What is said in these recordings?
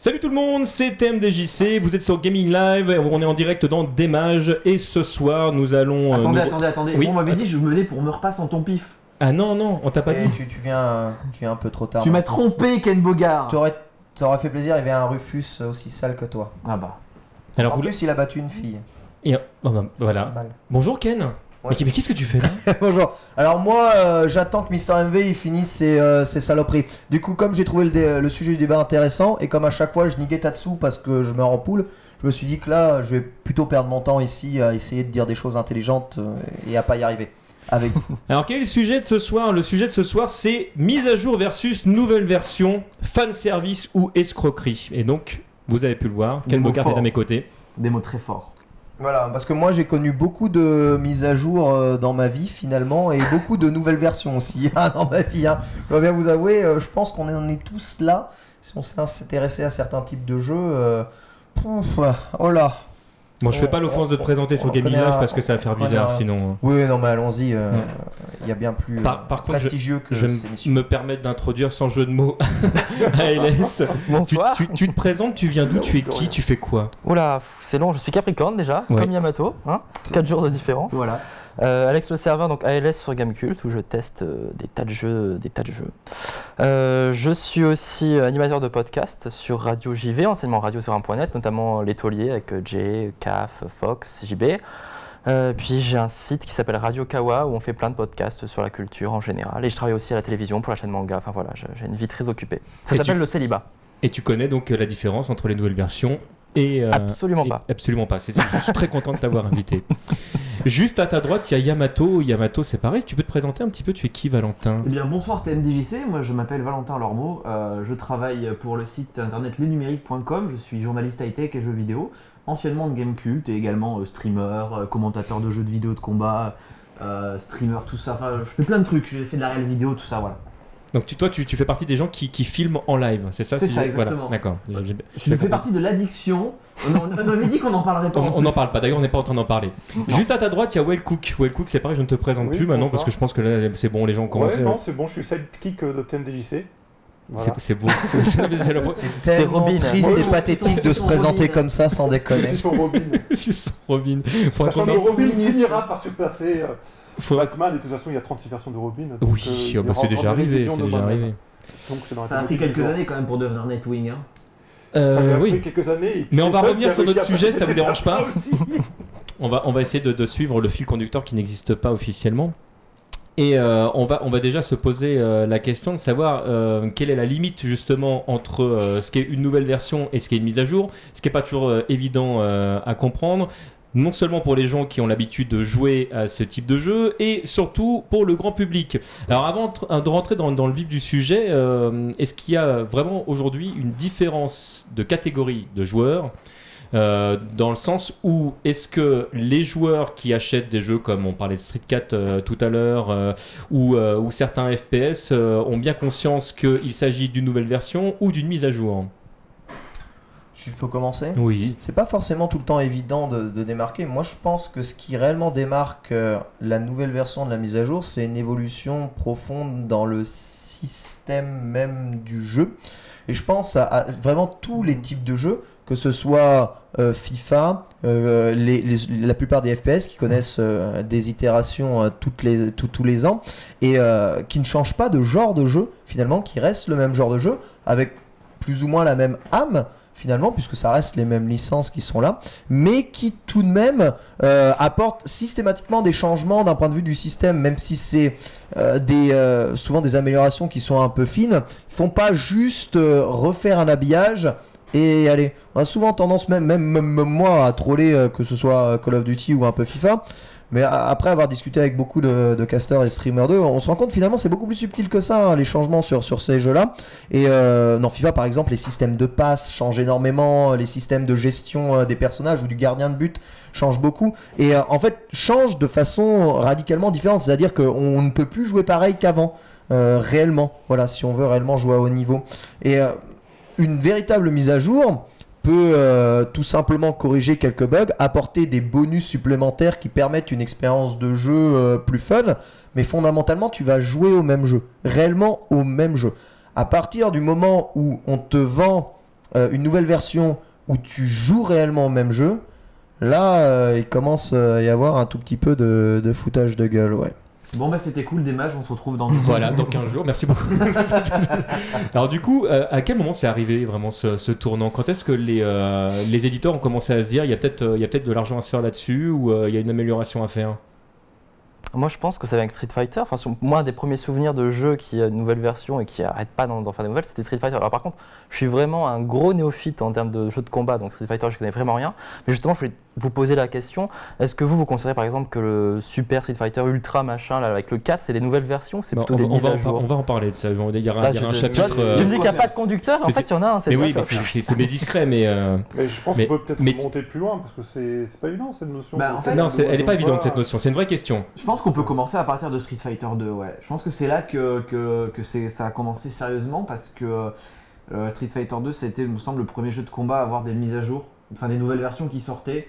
Salut tout le monde, c'est TMDJC, vous êtes sur Gaming Live, on est en direct dans Démage et ce soir nous allons... euh, Attendez, nous- attendez, attendez. Oui, on m'avait dit je me venais pour me repasser en ton pif. Ah non, non, on t'a pas dit. Tu, tu viens, tu viens un peu trop tard. Tu m'as trompé, Ken Bogard. T'aurais, t'aurais fait plaisir, il y avait un Rufus aussi sale que toi. Ah bah. Alors en vous... plus, il a battu une fille. Et- oh, bah, voilà. Bonjour Ken Ouais. Mais, mais qu'est-ce que tu fais là Bonjour. Alors moi, euh, j'attends que Mister MV il finisse ses, euh, ses saloperies. Du coup, comme j'ai trouvé le, dé- le sujet du débat intéressant et comme à chaque fois je niguais Tatsu parce que je meurs en poule, je me suis dit que là, je vais plutôt perdre mon temps ici à essayer de dire des choses intelligentes euh, et à pas y arriver. Avec vous. Alors quel est le sujet de ce soir? Le sujet de ce soir c'est mise à jour versus nouvelle version, fan service ou escroquerie. Et donc, vous avez pu le voir, mots Bogart est à mes côtés. Des mots très forts. Voilà, parce que moi j'ai connu beaucoup de mises à jour euh, dans ma vie finalement et beaucoup de nouvelles versions aussi hein, dans ma vie. hein. Je dois bien vous avouer, euh, je pense qu'on en est tous là. Si on s'est intéressé à certains types de jeux, euh, pouf, oh là. Bon, je fais pas l'offense de te présenter on sur Live un- parce que ça va faire bizarre un- sinon. Oui, non mais allons-y, euh, Ouais. il y a bien plus Par- par contre, je- prestigieux que Je ces vais missions. me permettre d'introduire sans jeu de mots ALS. Tu, Bonsoir. tu- tu te présentes, tu viens d'où, tu es qui, tu fais quoi? Oula, c'est long, je suis Capricorne déjà, Ouais. comme Yamato, hein 4 jours de différence. Voilà. Euh, Alex le serveur, donc ALS sur Gamecult, où je teste euh, des tas de jeux, des tas de jeux. Euh, je suis aussi animateur de podcast sur Radio JV, enseignement radio sur un.net, notamment Les Tauliers avec Jay, CAF, Fox, JB. Puis j'ai un site qui s'appelle Radio Kawa où on fait plein de podcasts sur la culture en général. Et je travaille aussi à la télévision pour la chaîne manga. Enfin voilà, j'ai une vie très occupée. Ça s'appelle tu- le célibat. Et tu connais donc la différence entre les nouvelles versions et. euh, Absolument et- pas. Absolument pas. C'est- Je suis très content de t'avoir invité. Juste à ta droite, il y a Yamato. Yamato, c'est pareil. Si tu peux te présenter un petit peu, tu es qui, Valentin? Eh bien bonsoir TMDJC, moi je m'appelle Valentin Lormeau, Euh, je travaille pour le site internet lesnumériques.com, je suis journaliste high-tech et jeux vidéo, anciennement de Gamecult et également euh, streamer, euh, commentateur de jeux de vidéo de combat, euh, streamer, tout ça, enfin je fais plein de trucs, j'ai fait de la réelle vidéo, tout ça, voilà. Donc tu, toi, tu, tu fais partie des gens qui, qui filment en live, c'est ça C'est si ça, voilà, exactement. D'accord. Je fais partie de l'addiction, on, on- on avait dit qu'on en parlerait pas. On en on n'en parle pas, d'ailleurs on n'est pas en train d'en parler. Juste à ta droite, il y a Well Cook. Well Cook, c'est pareil, je ne te présente Oui, plus maintenant parce que je pense que là c'est bon, les gens ont commencé. Ouais, non, c'est bon, je suis sidekick euh, de TMDJC. Voilà. C'est- beau. C'est- tellement triste et je- pathétique de se Robin. présenter comme ça sans Je déconner. suis sur Robin. Je suis sur Robin. Sachant qu'on que Robin finira par surpasser euh, faudra- Batman, et de toute façon, il y a 36 versions de Robin. donc, Oui, euh, oh, bah, c'est déjà arrivé. révisions C'est de déjà moi-même. arrivé. Donc, c'est dans la Ça a pris quelques années quand même pour devenir Nightwing. Hein. Euh, Ça a oui. pris quelques années. Mais on va revenir sur notre sujet, ça vous dérange pas. On va, on va essayer de, de suivre le fil conducteur qui n'existe pas officiellement. Et euh, on, va, on va déjà se poser euh, la question de savoir euh, quelle est la limite justement entre euh, ce qui est une nouvelle version et ce qui est une mise à jour, ce qui n'est pas toujours euh, évident euh, à comprendre, non seulement pour les gens qui ont l'habitude de jouer à ce type de jeu, et surtout pour le grand public. Alors avant de rentrer dans, le vif du sujet, euh, est-ce qu'il y a vraiment aujourd'hui une différence de catégorie de joueurs euh, dans le sens où est-ce que les joueurs qui achètent des jeux comme on parlait de Street 4 euh, tout à l'heure ou, certains FPS ont bien conscience qu'il s'agit d'une nouvelle version ou d'une mise à jour? Je peux commencer Oui. C'est pas forcément tout le temps évident de, de démarquer. Moi, je pense que ce qui réellement démarque euh, la nouvelle version de la mise à jour, c'est une évolution profonde dans le système même du jeu. Et je pense à, à vraiment tous les types de jeux, que ce soit euh, FIFA, euh, les- les- la plupart des FPS qui connaissent euh, des itérations toutes les, tout- tous les ans et qui ne changent pas de genre de jeu finalement, qui restent le même genre de jeu avec plus ou moins la même âme finalement, puisque ça reste les mêmes licences qui sont là, mais qui tout de même euh, apportent systématiquement des changements d'un point de vue du système, même si c'est euh, euh, souvent des améliorations qui sont un peu fines. Ils font pas juste refaire un habillage. Et allez, on a souvent tendance, même, moi, à troller, que ce soit Call of Duty ou un peu FIFA. Mais après avoir discuté avec beaucoup de, de casters et streamers d'eux, on se rend compte finalement c'est beaucoup plus subtil que ça, hein, les changements sur, sur ces jeux-là. Et euh, dans FIFA, par exemple, les systèmes de passe changent énormément, les systèmes de gestion euh, des personnages ou du gardien de but changent beaucoup. Et euh, en fait, changent de façon radicalement différente. C'est-à-dire qu'on ne peut plus jouer pareil qu'avant, euh, réellement. Voilà, si on veut réellement jouer à haut niveau. Et euh, une véritable mise à jour euh, tout simplement corriger quelques bugs, apporter des bonus supplémentaires qui permettent une expérience de jeu euh, plus fun, mais fondamentalement tu vas jouer au même jeu, réellement au même jeu. À partir du moment où on te vend euh, une nouvelle version où tu joues réellement au même jeu, là, il commence à y avoir un tout petit peu de, de foutage de gueule, ouais. Bon bah c'était cool des matchs, on se retrouve dans Voilà, dans 15 jours, merci beaucoup. Alors du coup, euh, à quel moment c'est arrivé vraiment ce, ce tournant? Quand est-ce que les, euh, les éditeurs ont commencé à se dire il y a peut-être euh, il y a peut-être de l'argent à se faire là-dessus ou euh, il y a une amélioration à faire? Moi, je pense que c'est avec Street Fighter. Enfin, moi, un des premiers souvenirs de jeux qui a une nouvelle version et qui arrête pas d'en d'en faire des nouvelles, c'était Street Fighter. Alors, par contre, je suis vraiment un gros néophyte en termes de jeux de combat, donc Street Fighter, je connais vraiment rien. Mais justement, je voulais vous poser la question est-ce que vous, vous considérez par exemple que le Super Street Fighter Ultra machin, là, avec le 4, c'est des nouvelles versions ou C'est Bah, plutôt on, des on, mises va à jour on va en parler de ça. Il y aura, Ah, il y aura un tu chapitre. euh, Tu me dis qu'il n'y a pas de conducteur, en fait, il y en a un, mais ça. oui, c'est- discret, mais euh, Mais je pense qu'on peut peut-être mais- monter plus loin parce que c'est pas évident cette notion. Bah, de- en fait, non, elle est pas évidente cette notion. C'est une vraie question. Je pense qu'on peut commencer à partir de Street Fighter 2, ouais. Je pense que c'est là que, que, que c'est- ça a commencé sérieusement parce que euh, Street Fighter 2, c'était, me semble, le premier jeu de combat à avoir des mises à jour, enfin des nouvelles versions qui sortaient.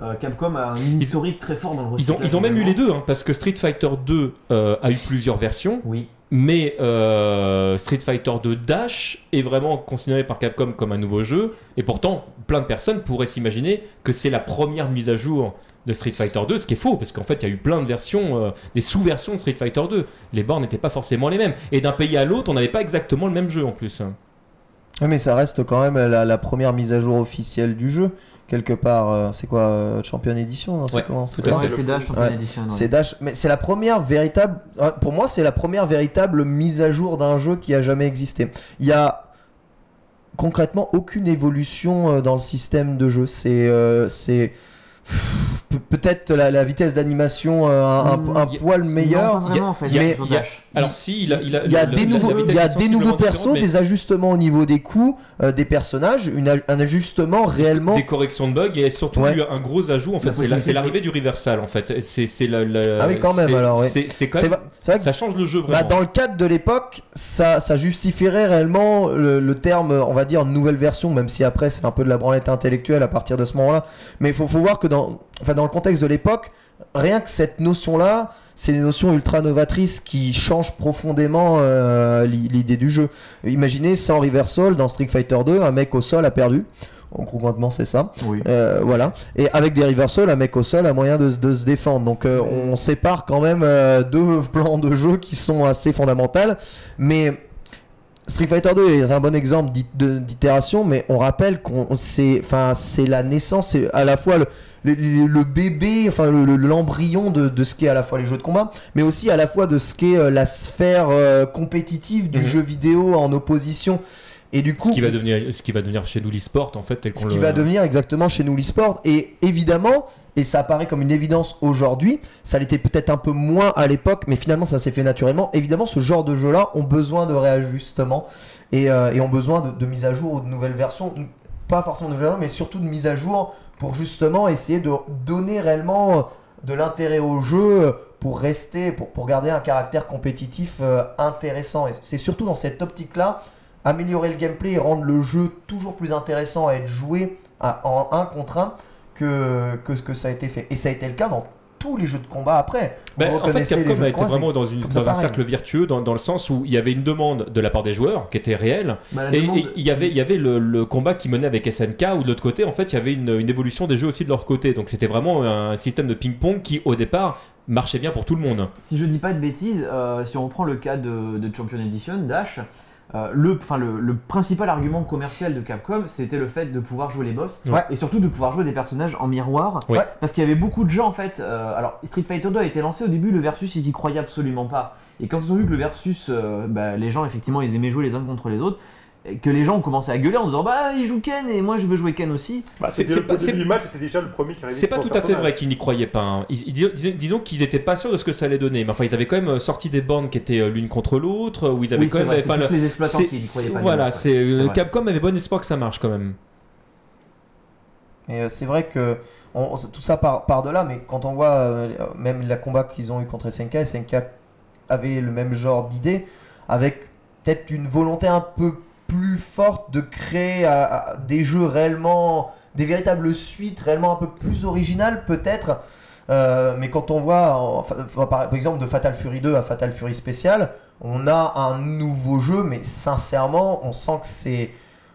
Euh, Capcom a un historique très fort dans le Ils ont, ils ont même eu les deux, hein, parce que Street Fighter 2 euh, a eu plusieurs versions, Oui. mais euh, Street Fighter 2 Dash est vraiment considéré par Capcom comme un nouveau jeu, et pourtant, plein de personnes pourraient s'imaginer que c'est la première mise à jour de Street Fighter 2, ce qui est faux, parce qu'en fait, il y a eu plein de versions, euh, des sous-versions de Street Fighter 2. Les bornes n'étaient pas forcément les mêmes. Et d'un pays à l'autre, on n'avait pas exactement le même jeu en plus. Ouais, mais ça reste quand même la, la première mise à jour officielle du jeu, quelque part. euh, c'est quoi euh, Champion Edition c'est Ouais, comment, c'est ça c'est Dash Champion Ouais. Edition. ouais. C'est Dash, mais c'est la première véritable. ouais, Pour moi, c'est la première véritable mise à jour d'un jeu qui a jamais existé. Il y a concrètement aucune évolution euh, dans le système de jeu. C'est, euh, c'est Pe- peut-être la, la vitesse d'animation euh, un, un- Mm, un y a- poil meilleur. pas vraiment, en fait. il y a- sur il y a- Dash. Alors si, il a, il a, Il y a le- des nouveaux, il y a des nouveaux persos, mais des ajustements au niveau des coups, euh, des personnages, une un ajustement réellement. des corrections de bugs et surtout Ouais. eu un gros ajout en fait c'est l'arrivée du reversal en fait c'est c'est la, la- Ah oui, quand même, c'est- alors, ouais. c'est c'est quand même vrai- c'est vrai que ça change le jeu Bah, vraiment dans le cadre de l'époque, ça, ça justifierait réellement le, le terme, on va dire, nouvelle version, même si après c'est un peu de la branlette intellectuelle à partir de ce moment-là. Mais il faut, faut voir que dans, enfin, dans le contexte de l'époque, rien que cette notion-là, c'est des notions ultra novatrices qui changent profondément euh, l'i- l'idée du jeu. Imaginez sans reversal dans Street Fighter 2, un mec au sol a perdu. En concrètement, c'est ça. Oui. Euh, voilà. Et avec des reversals, un mec au sol a moyen de, se- de se défendre. Donc euh, on sépare quand même deux plans de jeu qui sont assez fondamentaux. Mais Street Fighter 2 est un bon exemple d'itération, mais on rappelle qu'on c'est enfin c'est la naissance, c'est à la fois le, le, le bébé, enfin le- le- l'embryon de, de ce qu'est à la fois les jeux de combat, mais aussi à la fois de ce qu'est euh, la sphère euh, compétitive du Mhm. jeu vidéo en opposition. Et du coup, ce qui va devenir ce qui va devenir chez nous l'e-sport en fait tel ce qui le- va devenir exactement chez nous l'e-sport. Et évidemment, et ça apparaît comme une évidence aujourd'hui, ça l'était peut-être un peu moins à l'époque, mais finalement ça s'est fait naturellement. Évidemment, ce genre de jeux-là ont besoin de réajustement et, euh, et ont besoin de, de mise à jour ou de nouvelles versions. Pas forcément de nouvelles versions, mais surtout de mise à jour pour justement essayer de donner réellement euh, de l'intérêt au jeu euh, pour rester, pour, pour garder un caractère compétitif euh, intéressant. Et c'est surtout dans cette optique-là améliorer le gameplay et rendre le jeu toujours plus intéressant à être joué à- en 1 contre 1 que, que ce que ça a été fait. Et ça a été le cas dans tous les jeux de combat après. Vous Ben, en fait, Capcom jeux a été combat, vraiment dans, une, un cercle vertueux dans, dans le sens où il y avait une demande de la part des joueurs qui était réelle Bah, et demande- et il y avait il y avait le, le combat qui menait avec SNK où de l'autre côté en fait il y avait une, une évolution des jeux aussi de leur côté donc c'était vraiment un système de ping-pong qui au départ marchait bien pour tout le monde Si je dis pas de bêtises, euh, si on reprend le cas de, de Champion Edition, Dash, euh, le, enfin, le, le principal argument commercial de Capcom, c'était le fait de pouvoir jouer les boss Ouais. et surtout de pouvoir jouer des personnages en miroir. Ouais. Parce qu'il y avait beaucoup de gens en fait. euh, alors, Street Fighter 2 a été lancé au début, le versus ils y croyaient absolument pas. Et quand ils ont vu que le versus, euh, bah, les gens effectivement ils aimaient jouer les uns contre les autres, que les gens ont commencé à gueuler en disant bah il joue Ken et moi je veux jouer Ken aussi. Bah, C'est- pas- déjà le premier qui c'est pas tout à fait vrai qu'ils n'y croyaient pas hein. Ils- ils- dis- disons qu'ils étaient pas sûrs de ce que ça allait donner mais enfin ils avaient quand même euh, sorti des bornes qui étaient euh, l'une contre l'autre où ils avaient Oui, quand même vrai, c'est enfin, le- les exploitants qui y c'est- croyaient pas. voilà c'est euh. Capcom avait bon espoir que ça marche quand même Et euh, c'est vrai que on- tout ça part, part de là, mais quand on voit euh, même la combat qu'ils ont eu contre SNK, SNK avait le même genre d'idée, avec peut-être une volonté un peu plus forte de créer euh, euh, des jeux réellement, des véritables suites réellement un peu plus originales peut-être. Euh, mais quand on voit, par, exemple, de Fatal Fury 2 à Fatal Fury Spécial, on a un nouveau jeu, mais sincèrement, on sent que c'est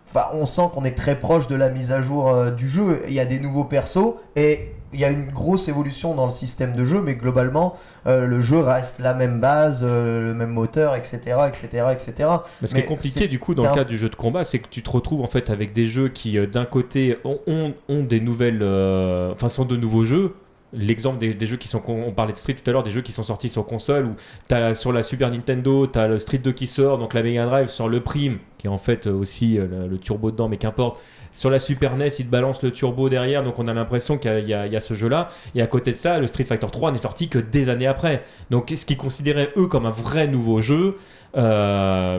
Enfin, on sent qu'on est très proche de la mise à jour du jeu. Il y a des nouveaux persos et il y a une grosse évolution dans le système de jeu, mais globalement, euh, le jeu reste la même base, euh, le même moteur, etc., etc., etc. Mais ce qui est compliqué du coup dans t'as le cadre du jeu de combat, c'est que tu te retrouves en fait avec des jeux qui euh, d'un côté ont, ont, ont des nouvelles, euh, enfin sont de nouveaux jeux. L'exemple des, des jeux qui sont, on parlait de Street tout à l'heure, des jeux qui sont sortis sur console, où as sur la Super Nintendo, tu as le Street 2 qui sort, donc la Mega Drive sur le Prime, qui est en fait aussi le, le turbo dedans, mais qu'importe. Sur la Super NES, il te balance le turbo derrière, donc on a l'impression qu'il y a- y, ce jeu-là. Et à côté de ça, le Street Fighter 3 n'est sorti que des années après. Donc ce qu'ils considéraient eux comme un vrai nouveau jeu, euh,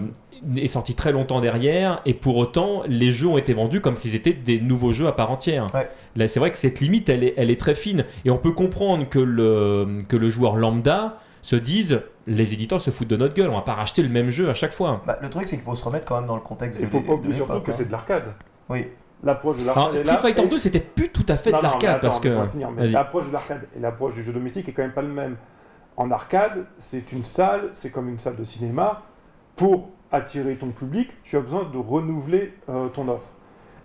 est sorti très longtemps derrière et pour autant les jeux ont été vendus comme s'ils étaient des nouveaux jeux à part entière. Ouais. Là c'est vrai que cette limite elle est, elle est très fine et on peut comprendre que le, que le joueur lambda se dise les éditeurs se foutent de notre gueule, on va pas racheter le même jeu à chaque fois. Bah, le truc, c'est qu'il faut se remettre quand même dans le contexte Il faut pas oublier surtout que hein. c'est de l'arcade. Oui. L'approche de l'arcade. Street là, Fighter et- 2 c'était plus tout à fait de Non, l'arcade parce que l'approche de l'arcade et l'approche du jeu domestique est quand même pas le même. En arcade, c'est une salle, c'est comme une salle de cinéma. Pour attirer ton public, tu as besoin de renouveler euh, ton offre.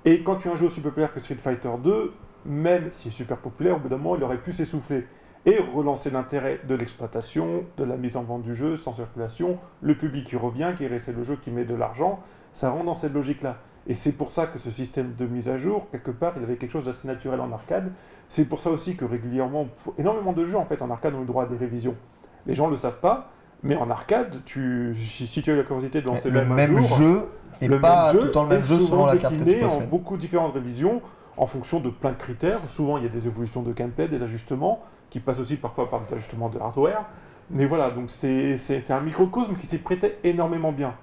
Et quand tu as un jeu aussi populaire que Street Fighter 2, même s'il est super populaire, au bout d'un moment, il aurait pu s'essouffler et relancer l'intérêt de l'exploitation, de la mise en vente du jeu, sans circulation, le public qui revient, qui réessaie le jeu, qui met de l'argent, ça rentre dans cette logique-là. Et c'est pour ça que ce système de mise à jour, quelque part, il avait quelque chose d'assez naturel en arcade. C'est pour ça aussi que régulièrement, énormément de jeux en fait en arcade ont eu droit à des révisions. Les gens ne le savent pas, mais en arcade, tu, si, si tu as la curiosité de lancer le même, un même jour, jeu et le pas même tout le temps le même jeu souvent selon la carte que tu en beaucoup différentes révisions en fonction de plein de critères. Souvent, il y a des évolutions de gameplay, des ajustements qui passent aussi parfois par des ajustements de hardware. Mais voilà, donc c'est un microcosme qui s'y prêtait énormément bien.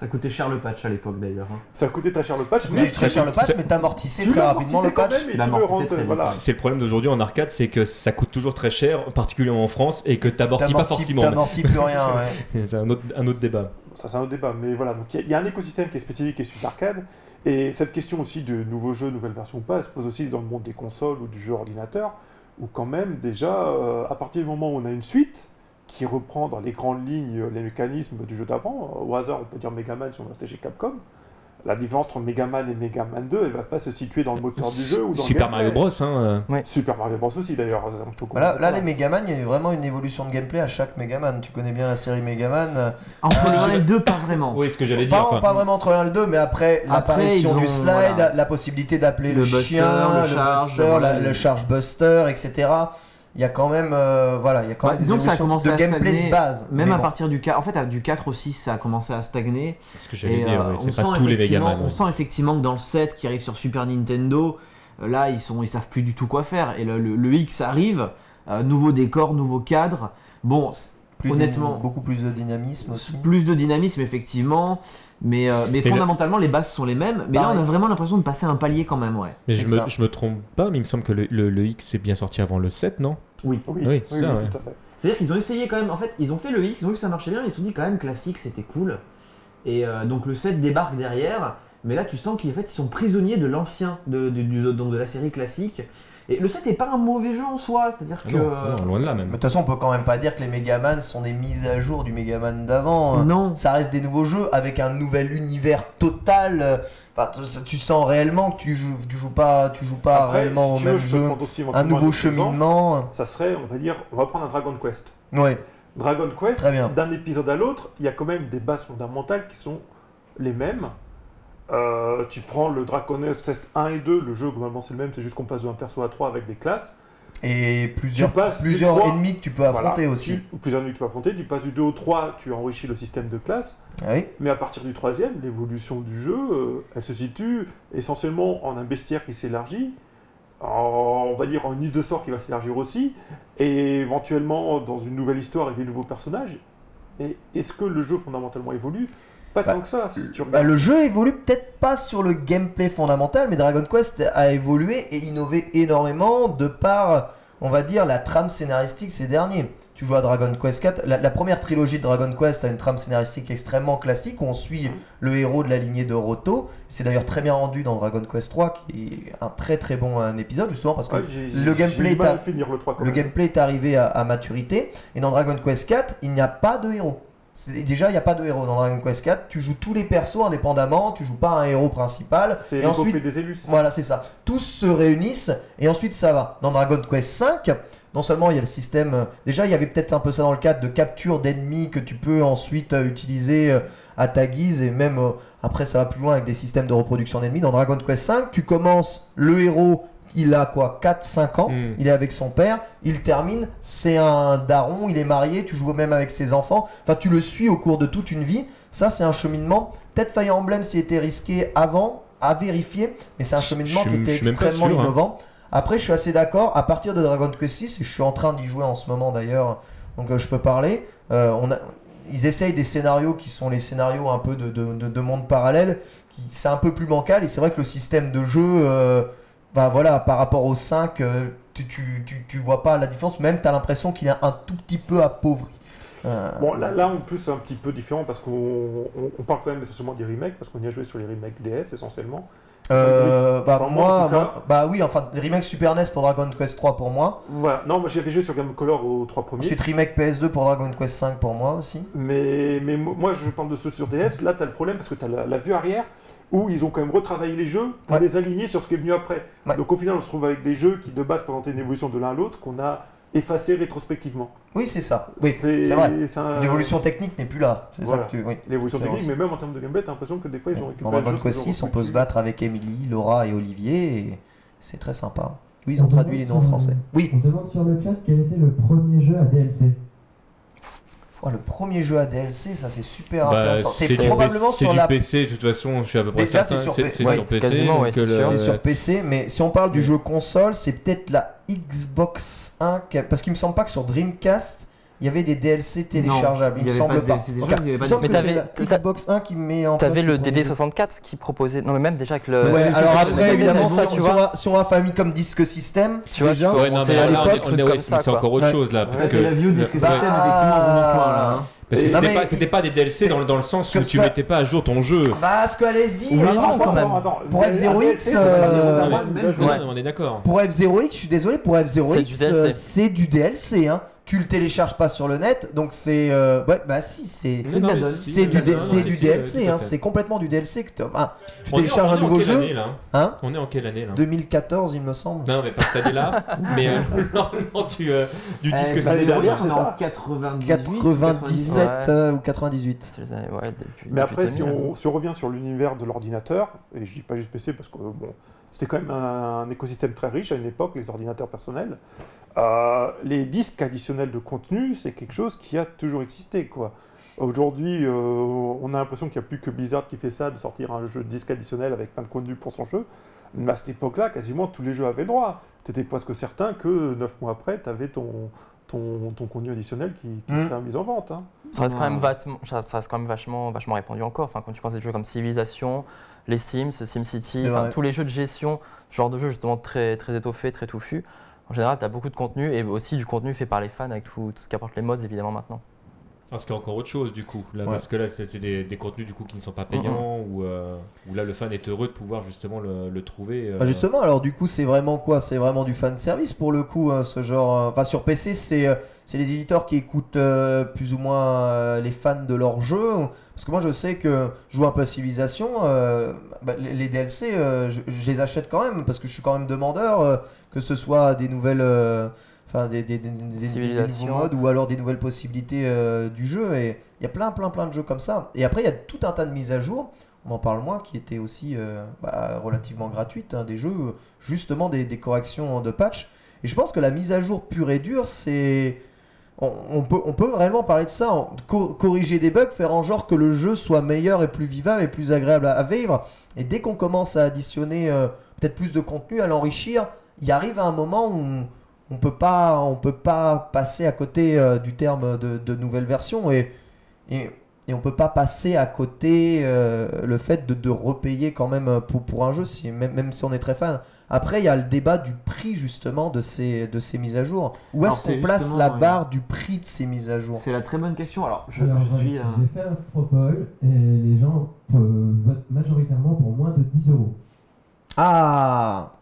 Ça coûtait cher le patch à l'époque d'ailleurs. hein. Ça coûté ta cher le patch, Mais très cher le patch, mais t'amortissais tu très rapidement le l'amortissais patch. quand même et Il tu le amortissait rentres, très vite, voilà. ouais. C'est le problème d'aujourd'hui en arcade, c'est que ça coûte toujours très cher, particulièrement en France, et que t'amortis pas T'amortis forcément. t'amortis plus rien, ouais. C'est un autre, un autre débat. Ça, c'est un autre débat. Mais voilà, donc il y a- il y, a un écosystème qui est spécifique et celui d'arcade. Et cette question aussi de nouveaux jeux, nouvelles versions ou pas, elle se pose aussi dans le monde des consoles ou du jeu ordinateur, où quand même, déjà, euh, à partir du moment où on a une suite qui reprend dans les grandes lignes les mécanismes du jeu d'avant, au hasard, on peut dire Megaman si on restait chez Capcom. La différence entre Megaman et Megaman 2, elle va pas se situer dans le moteur du jeu ou dans le Super gameplay. Mario Bros. Hein, euh. Super Mario Bros aussi d'ailleurs. Voilà, là, les Megaman, il y a eu vraiment une évolution de gameplay à chaque Megaman. Tu connais bien la série Megaman. euh, Entre Euh, le 1 et le 2, pas vraiment. Oui, ce que j'allais Pas, dire. enfin, pas vraiment entre l'un et le 2, mais après, l'apparition ils ont- du slide, voilà. la possibilité d'appeler le, Le buster, chien, le le, charge, buster, voilà, la- les- le charge buster, etc. Il y a quand même, euh, voilà, il y a quand Bah, même des ça a commencé de à gameplay stagner, de base. Même Mais à bon. partir du 4, en fait, du 4 au 6, ça a commencé à stagner. ce que j'allais dire, euh, c'est on pas sent tous les effectivement- Megaman. On ouais. sent effectivement que dans le 7 qui arrive sur Super Nintendo, euh, là, ils, sont, ils savent plus du tout quoi faire. Et le, le- le X arrive, euh, nouveau décor, nouveau cadre. Bon, Plus honnêtement, beaucoup plus de dynamisme aussi. plus de dynamisme, effectivement. Mais, euh, mais le- fondamentalement, les bases sont les mêmes. Mais là, Pareil. on a vraiment l'impression de passer un palier quand même, ouais. Mais je C'est me, je me trompe pas, mais il me semble que le, le- le X est bien sorti avant le 7, non? Oui. Oui, Oui, oui, ça, oui, ouais. tout à fait. C'est-à-dire qu'ils ont essayé quand même, en fait, ils ont fait le X, ils ont vu que ça marchait bien, mais ils se sont dit quand même classique, c'était cool. Et euh, donc le 7 débarque derrière, mais là tu sens qu'en fait ils sont prisonniers de l'ancien, de, de- du- donc de la série classique. Et le 7 est pas un mauvais jeu en soi, c'est-à-dire Ah que... non, non, loin de là même. de toute façon, on peut quand même pas dire que les Megaman sont des mises à jour du Megaman d'avant. non. Ça reste des nouveaux jeux avec un nouvel univers total. Enfin, tu, tu sens réellement que tu joues, tu joues pas, tu joues pas Après, réellement si au veux, même je jeu. aussi Un nouveau cheminement. Ça serait, on va dire, on va prendre un Dragon Quest. Ouais, Dragon Quest, Très bien. d'un épisode à l'autre, il y a quand même des bases fondamentales qui sont les mêmes. Euh, tu prends le Dragon Quest 1 et 2, le jeu globalement c'est le même, c'est juste qu'on passe de un perso à 3 avec des classes. Et plusieurs, ennemis que tu peux affronter Voilà. aussi. Tu- plusieurs ennemis que tu peux affronter, tu passes du 2 au 3, tu enrichis le système de classes. Ah Oui. Mais à partir du troisième, l'évolution du jeu, euh, elle se situe essentiellement en un bestiaire qui s'élargit, on va dire en une liste de sorts qui va s'élargir aussi, et éventuellement dans une nouvelle histoire avec des nouveaux personnages. Et est-ce que le jeu fondamentalement évolue? Pas Bah, tant que ça. Si tu Bah, le jeu évolue peut-être pas sur le gameplay fondamental, mais Dragon Quest a évolué et innové énormément de par, on va dire, la trame scénaristique ces derniers. Tu joues à Dragon Quest 4, la, la première trilogie de Dragon Quest a une trame scénaristique extrêmement classique où on suit Mhm. le héros de la lignée de Roto. C'est d'ailleurs très bien rendu dans Dragon Quest 3, qui est un très très bon épisode, justement parce que Ouais, le gameplay à finir le 3 quand le même. gameplay est arrivé à, à maturité. Et dans Dragon Quest 4, il n'y a pas de héros. Déjà il n'y a pas de héros dans Dragon Quest 4. Tu joues tous les persos indépendamment, tu joues pas un héros principal. C'est ensuite, des élus, voilà, c'est ça. Tous se réunissent et ensuite ça va. Dans Dragon Quest 5, non seulement il y a le système. euh, Déjà, il y avait peut-être un peu ça dans le cadre de capture d'ennemis que tu peux ensuite euh, utiliser euh, à ta guise et même après ça va plus loin avec des systèmes de reproduction d'ennemis. Dans Dragon Quest 5, tu commences le héros. Il a quoi 4-5 ans, Mm. il est avec son père, il termine, c'est un daron, il est marié, tu joues même avec ses enfants, enfin tu le suis au cours de toute une vie, ça c'est un cheminement, peut-être Fire Emblem s'y était risqué avant, à vérifier, mais c'est un cheminement je qui était extrêmement sûr, hein. innovant. Après, je suis assez d'accord. À partir de Dragon Quest 6, et je suis en train d'y jouer en ce moment d'ailleurs, donc euh, je peux parler. euh, on a, ils essayent des scénarios qui sont les scénarios un peu de, de, de- de monde parallèle, qui c'est un peu plus bancal. Et c'est vrai que le système de jeu, euh, bah voilà, par rapport au 5, euh, tu, tu, tu, tu vois pas la différence. Même, tu as l'impression qu'il est un tout petit peu appauvri. Euh, Bon, là, là, en plus, c'est un petit peu différent parce qu'on on, on parle quand même essentiellement des remakes, parce qu'on y a joué sur les remakes DS essentiellement. euh, bah, Enfin, moi, moi, bah oui, enfin, remake Super NES pour Dragon Quest 3 pour moi. Voilà. Non, moi j'avais joué sur Game Color aux trois premiers. Ensuite, remake PS2 pour Dragon Quest 5 pour moi aussi. Mais, mais mo- moi, je parle de ceux sur DS. Là, tu as le problème parce que tu as la, la vue arrière où ils ont quand même retravaillé les jeux pour Ouais. les aligner sur ce qui est venu après. Ouais. Donc au final, on se trouve avec des jeux qui de base présentaient une évolution de l'un à l'autre qu'on a effacé rétrospectivement. Oui, c'est ça. Oui, c'est vrai. un- L'évolution technique n'est plus là. C'est Voilà. ça que tu. Oui. L'évolution technique, mais même en termes de gameplay, t'as l'impression que des fois ils ont récupéré. Dans Dragon Quest qu'ils 6, ont on peut se battre avec Emily, Laura et Olivier. Et c'est très sympa. Oui, ils ont traduit les noms en français. Oui. On demande sur le chat quel était le premier jeu à DLC. Oh, le premier jeu à DLC, ça c'est super Bah, intéressant. c'est probablement sur du la. PC, de toute façon, je suis à peu près Déjà, certain. c'est sur C'est PC. c'est Ouais, sur PC. ouais, c'est le- sûr. C'est sur PC, mais si on parle du Mm. jeu console, c'est peut-être la Xbox 1, qui a- parce qu'il me semble pas que sur Dreamcast, il y avait des DLC téléchargeables. il il y me avait semble pas il me semble Mais que c'est t'avais- la Xbox 1 qui met en T'avais le premier jeu. DD64 qui proposait. Non, mais même déjà avec le. Ouais, alors après, évidemment, ça, sur, tu vois. sur un Famicom Disque System, Tu vois, déjà, Ouais, non, mais à l'époque, comme c'est encore autre Ouais. chose là. Parce Ouais, que c'est la view disque Ouais. system, effectivement, hein. Parce que c'était pas, des DLC dans, le- dans le sens que où tu mettais pas à jour ton jeu. Bah, ce que LSD, Oui, euh, non, franchement, quand même. Pour F0X, c'est pas euh, Ouais, F0X, même déjà, jeu. je- Ouais. on est d'accord. Pour F0X, je suis désolé, pour C'est du F0X, DLC. euh, c'est du DLC. Hein. Tu le télécharges pas sur le net, donc c'est. euh, Ouais, bah si, c'est. C'est du, D- non, non, du DLC, hein, c'est complètement du DLC que tu enfin, tu On est en- télécharges on un nouveau quelle jeu. année, là? Hein On est en quelle année là? 2014, il me semble. Non, mais pas cette année-là, mais euh, lors lors du, euh, du Eh, disque bah, l'année c'est dernière, on est c'est en ça. 98. 97 Ouais. euh, ou 98. C'est les années- ouais, depuis- Mais après, si 2000. on, si on revient sur l'univers de l'ordinateur, et je dis pas juste PC parce que bon, c'était quand même un, un écosystème très riche à une époque, les ordinateurs personnels. euh, les disques additionnels de contenu, c'est quelque chose qui a toujours existé, quoi. Aujourd'hui, euh, on a l'impression qu'il n'y a plus que Blizzard qui fait ça, de sortir un jeu de disque additionnel avec plein de contenu pour son jeu. Mais à cette époque-là, quasiment tous les jeux avaient le droit. T'étais presque certain que 9 mois après, tu avais ton, ton, ton contenu additionnel qui, qui Mm. serait mis en vente. hein. Ça reste quand même, Ouais. vachement, ça ça reste quand même vachement, vachement répandu encore. Enfin, quand tu penses à des jeux comme Civilization, les Sims, SimCity, tous les jeux de gestion, genre de jeu justement très, très étoffé, très touffu. En général, tu as beaucoup de contenu et aussi du contenu fait par les fans avec tout, tout ce qu'apportent les mods évidemment maintenant. Ah, ce qui est encore autre chose du coup, là, Ouais. parce que là c'est des, des contenus du coup qui ne sont pas payants ou euh, où là le fan est heureux de pouvoir justement le, le trouver. euh, Bah justement, alors du coup, c'est vraiment quoi? C'est vraiment du fan service pour le coup, hein, ce genre. euh, Enfin, sur PC, c'est c'est les éditeurs qui écoutent euh, plus ou moins les fans de leur jeu. Parce que moi, je sais que je joue un peu à Civilization. bah, les, les DLC, je, je les achète quand même parce que je suis quand même demandeur, que ce soit des nouvelles. Enfin, des, des, des- des- nouveaux modes ou alors des nouvelles possibilités euh, du jeu. Et il y a plein, plein, plein de jeux comme ça. Et après, il y a tout un tas de mises à jour on en parle moins, qui étaient aussi euh, bah, relativement gratuites, hein, des jeux, justement des, des corrections de patch. Et je pense que la mise à jour pure et dure, c'est. On, on peut, on peut réellement parler de ça, en- cor- corriger des bugs, faire en genre que le jeu soit meilleur et plus vivable et plus agréable à, à vivre. Et dès qu'on commence à additionner euh, peut-être plus de contenu, à l'enrichir, il arrive à un moment où on peut pas, on peut pas passer à côté euh, du terme de, de nouvelle version et, et, et on peut pas passer à côté euh, le fait de, de repayer quand même euh, pour, pour un jeu, si, même, même si on est très fan. Après, il y a le débat du prix justement de ces, de ces mises à jour. Où est-ce qu'on place la ouais. barre du prix de ces mises à jour? C'est la très bonne question. Alors, je, Alors, je suis. j'ai euh, fait un propole et les gens votent majoritairement pour moins de 10 euros. Ah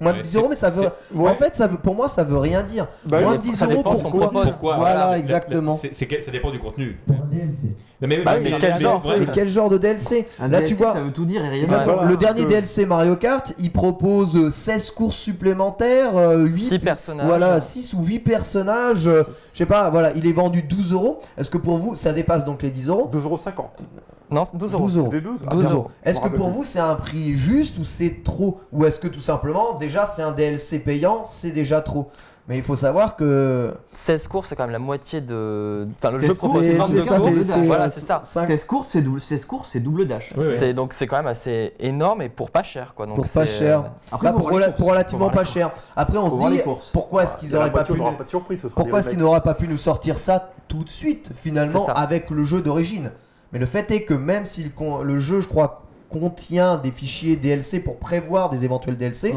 Moins de Ouais, 10 c'est- euros, mais ça veut. Ouais. En fait, ça veut, pour moi, ça veut rien dire. Bah, moins de 10 ça euros, pourquoi Voilà, mais- mais- exactement. c'est- c'est que- ça dépend du contenu. Pour DLC. Mais, mais- Bah, mais- quel mais- genre, ouais. Mais quel genre de DLC Un Là, DLC, tu vois- ça veut tout dire et rien dire. Voilà, le dernier que- DLC Mario Kart, il propose euh, 16 courses supplémentaires, euh, 8 6 personnages. voilà, 6 ou 8 personnages. euh. Je sais pas, voilà, il est vendu 12 euros. Est-ce que pour vous, ça dépasse donc les 10 euros? 2,50€. Non, c'est 12 euros. 12 euros. Des 12 Ah, 12 bien. euros. Est-ce que pour vous, c'est un prix juste ou c'est trop Ou est-ce que tout simplement, déjà, c'est un DLC payant, c'est déjà trop Mais il faut savoir que. 16 courses, c'est quand même la moitié de. Enfin, le C'est- jeu propose c'est- une norme c'est de ça, courses. c'est- c'est- Voilà, c'est ça. 5 16 courses, c'est double, 16 courses, c'est double dash. Oui, oui. C'est donc c'est quand même assez énorme et pour pas cher quoi. Donc pour pas c'est, cher. euh, Après, faut pour, voir les rela- courses. pour relativement Faut voir pas les cher. Après, on Faut se dit les courses. pourquoi est-ce Ah, qu'ils la auraient pas pu. n'aura pas de surprise, ce sera Pourquoi est-ce qu'ils n'auraient pas pu nous sortir ça tout de suite, finalement, C'est ça. avec le jeu d'origine? Mais le fait est que même si le, jeu, je crois, contient des fichiers DLC pour prévoir des éventuels DLC,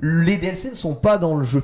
les DLC ne sont pas dans le jeu.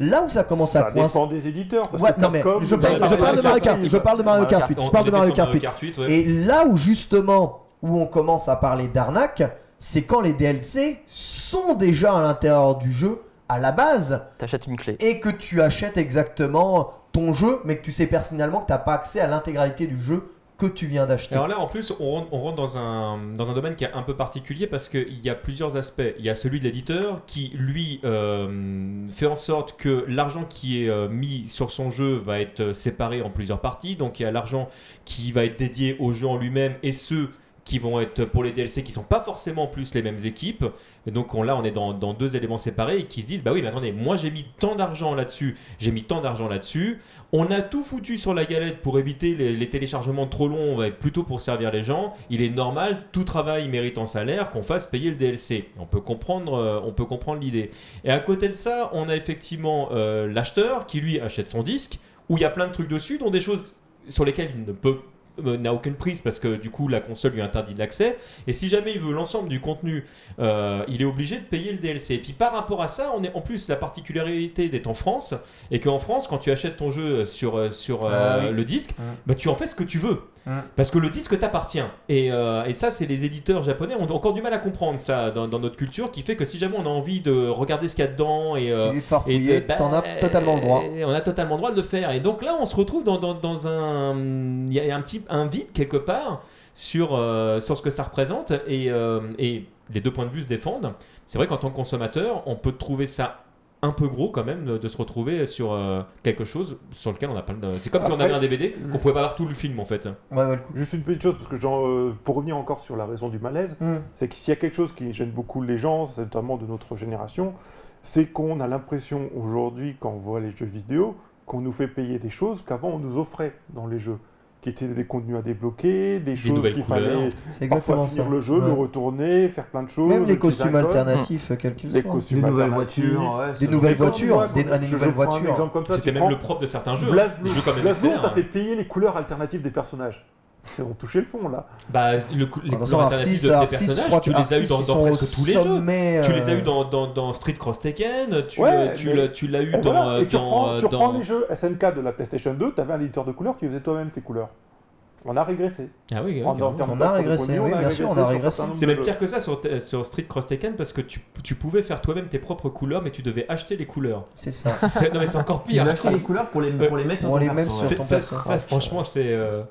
Là où ça commence ça à coincer. dépend des éditeurs. Parce Ouais, que non, mais je parle, avez je parle de Mario Kart, je parle de Mario Kart 8, On- je parle de Mario Kart 8. 8, ouais. Et là où justement, où on commence à parler d'arnaque, c'est quand les DLC sont déjà à l'intérieur du jeu à la base T'achètes une clé. et que tu achètes exactement ton jeu, mais que tu sais personnellement que tu n'as pas accès à l'intégralité du jeu que tu viens d'acheter. Alors là, en plus, on rentre, dans un domaine qui est un peu particulier parce qu'il y a plusieurs aspects. Il y a celui de l'éditeur qui, lui, euh, fait en sorte que l'argent qui est euh, mis sur son jeu va être euh, séparé en plusieurs parties. Donc il y a l'argent qui va être dédié au jeu en lui-même et ceux qui vont être pour les DLC qui sont pas forcément plus les mêmes équipes. Et donc on, là, on est dans, deux éléments séparés et qui se disent bah oui, mais attendez, moi j'ai mis tant d'argent là-dessus, j'ai mis tant d'argent là-dessus. On a tout foutu sur la galette pour éviter les, téléchargements trop longs, ouais, plutôt pour servir les gens. Il est normal, tout travail mérite en salaire, qu'on fasse payer le DLC. On peut comprendre, euh, on peut comprendre l'idée. Et à côté de ça, on a effectivement euh, l'acheteur qui lui achète son disque où il y a plein de trucs dessus, dont des choses sur lesquelles il ne peut euh, n'a aucune prise parce que du coup la console lui interdit l'accès et si jamais il veut l'ensemble du contenu euh, il est obligé de payer le DLC et puis par rapport à ça on est en plus la particularité d'être en France et qu'en France quand tu achètes ton jeu sur, euh, sur Ah oui. le disque Mm. bah, tu en fais ce que tu veux Mm. parce que le disque t'appartient et, et ça c'est les éditeurs japonais ont encore du mal à comprendre ça dans, dans notre culture qui fait que si jamais on a envie de regarder ce qu'il y a dedans et et de- bah, t'en as totalement le droit. On a totalement le droit de le faire. Et donc là, on se retrouve dans, dans- dans un. Il y a un petit un vide quelque part sur, euh, sur ce que ça représente. Et, euh, et les deux points de vue se défendent. C'est vrai qu'en tant que consommateur, on peut trouver ça un peu gros quand même de, de se retrouver sur euh, quelque chose sur lequel on n'a pas le. C'est comme si on avait un DVD qu'on pouvait pas voir tout le film en fait. Ouais, ouais, le coup. Juste une petite chose, parce que genre, euh, pour revenir encore sur la raison du malaise, Mm. c'est que s'il y a quelque chose qui gêne beaucoup les gens, notamment de notre génération, c'est qu'on a l'impression aujourd'hui, quand on voit les jeux vidéo, qu'on nous fait payer des choses qu'avant on nous offrait dans les jeux, qui étaient des contenus à débloquer, des, choses qu'il fallait parfois ça. finir le jeu, Ouais. le retourner, faire plein de choses. Même les utiliser costumes alternatifs, quels qu'ils les soient. costumes Des nouvelles voitures, ouais, Des nouvelles voitures, des- des nouvelles voitures. exemple comme ça, C'était même le propre de certains jeux. Blaze. Blue. Des jeux comme Blaze Blue, MSR, t'as hein. fait payer les couleurs alternatives des personnages. Ils ont touché le fond là. Bah, le les couleurs alternatives de je personnages, tu les as eu dans, presque tous les jeux. sommet, Tu les as euh, eu dans, dans, dans Street Cross Tekken, tu, Ouais, le- tu, mais- l'as- tu l'as eu Et dans. voilà, et tu dans- reprends, tu dans- reprends les jeux SNK de la PlayStation 2, tu avais un éditeur de couleurs, tu faisais toi-même tes couleurs. On a régressé. Ah oui, oui, En- en carrément. termes On a régressé, oui, bien sûr, on a régressé. C'est même pire que ça sur, sur Street Cross Tekken parce que tu, tu pouvais faire toi-même tes propres couleurs, mais tu devais acheter les couleurs. C'est ça. C'est- non, mais c'est encore Tu pire. je acheter les couleurs pour les, Ouais. pour les mettre sur Pour les mettre sur ton ça, franchement, c'est. euh,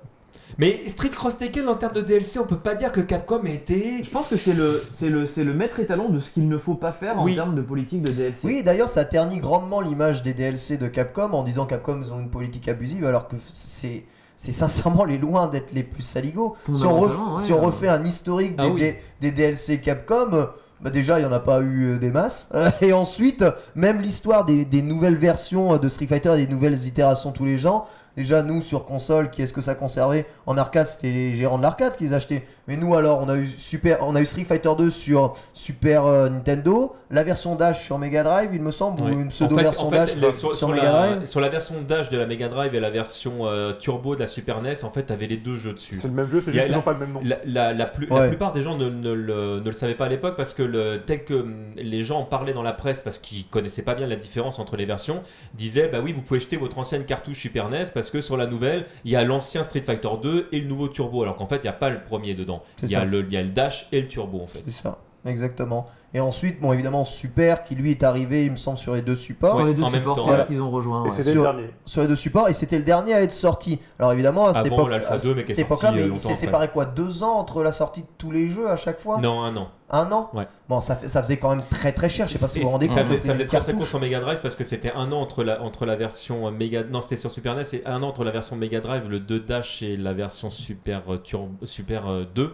Mais Street Cross Tekken en termes de DLC, on peut pas dire que Capcom a été. Je pense que c'est le, c'est le, c'est le maître étalon de ce qu'il ne faut pas faire en Oui. termes de politique de DLC. Oui, d'ailleurs, ça ternit grandement l'image des DLC de Capcom en disant Capcom ils ont une politique abusive, alors que c'est c'est sincèrement les loin d'être les plus saligots. Si on, ref- Fondamentalement, ouais, si on euh. refait un historique Ah des, oui. des- des DLC Capcom, euh, bah déjà il n'y en a pas eu euh, des masses. Et ensuite, même l'histoire des, des nouvelles versions euh, de Street Fighter et des nouvelles itérations tous les gens. Déjà, nous sur console, qui est-ce que ça conservait En arcade, c'était les gérants de l'arcade qui les achetaient. Mais nous, alors, on a eu, super, on a eu Street Fighter 2 sur Super euh, Nintendo, la version Dash sur Mega Drive, il me semble, ou une En pseudo-version fait- en Dash fait, sur, sur sur Mega la, Drive. sur la version Dash de la Mega Drive et la version euh, Turbo de la Super NES, en fait, t'avais les deux jeux dessus. C'est le même jeu, c'est juste qu'ils la- n'ont pas le même nom. La, la- la plus- la Ouais. plupart des gens ne, ne le, ne le savaient pas à l'époque parce que le, tel que hum, les gens en parlaient dans la presse parce qu'ils connaissaient pas bien la différence entre les versions, disaient bah oui vous pouvez jeter votre ancienne cartouche Super NES parce que sur la nouvelle il y a l'ancien Street Fighter 2 et le nouveau Turbo alors qu'en fait il n'y a pas le premier dedans. C'est Il y, a ça. le, il y a le Dash et le Turbo en fait. C'est ça. Exactement. Et ensuite, bon, évidemment, Super, qui lui est arrivé, il me semble, sur les deux supports. Sur les deux en même supports, temps. c'est là qu'ils ont rejoint. Et ouais. c'était Sur- le dernier. Sur les deux supports, et c'était le dernier à être sorti. Alors évidemment, à cette Avant époque, l'Alpha à 2, mais cette sorti, époque-là, euh, mais il s'est séparé quoi Deux ans entre la sortie de tous les jeux à chaque fois? Non, un an. Un an? Ouais. Bon, ça, fait, ça faisait quand même très très cher. Je sais pas si vous vous rendez ça compte. faisait, de ça faisait très très court sur Mega Drive parce que c'était un an entre la, entre la version euh, Mega. Non, c'était sur Super NES et un an entre la version Mega Drive, le 2 Dash et la version Super, euh, Tur- Super euh, 2.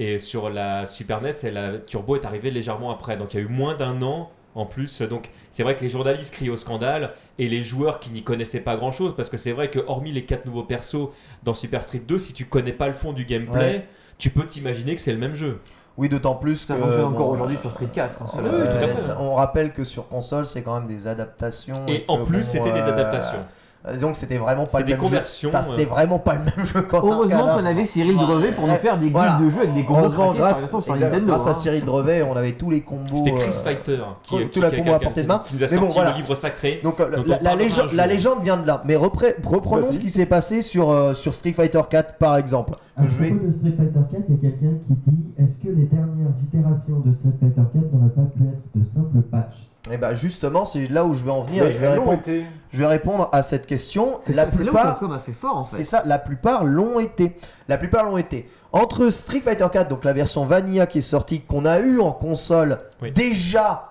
Et sur la Super NES, et la Turbo est arrivée légèrement après. Donc il y a eu moins d'un an en plus. Donc c'est vrai que les journalistes crient au scandale et les joueurs qui n'y connaissaient pas grand chose. Parce que c'est vrai que hormis les quatre nouveaux persos dans Super Street 2, si tu connais pas le fond du gameplay, Ouais. tu peux t'imaginer que c'est le même jeu. Oui, d'autant plus Ça que. fonctionne encore bon, aujourd'hui euh, sur Street 4. hein, Ouais, cela- Oui, tout à fait. ça- on rappelle que sur console, c'est quand même des adaptations. Et en plus, bon, c'était des euh, adaptations. Donc c'était vraiment pas le des même conversions, jeu. C'était euh. vraiment pas le même jeu qu'en Heureusement qu'on avait Cyril Drevet pour nous faire des guides Voilà. de jeux avec des combos Heureusement, craqués grâce, version sur exact, Nintendo. grâce à hein. Cyril Drevet, on avait tous les combos. C'était Chris euh, Fighter qui, tout qui- la qui- combo à portée de main. qui nous a Mais bon, voilà. le livre sacré. Donc euh, Donc, la, légende, la vient de là. Mais reprenons Vas-y. ce qui s'est passé sur, euh, sur Street Fighter 4 par exemple. À Je vais- de Street Fighter 4, il y a quelqu'un qui dit Est-ce que les dernières itérations de Street Fighter 4 n'auraient pas pu être de simples patchs? Et bah justement, c'est là où je vais en venir Mais et je vais, répondre, été. je vais répondre à cette question. C'est La ça- c'est là où plupart, Capcom a fait fort en C'est ça, la plupart l'ont été. La plupart l'ont été. Entre Street Fighter 4, donc la version Vanilla qui est sortie, qu'on a eu en console, Oui. déjà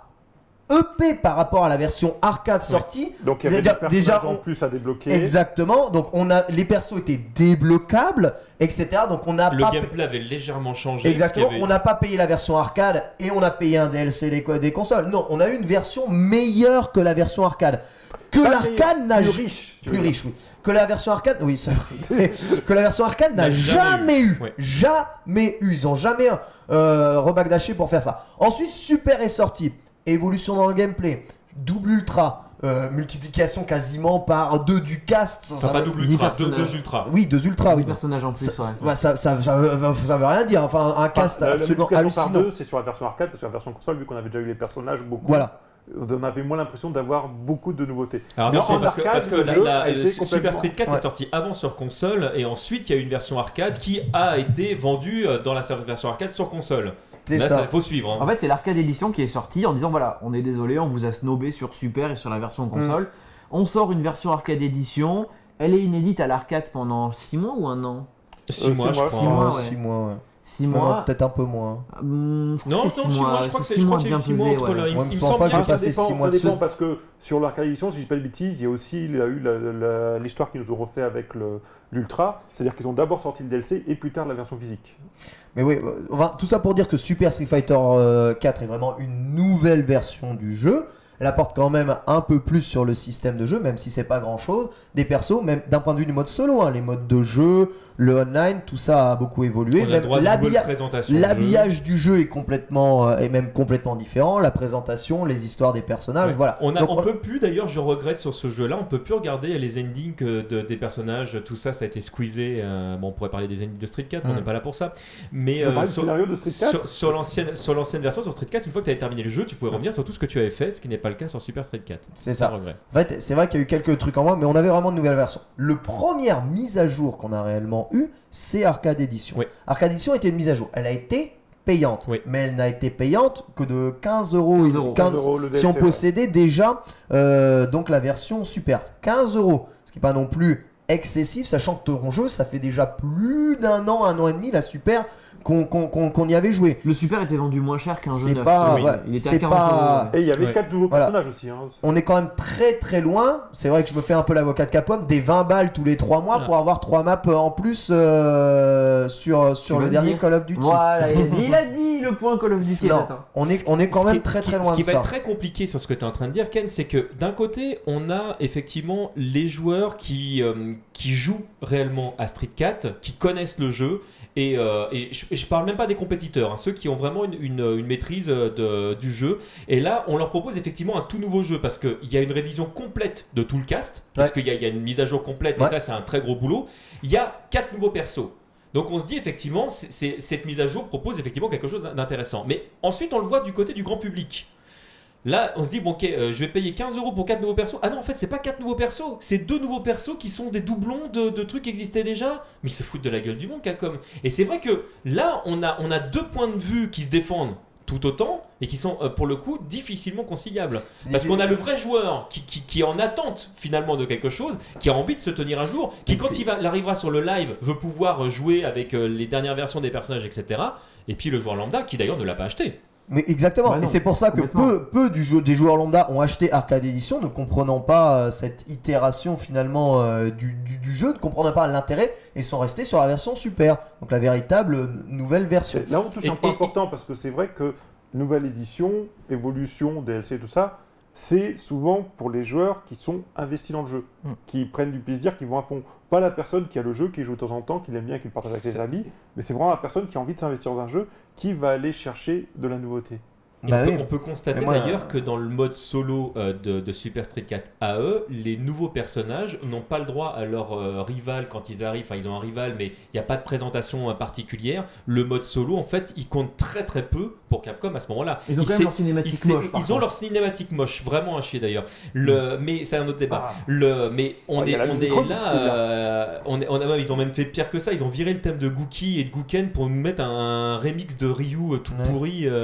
EP par rapport à la version arcade sortie. Donc il y avait Déjà- des déjà, en plus à débloquer. Exactement. Donc on a les persos étaient débloquables, etc. Donc on n'a Le pas gameplay avait légèrement changé. Exactement, on n'a pas payé la version arcade et on a payé un DLC des, des consoles. Non, on a eu une version meilleure que la version arcade. Que l'arcade n'a plus riche. plus riche, oui. Que la version arcade, oui, ça, que la version arcade n'a N'a jamais, jamais eu, eu, ouais. jamais eu. Ils ont jamais euh, rebagdaché pour faire ça. Ensuite, Super est sorti, évolution dans le gameplay, double ultra, euh, multiplication quasiment par deux du cast. Enfin, Ça pas double ultra, deux, deux ultra. Oui, deux ultras, Des oui. personnages en plus, Ça, ouais. ça- ça, ça, ça veut- ça veut rien dire. Enfin, un cast Enfin, la absolument multiplication par hallucinant. deux, c'est sur la version arcade, parce que la version console, vu qu'on avait déjà eu les personnages beaucoup, Voilà. on avait moins l'impression d'avoir beaucoup de nouveautés. Alors non, parce que, arcade, parce que le la- la- a été le Super Street 4 Ouais. est sorti avant sur console et ensuite il y a eu une version arcade qui a été vendue euh, dans la version arcade sur console. C'est Là, ça. il faut suivre. hein. En fait, c'est l'arcade édition qui est sortie en disant voilà, on est désolé, on vous a snobé sur Super et sur la version console. On sort une version arcade édition. Elle est inédite à l'arcade pendant 6 mois ou un an? Six Euh, mois, six je crois. six mois, ouais. six mois, ouais. 6 Non, non, mois. peut-être un peu moins. Hum, je crois Non, que non, c'est six six mois, je crois que c'est- six mois bien six mois pesés, entre ouais. le- il me- Ouais, il me semble pas que bien j'ai ça passé dépend, six mois ça dépend dessus. parce que sur l'arcade édition, si je dis pas de bêtises, il y a aussi il y a eu la- la- l'histoire qu'ils nous ont refait avec le- l'Ultra, c'est-à-dire qu'ils ont d'abord sorti le DLC et plus tard la version physique. Mais oui, euh, tout ça pour dire que Super Street Fighter euh, 4 est vraiment une nouvelle version du jeu. Elle apporte quand même un peu plus sur le système de jeu, même si c'est pas grand chose. Des persos, même d'un point de vue du mode solo, hein, les modes de jeu, le online, tout ça a beaucoup évolué. Même l'habilla- jeu. L'habillage du jeu est complètement, euh, est même complètement différent. La présentation, les histoires des personnages, Ouais. voilà. On, a, Donc, on peut plus d'ailleurs, je regrette sur ce jeu-là, on peut plus regarder les endings euh, de- des personnages, tout ça, ça a été squeezé. euh, bon, on pourrait parler des endings de Street 4, mais on n'est pas là pour ça. Mais euh, sur, scénario de Street 4 sur, sur l'ancienne sur l'ancienne version, sur Street 4, une fois que tu avais terminé le jeu, tu pouvais revenir sur tout ce que tu avais fait, ce qui n'est pas le cas sur Super Street 4. C'est ça. regret. En fait, c'est vrai qu'il y a eu quelques trucs en moins, mais on avait vraiment de nouvelles versions. Le première mise à jour qu'on a réellement eu, c'est Arcade Edition. Oui. Arcade Edition était une mise à jour. Elle a été payante, Oui. mais elle n'a été payante que de 15 euros. 15 euros. 15 euros le si on possédait déjà euh, donc la version super. 15 euros, ce qui n'est pas non plus excessif, sachant que ton jeu, ça fait déjà plus d'un an, un an et demi, la super, qu'on y avait joué. Le Super était vendu moins cher qu'un jeu neuf. pas- Oui, ouais, il était à c'est 40 pas-. Et il y avait Ouais. quatre nouveaux Voilà. personnages aussi. hein. On est quand même très très loin. C'est vrai que je me fais un peu l'avocat de Capcom. Des 20 balles tous les 3 mois Voilà. pour avoir 3 maps en plus euh, sur, sur le dernier dire. Call of Duty. Voilà, il a, dit, il a dit le point Call of Duty. Non, on est, on est quand même très très loin Ce qui de va ça. être très compliqué sur ce que tu es en train de dire, Ken, c'est que d'un côté, on a effectivement les joueurs qui, euh, qui jouent réellement à Street 4, qui connaissent le jeu, et, euh, et je, je parle même pas des compétiteurs, hein, ceux qui ont vraiment une, une- une maîtrise euh, de- du jeu. Et là, on leur propose effectivement un tout nouveau jeu, parce qu'il y a une révision complète de tout le cast, parce Ouais. qu'il y, a- il y a une mise à jour complète, Ouais. et ça, c'est un très gros boulot. Il y a quatre nouveaux persos. Donc on se dit effectivement, cette mise à jour propose effectivement quelque chose d'intéressant. Mais ensuite on le voit du côté du grand public. Là, on se dit, bon, ok, euh, je vais payer 15 euros pour 4 nouveaux persos. Ah non, en fait, c'est pas 4 nouveaux persos, c'est deux nouveaux persos qui sont des doublons de, de trucs qui existaient déjà. Mais ils se foutent de la gueule du monde, Capcom. Et c'est vrai que là, on a, on a deux points de vue qui se défendent tout autant et qui sont euh, pour le coup difficilement conciliables. Parce qu'on a le vrai joueur qui, qui, qui est en attente finalement de quelque chose, qui a envie de se tenir un jour, qui Mais quand il, va, il arrivera sur le live veut pouvoir jouer avec euh, les dernières versions des personnages, etc. Et puis le joueur lambda qui d'ailleurs ne l'a pas acheté. Mais exactement, Bah et c'est pour ça que peu, peu du jeu, des joueurs lambda ont acheté Arcade Edition, ne comprenant pas euh, cette itération finalement euh, du, du- du jeu, ne comprenant pas l'intérêt, et sont restés sur la version super, donc la véritable euh, nouvelle version. Là, on touche Et- un point et- important parce que c'est vrai que nouvelle édition, évolution, DLC, tout ça, c'est souvent pour les joueurs qui sont investis dans le jeu, Mm. qui prennent du plaisir, qui vont à fond. Pas la personne qui a le jeu, qui joue de temps en temps, qui l'aime bien, qui le partage avec C'est- amis, mais c'est vraiment la personne qui a envie de s'investir dans un jeu, qui va aller chercher de la nouveauté. Et Bah on, peut, oui. on peut constater moi, d'ailleurs euh, que dans le mode solo euh, de, de Super Street 4 AE, les nouveaux personnages n'ont pas le droit à leur euh, rival quand ils arrivent. Enfin, ils ont un rival, mais il n'y a pas de présentation euh, particulière. Le mode solo, en fait, il compte très très peu pour Capcom à ce moment-là. Ils ont Il quand même leur cinématique moche. ils ont leur cinématique moche, vraiment à chier d'ailleurs. Le, mais c'est un autre débat. Ah. Le, mais on Ouais, y est, on est là, euh, on est, on a- ils ont même fait pire que ça. Ils ont viré le thème de Gookie et de Gooken pour nous mettre un remix de Ryu euh, tout Ouais. pourri.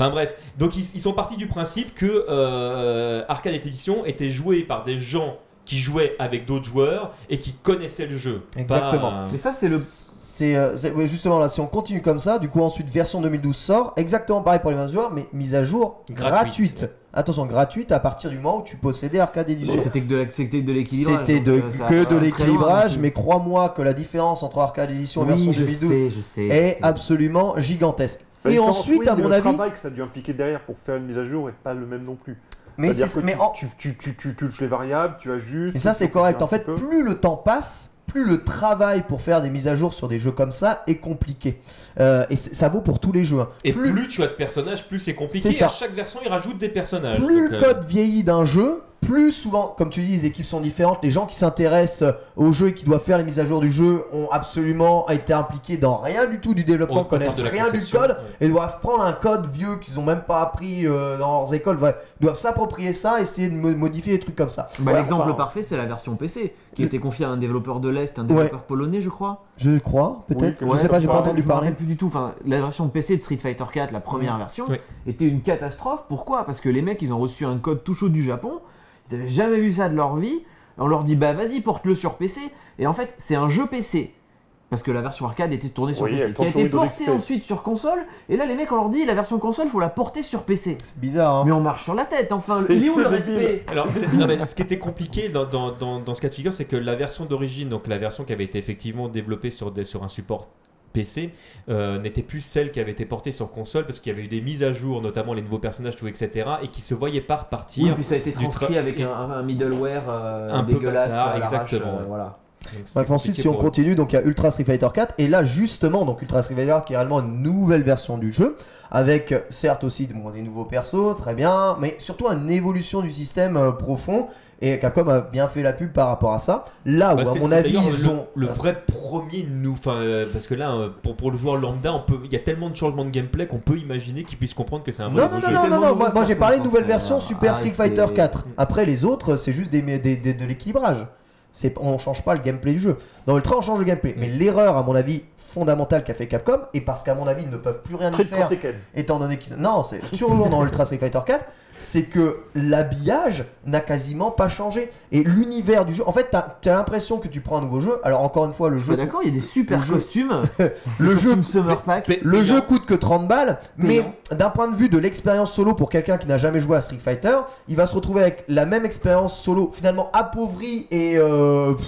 euh. Enfin bref, donc ils, ils sont partis du principe que euh, Arcade Edition était joué par des gens qui jouaient avec d'autres joueurs et qui connaissaient le jeu. Pas, Exactement. euh, Mais ça, c'est le. C'est euh, c'est- ouais, justement là, si on continue comme ça, du coup ensuite version 2012 sort, exactement pareil pour les 20 joueurs, mais mise à jour Gratuite, gratuite. ouais. Attention, gratuite à partir du moment où tu possédais Arcade Edition. C'était que de la- c'était de l'équilibrage. C'était de, donc, euh, ça que de l'équilibrage, mais crois-moi que la différence entre Arcade Edition et oui, version je 2012 sais, je sais. est absolument gigantesque. La Et différence, ensuite, oui, à mon le avis, travail que ça a dû impliquer derrière pour faire une mise à jour est pas le même non plus. mais, c'est- que mais tu, en- tu, tu, tu, tu touches les variables, tu ajustes. Et ça, c'est correct. En fait, peu. plus le temps passe, plus le travail pour faire des mises à jour sur des jeux comme ça est compliqué. Euh, et ça vaut pour tous les jeux. hein. Et plus, plus, tu as de personnages, plus c'est compliqué. C'est ça. À chaque version, ils rajoutent des personnages. plus Donc, le euh, code vieillit d'un jeu, plus souvent, comme tu dis, les équipes sont différentes. Les gens qui s'intéressent au jeu et qui doivent faire les mises à jour du jeu ont absolument été impliqués dans rien du tout du développement, connaissent rien du code. ouais. et doivent prendre un code vieux qu'ils n'ont même pas appris euh, dans leurs écoles, voilà. doivent s'approprier ça, essayer de mo- modifier des trucs comme ça. Bah, L'exemple enfin, parfait, c'est la version PC, qui était confiée à un développeur de l'Est, un développeur polonais, je crois. Je crois, peut-être. Oui, je sais pas, j'ai pas entendu je me parler. plus du tout. Enfin, la version PC de Street Fighter 4, la première version, Oui. était une catastrophe. Pourquoi? Parce que les mecs, ils ont reçu un code tout chaud du Japon. Ils avaient jamais vu ça de leur vie. On leur dit, bah vas-y, porte-le sur PC. Et en fait, c'est un jeu PC. Parce que la version arcade était tournée sur Oui, PC, elle qui a été portée ensuite sur console. Et là, les mecs, on leur dit, la version console, faut la porter sur PC. C'est bizarre, hein. Mais on marche sur la tête, enfin, il est où le respect. Alors, c'est- non, mais ce qui était compliqué dans, dans, dans, dans ce cas de figure, c'est que la version d'origine, donc la version qui avait été effectivement développée sur, des, sur un support PC, euh, n'était plus celle qui avait été portée sur console parce qu'il y avait eu des mises à jour, notamment les nouveaux personnages, tout, etc., et qui se voyaient pas Oui, repartir. puis ça a été transcrit tra- avec un, un middleware euh, Un peu dégueulasse bâtard, à l'arrache, exactement, euh, voilà. Bref, ensuite, si on eux. continue, donc il y a Ultra Street Fighter 4, et là, justement, donc Ultra Street Fighter qui est réellement une nouvelle version du jeu, avec certes aussi bon, des nouveaux persos, très bien, mais surtout une évolution du système euh, profond, et Capcom a bien fait la pub par rapport à ça. Là où, Bah, à mon avis, ils le, ont. le vrai premier nous, enfin euh, parce que là euh, pour, pour le joueur lambda, on peut, il y a tellement de changements de gameplay qu'on peut imaginer qu'il puisse comprendre que c'est un vrai Non, nouveau non, jeu. non, non, non, non, moi, j'ai parlé de nouvelle version Super Street. Fighter 4. Après, les autres, c'est juste des, des- des- de l'équilibrage. C'est, on change pas le gameplay du jeu. Dans Ultra, on change le gameplay. Mais l'erreur, à mon avis, fondamentale qu'a fait Capcom, et parce qu'à mon avis, ils ne peuvent plus rien y faire étant donné qu'il. Non, c'est sûrement dans Ultra Street Fighter 4, c'est que l'habillage n'a quasiment pas changé. Et l'univers du jeu, en fait, t'as as, l'impression que tu prends un nouveau jeu. Alors, encore une fois, le Je jeu. d'accord, il y a des super Le jeu- costumes. Le jeu. Summer Pack. Le jeu coûte que 30 balles, mais d'un point de vue de l'expérience solo pour quelqu'un qui n'a jamais joué à Street Fighter, il va se retrouver avec la même expérience solo, finalement appauvrie et euh, pff,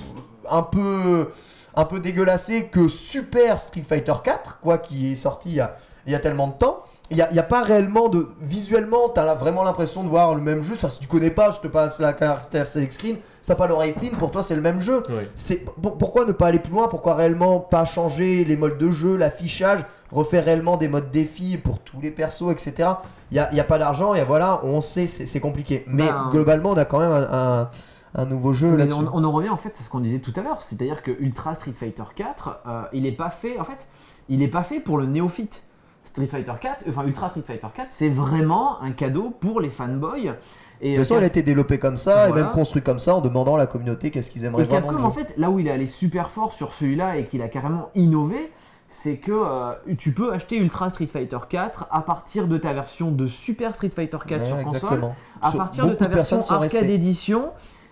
un peu un peu dégueulassée que Super Street Fighter 4, quoi, qui est sorti il y a, il y a tellement de temps. Il n'y a, il y a pas réellement de. Visuellement, tu as vraiment l'impression de voir le même jeu. Enfin, si tu connais pas, je te passe la caractère select screen. Si t'as pas l'oreille fine, pour toi, c'est le même jeu. C'est pour- pourquoi ne pas aller plus loin? Pourquoi réellement pas changer les modes de jeu, l'affichage, refaire réellement des modes défis pour tous les persos, etc. Il y a, il y a pas d'argent, et voilà, on sait, c'est compliqué. Mais Ben, globalement, on a quand même un, un- un nouveau jeu on, on en revient en fait à ce qu'on disait tout à l'heure, c'est-à-dire que Ultra Street Fighter 4, euh, il est pas fait, en fait, il pas fait pour le néophyte. Street Fighter 4, enfin Ultra Street Fighter 4, c'est vraiment un cadeau pour les fanboys. Et, De toute façon, euh, il a été développé comme ça et même construit comme ça en demandant à la communauté qu'est-ce qu'ils aimeraient Et voir dans le Capcom, jeu. en fait, là où il est allé super fort sur celui-là et qu'il a carrément innové, c'est que euh, tu peux acheter Ultra Street Fighter 4 à partir de ta version de Super Street Fighter 4 Ouais, sur console, exactement. à partir de ta version arcade édition,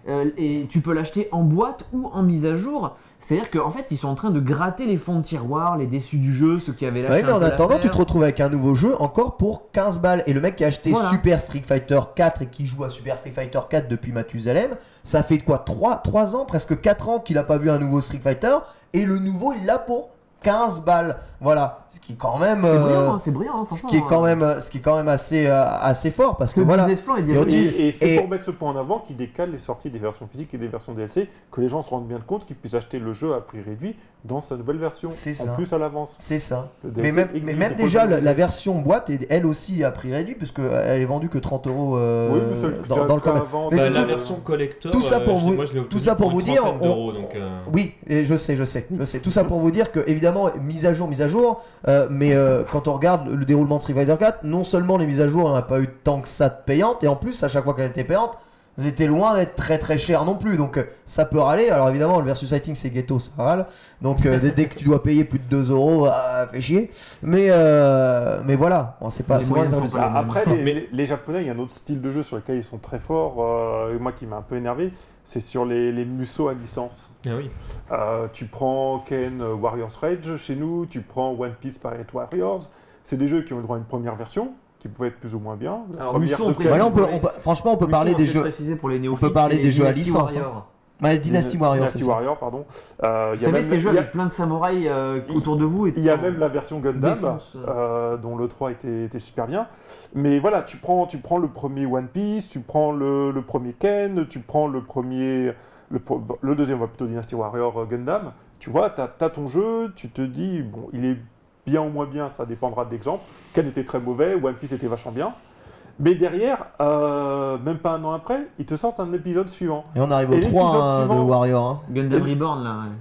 euh, et tu peux l'acheter en boîte ou en mise à jour. C'est-à-dire qu'en fait, ils sont en train de gratter les fonds de tiroir, les déçus du jeu, ceux qui avaient lâché Ouais, mais en attendant, tu te retrouves avec un nouveau jeu encore pour 15 balles. Et le mec qui a acheté Voilà. Super Street Fighter 4 et qui joue à Super Street Fighter 4 depuis Mathusalem, ça fait quoi 3, 3 ans, presque 4 ans qu'il a pas vu un nouveau Street Fighter? Et le nouveau, il l'a pour 15 balles. Voilà. Ce qui est quand même. C'est euh, brillant, c'est brillant. ce qui est quand hein. même, euh, ce qui est quand même assez, euh, assez fort parce que Le voilà. business plan est Et Et, et c'est et- pour mettre ce point en avant qui décale les sorties des versions physiques et des versions DLC, que les gens se rendent bien compte qu'ils puissent acheter le jeu à prix réduit dans sa nouvelle version, C'est en ça. plus à l'avance. C'est ça. Mais même, mais déjà, la, version boîte est elle aussi à prix réduit, puisque elle est vendue que 30 euros euh, oui, dans, le commerce. Bah, la coup, version collector, tout ça pour euh, vous- moi, je l'ai tout obtenue ça pour vous dire, on- donc, euh, Oui, et je sais, je sais, je sais. Tout ça pour vous dire que, évidemment, mise à jour, mise à jour, euh, mais euh, quand on regarde le déroulement de Street Fighter 4, non seulement les mises à jour, on n'a pas eu tant que ça de payantes, et en plus, à chaque fois qu'elle était payante, elles étaient loin d'être très très chères non plus. Donc euh, ça peut râler. Alors évidemment, le versus fighting c'est ghetto, ça râle. Donc euh, dès, dès que tu dois payer plus de 2 euros, ah, fait chier. Mais, euh, mais voilà, bon, c'est pas. Les sont pas les. Après, les, Mais- les- les Japonais, il y a un autre style de jeu sur lequel ils sont très forts, euh, et moi qui m'a un peu énervé, c'est sur les, les musos à distance. ah oui. Euh, tu prends Ken euh, Warriors Rage chez nous, tu prends One Piece Pirate Warriors. C'est des jeux qui ont eu droit à une première version, qui pouvait être plus ou moins bien. Alors, Musso, on on peut, on peut- franchement, on peut parler des jeux. Préciser pour les néophytes, peut parler des jeux à licence, hein. Warrior. Ouais, Dynasty Warriors, Dynasty c'est ça. Warrior, pardon. Euh, il Vous y a savez, même- ces jeux il y a- avec plein de samouraïs euh, autour de vous. Il y a même la version Gundam, euh, dont le 3 était, était super bien. Mais voilà, tu prends, tu prends le premier One Piece, tu prends le, le premier Ken, tu prends le premier. Le, le deuxième, on va plutôt Dynasty Warrior euh, Gundam. Tu vois, tu as, ton jeu, tu te dis, bon, il est bien ou moins bien, ça dépendra de l'exemple. Ken était très mauvais, One Piece était vachement bien. Mais derrière, euh, même pas un an après, ils te sortent un épisode suivant. Et on arrive au Et 3 l'épisode hein, de Warrior. hein. Gundam Et- Reborn, là. ouais.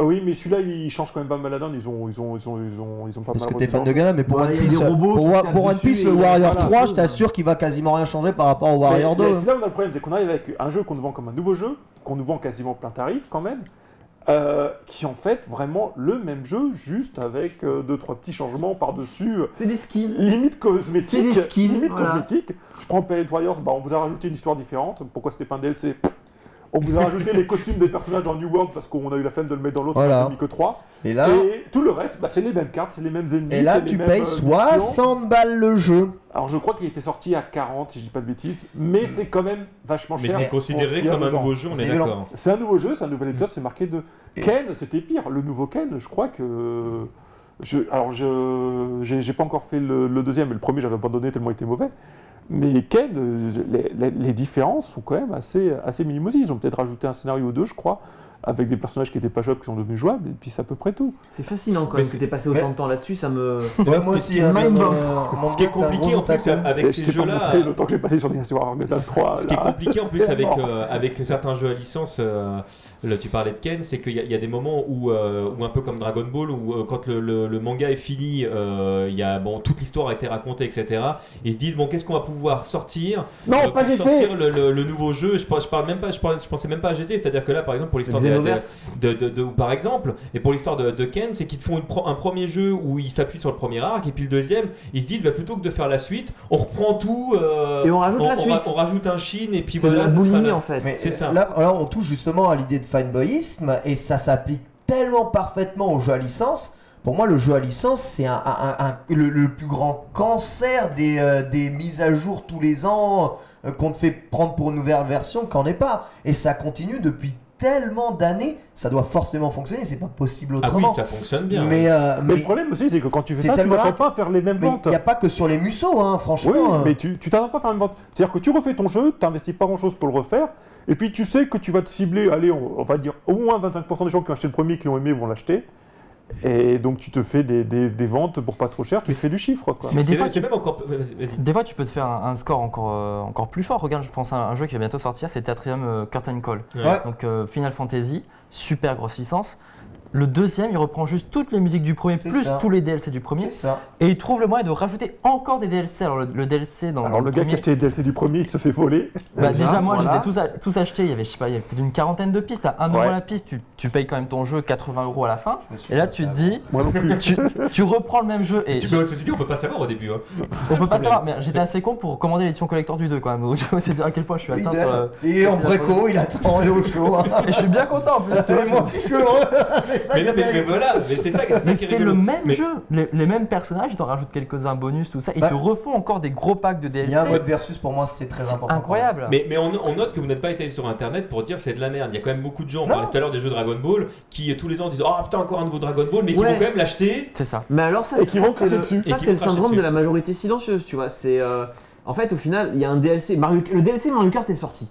Ah oui, mais celui-là, il change quand même pas mal la donne. Ils ont, ils ont, ils ont, ils ont, ils ont pas Parce mal que t'es fan de. Gundam, mais pour Ouais, One Piece, pour, Wa- One Piece, le Warrior plein de 3, choses. je t'assure qu'il va quasiment rien changer par rapport au Warrior mais 2. C'est là où on a le problème, c'est qu'on arrive avec un jeu qu'on nous vend comme un nouveau jeu, qu'on nous vend quasiment plein tarif quand même, euh, qui en fait vraiment le même jeu, juste avec euh, deux trois petits changements par-dessus, euh, C'est des skins. limite cosmétique. C'est des skins, limite voilà. cosmétique. Je prends Pirate Warriors, bah, on vous a rajouté une histoire différente. Pourquoi c'était pas un DLC On vous a rajouté les costumes des personnages dans New World parce qu'on a eu la flemme de le mettre dans l'autre, Voilà. on a mis que 3. Et là, Et tout le reste, bah, c'est les mêmes cartes, c'est les mêmes ennemis. et là c'est les tu mêmes, payes euh, missions. 60 balles le jeu. Alors je crois qu'il était sorti à 40, si je dis pas de bêtises, mais c'est quand même vachement Mais cher. c'est pour considéré comme un dedans. nouveau jeu, on C'est est violent. d'accord. C'est un nouveau jeu, c'est un nouvel épisode, c'est marqué de Et- Ken, c'était pire. Le nouveau Ken, je crois que. Je, alors, je j'ai j'ai pas encore fait le, le deuxième, mais le premier, j'avais abandonné tellement il était mauvais. Mais euh, les, différences sont quand même assez, assez minimosées. Ils ont peut-être rajouté un scénario ou deux, je crois, avec des personnages qui étaient pas jouables, qui sont devenus jouables, et puis c'est à peu près tout. C'est fascinant quand Mais même que t'aies passé autant de temps là-dessus, ça me. Ouais, moi aussi, hein, mon Ce qui est compliqué en plus avec Et ces je t'ai pas jeux-là. montré le temps que j'ai passé sur Dynasty Warriors Gundam 3. Ce qui est là, compliqué en plus c'est avec, mort. euh, avec certains jeux à licence, euh, là, tu parlais de Ken, c'est qu'il y, a- il y a des moments où, euh, où un peu comme Dragon Ball, où euh, quand le, le- le manga est fini, euh, il y a, bon, toute l'histoire a été racontée, etc. Ils se disent, bon, qu'est-ce qu'on va pouvoir sortir Non, euh, pas pour GT sortir le, le- le nouveau jeu. Je, par- je parle même pas, je, parle- je pensais même pas à GT, c'est-à-dire que là, par exemple, pour l'histoire de, Xenoverse. de, de- de- ou par exemple, et pour l'histoire de, de Ken, c'est qu'ils te font une pro- un premier jeu où ils s'appuient sur le premier arc, et puis le deuxième, ils se disent, bah, plutôt que de faire la suite, on reprend tout, euh, Et on rajoute la on, suite. on rajoute un Chine, et puis C'est voilà, la ce sera boulimie la- en fait. C'est ça. Là, là, on touche justement à l'idée de fanboyisme et ça s'applique tellement parfaitement au jeu à licence. Pour moi, le jeu à licence, c'est un, un- un- le, le plus grand cancer des, euh, des mises à jour tous les ans euh, qu'on te fait prendre pour une nouvelle version qu'en est pas. Et ça continue depuis tellement d'années, ça doit forcément fonctionner, c'est pas possible Ah oui, autrement. ça fonctionne bien. mais euh, Mais mais le problème aussi, c'est que quand tu fais ça, tu ne vas pas faire les mêmes mais ventes. il n'y a pas que sur les museaux, hein, franchement. Oui, euh. mais tu tu t'attends pas à faire une vente. C'est-à-dire que tu refais ton jeu, tu n'investis pas grand-chose pour le refaire, et puis tu sais que tu vas te cibler, allez, on, on va dire au moins 25% des gens qui ont acheté le premier, qui l'ont aimé, vont l'acheter. Et donc tu te fais des, des- des ventes pour pas trop cher, tu fais du chiffre. Quoi. Mais des fois, c'est même encore. Vas-y. vas-y. Des fois, tu peux te faire un, un score encore, euh, encore plus fort. Regarde, je pense à un jeu qui va bientôt sortir, c'est Theatrium euh, Curtain Call. Ouais. Donc euh, Final Fantasy, super grosse licence. Le deuxième, il reprend juste toutes les musiques du premier, plus ça. tous les DLC du premier, C'est ça. et il trouve le moyen de rajouter encore des DLC. Alors le, le DLC dans, dans Alors, le, le gars qui premier, a acheté les DLC du premier, il se fait voler. bah, Déjà, déjà moi voilà. je les ai tous, achetés, il y avait je sais pas, il y avait peut-être une quarantaine de pistes, à 1 euro Ouais. la piste, tu, tu payes quand même ton jeu 80 euros à la fin, Je et là tu te dis, Moi non plus. tu, tu reprends le même jeu, et Tu peux, ceci dit, on peut pas savoir au début. Hein. On peut pas savoir, mais j'étais assez con pour commander l'édition collector du 2 quand même, donc c'est dire à quel point je suis atteint sur le... Et en préco, il attend, il est au chaud. Et je suis bien content en plus, Et moi aussi, je suis heureux. C'est ça Mais, qui est mais- mais voilà, mais c'est ça, c'est ça Mais qui est c'est rigolo. le même Mais- jeu, les, les mêmes personnages, ils t'en rajoutent quelques-uns bonus, tout ça, ils Bah, te refont encore des gros packs de Il DLC. y a un mode versus pour moi, c'est très important. incroyable. Mais, mais on, on note que vous n'êtes pas été sur internet pour dire c'est de la merde. Il y a quand même beaucoup de gens, on parlait tout à l'heure des jeux Dragon Ball, qui euh, tous les ans disent Oh putain, encore un nouveau Dragon Ball, mais qui Ouais. vont quand même l'acheter. C'est ça. Mais alors ça, Et qui ça, vont c'est cracher le- syndrome de la majorité silencieuse, tu vois. C'est euh, en fait au final il y a un DLC. Mario... Le DLC Mario Kart est sorti.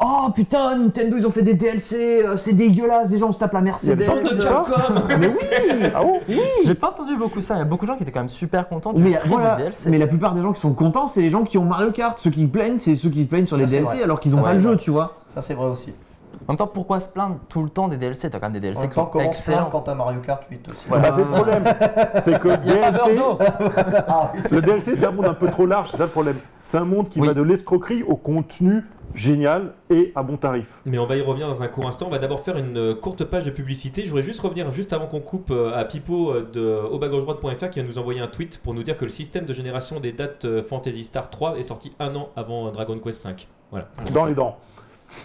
Oh putain, Nintendo ils ont fait des DLC, euh, c'est dégueulasse, des gens se tapent la Mercedes. des gens Bande de ça Capcom Mais oui, Ah bon J'ai pas entendu beaucoup ça, il y a beaucoup de gens qui étaient quand même super contents du mais, prix voilà. des DLC. mais la plupart des gens qui sont contents, c'est les gens qui ont Mario Kart. Ceux qui plaignent, c'est ceux qui plaignent sur Ça, les c'est DLC vrai. alors qu'ils Ça, ont pas c'est le jeu, vrai. tu vois. Ça, c'est vrai aussi. En même temps, pourquoi se plaindre tout le temps des DLC T'as quand même des En DLC même qui temps, sont comment se plaindre excellents. quand t'as Mario Kart 8 aussi? Bah, c'est le problème. C'est que DLC, Ah le DLC, c'est un monde un peu trop large, c'est ça le problème. C'est un monde qui Oui. va de l'escroquerie au contenu génial et à bon tarif. Mais on va y revenir dans un court instant. On va d'abord faire une courte page de publicité. Je voudrais juste revenir juste avant qu'on coupe euh, à Pipo euh, de aubagauche-droite.fr qui va nous envoyer un tweet pour nous dire que le système de génération des dates euh, Fantasy Star 3 est sorti un an avant Dragon Quest 5. Voilà. Dans les dents.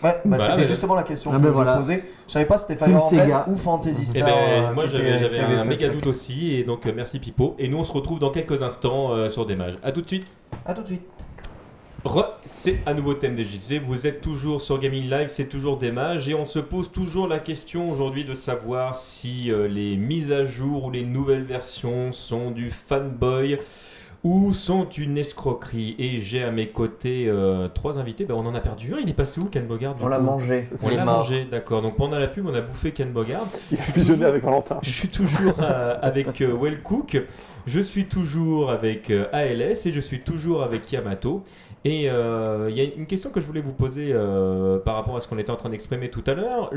Ouais, bah, Voilà, c'était mais- justement la question Ah, que ben je voilà. posais. Je savais pas si c'était Fire ou Fantasy Et Star. ben, euh, moi j'avais un méga doute aussi et donc euh, merci Pipo. Et nous on se retrouve dans quelques instants euh, sur des mages. A tout de suite. À tout de suite. C'est un nouveau thème des JC. Vous êtes toujours sur Gaming Live, c'est toujours des mages et on se pose toujours la question aujourd'hui de savoir si euh, les mises à jour ou les nouvelles versions sont du fanboy ou sont une escroquerie? Et j'ai à mes côtés euh, trois invités. Ben, on en a perdu un. Il est passé où Ken Bogard du On l'a mangé. On Il l'a mangé, d'accord. Donc pendant la pub, on a bouffé Ken Bogard. Qui a fusionné avec Valentin. Je suis toujours euh, avec euh, Wellcook, je suis toujours avec ALS et je suis toujours avec Yamato. Et euh, il y a une question que je voulais vous poser euh, par rapport à ce qu'on était en train d'exprimer tout à l'heure.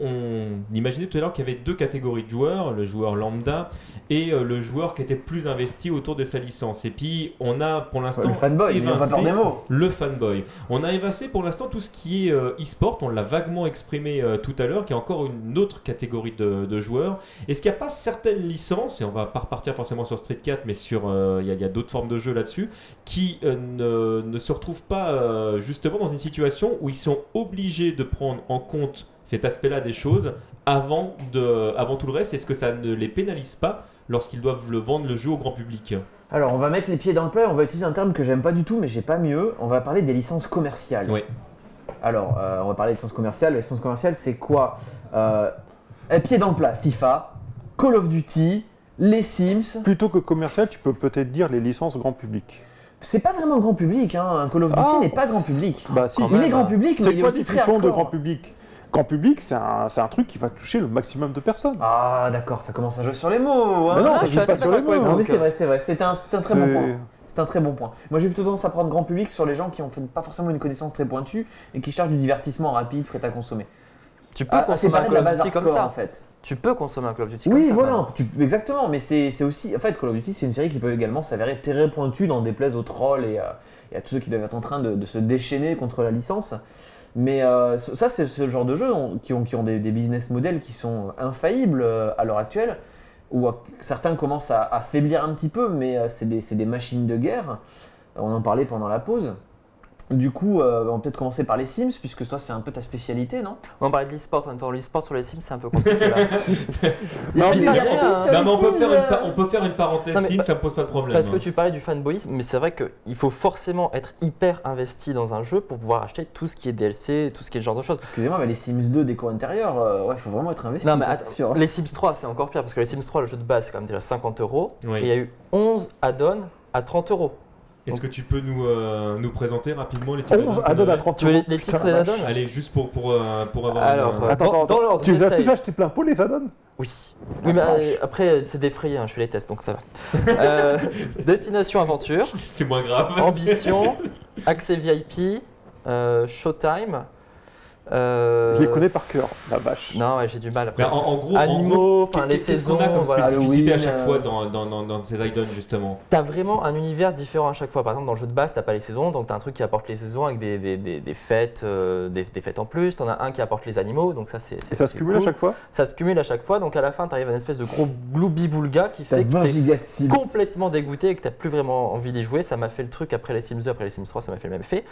On imaginait tout à l'heure qu'il y avait deux catégories de joueurs, le joueur lambda et euh, le joueur qui était plus investi autour de sa licence. Et puis on a pour l'instant Le fanboy, évincé- peur des mots. le fanboy. On a évincé pour l'instant tout ce qui est e-sport, on l'a vaguement exprimé tout à l'heure, qui est encore une autre catégorie de, de joueurs. Est-ce qu'il n'y a pas certaines licences, et on va pas repartir forcément sur Street 4, mais sur il y a, a d'autres formes de jeux là-dessus, qui euh, ne, ne se retrouvent pas euh, justement dans une situation où ils sont obligés de prendre en compte cet aspect-là des choses avant, de, avant tout le reste Est-ce que ça ne les pénalise pas lorsqu'ils doivent le vendre le jeu au grand public? Alors on va mettre les pieds dans le plat, on va utiliser un terme que j'aime pas du tout mais j'ai pas mieux, on va parler des licences commerciales. Ouais. Alors euh, on va parler des licences commerciales, les licences commerciales c'est quoi? Euh, eh, Pieds dans le plat, FIFA, Call of Duty, les Sims, Plutôt que commercial, tu peux peut-être dire les licences grand public. C'est pas vraiment grand public, hein. un Call of Duty Ah. n'est pas grand public. Bah si. Il même, est grand public mais C'est il est quoi aussi très définition de grand public? Grand public, c'est un, c'est un truc qui va toucher le maximum de personnes. Ah d'accord, ça commence à jouer sur les mots. hein. Mais non, Ah, ça je suis joue pas assez sur les mots. Non mais c'est vrai, c'est vrai, c'est un, c'est un très bon point. C'est un très bon point. Moi j'ai plutôt tendance à prendre grand public sur les gens qui ont fait pas forcément une connaissance très pointue et qui cherchent du divertissement rapide, prêt à consommer. Tu peux Ah, consommer un Call of Duty comme ça. en fait. Tu peux consommer un Call of Duty comme Oui, ça. voilà, tu- exactement, mais c'est aussi. En fait, Call of Duty, c'est une série qui peut également s'avérer très pointue dans déplaise aux trolls et, à- et à tous ceux qui doivent être en train de, de se déchaîner contre la licence. Mais euh, ça, c'est ce genre de jeux on- qui ont, qui ont des, des business models qui sont infaillibles euh, à l'heure actuelle, où certains commencent à, à faiblir un petit peu, mais euh, c'est des, c'est des machines de guerre. On en parlait pendant la pause. Du coup, euh, on va peut-être commencer par les Sims, puisque toi, c'est un peu ta spécialité, non? On parlait de l'e-sport en même temps. L'e-sport sur les Sims, c'est un peu compliqué là. Non, mais- hein. Non, mais on peut, Sims, faire une, pa- on peut faire une parenthèse Non, mais sim, pa- ça me pose pas de problème. Parce que tu parlais du fanboyisme, mais c'est vrai qu'il faut forcément être hyper investi dans un jeu pour pouvoir acheter tout ce qui est DLC, tout ce qui est ce genre de choses. Excusez-moi, mais les Sims 2 déco intérieur, euh, ouais, faut vraiment être investi. Non, mais ça, attends, c'est sûr. les Sims 3, c'est encore pire parce que les Sims 3, le jeu de base, c'est quand même déjà 50 euros. Oui. Et il y a eu 11 add-ons à 30 euros. Est-ce que tu peux nous, euh, nous présenter rapidement les types 11 add-ons à 30 Tu veux les, titres des add-ons Allez, juste pour, pour, euh, pour avoir. Alors, euh, Attends, Dans- attends, dans Tu les as tous achetés plein pot les add-ons Oui. Oui, mais euh, après, c'est défrayé, hein, je fais les tests, donc ça va. Euh, Destination Aventure, C'est moins grave. Ambition, Accès VIP, euh, Showtime, Euh, Je les connais par cœur, la vache. Non, ouais, j'ai du mal. Après. En, en gros, Animaux, enfin, les qu'est-ce qu'on a saisons, comme voilà. spécificité à chaque euh, fois dans, dans, dans, dans ces add-ons justement? T'as vraiment un univers différent à chaque fois. Par exemple, dans le jeu de base, t'as pas les saisons, donc t'as un truc qui apporte les saisons avec des, des, des, des fêtes, euh, des, des fêtes en plus. T'en as un qui apporte les animaux, donc ça c'est. Et ça se cumule à chaque fois? Ça se cumule à chaque fois, donc à la fin, t'arrives à une espèce de gros gloubi-boulga qui fait que 20 t'es complètement dégoûté et que t'as plus vraiment envie d'y jouer. Ça m'a fait le truc après les Sims 2, après les Sims 3, ça m'a fait le même effet.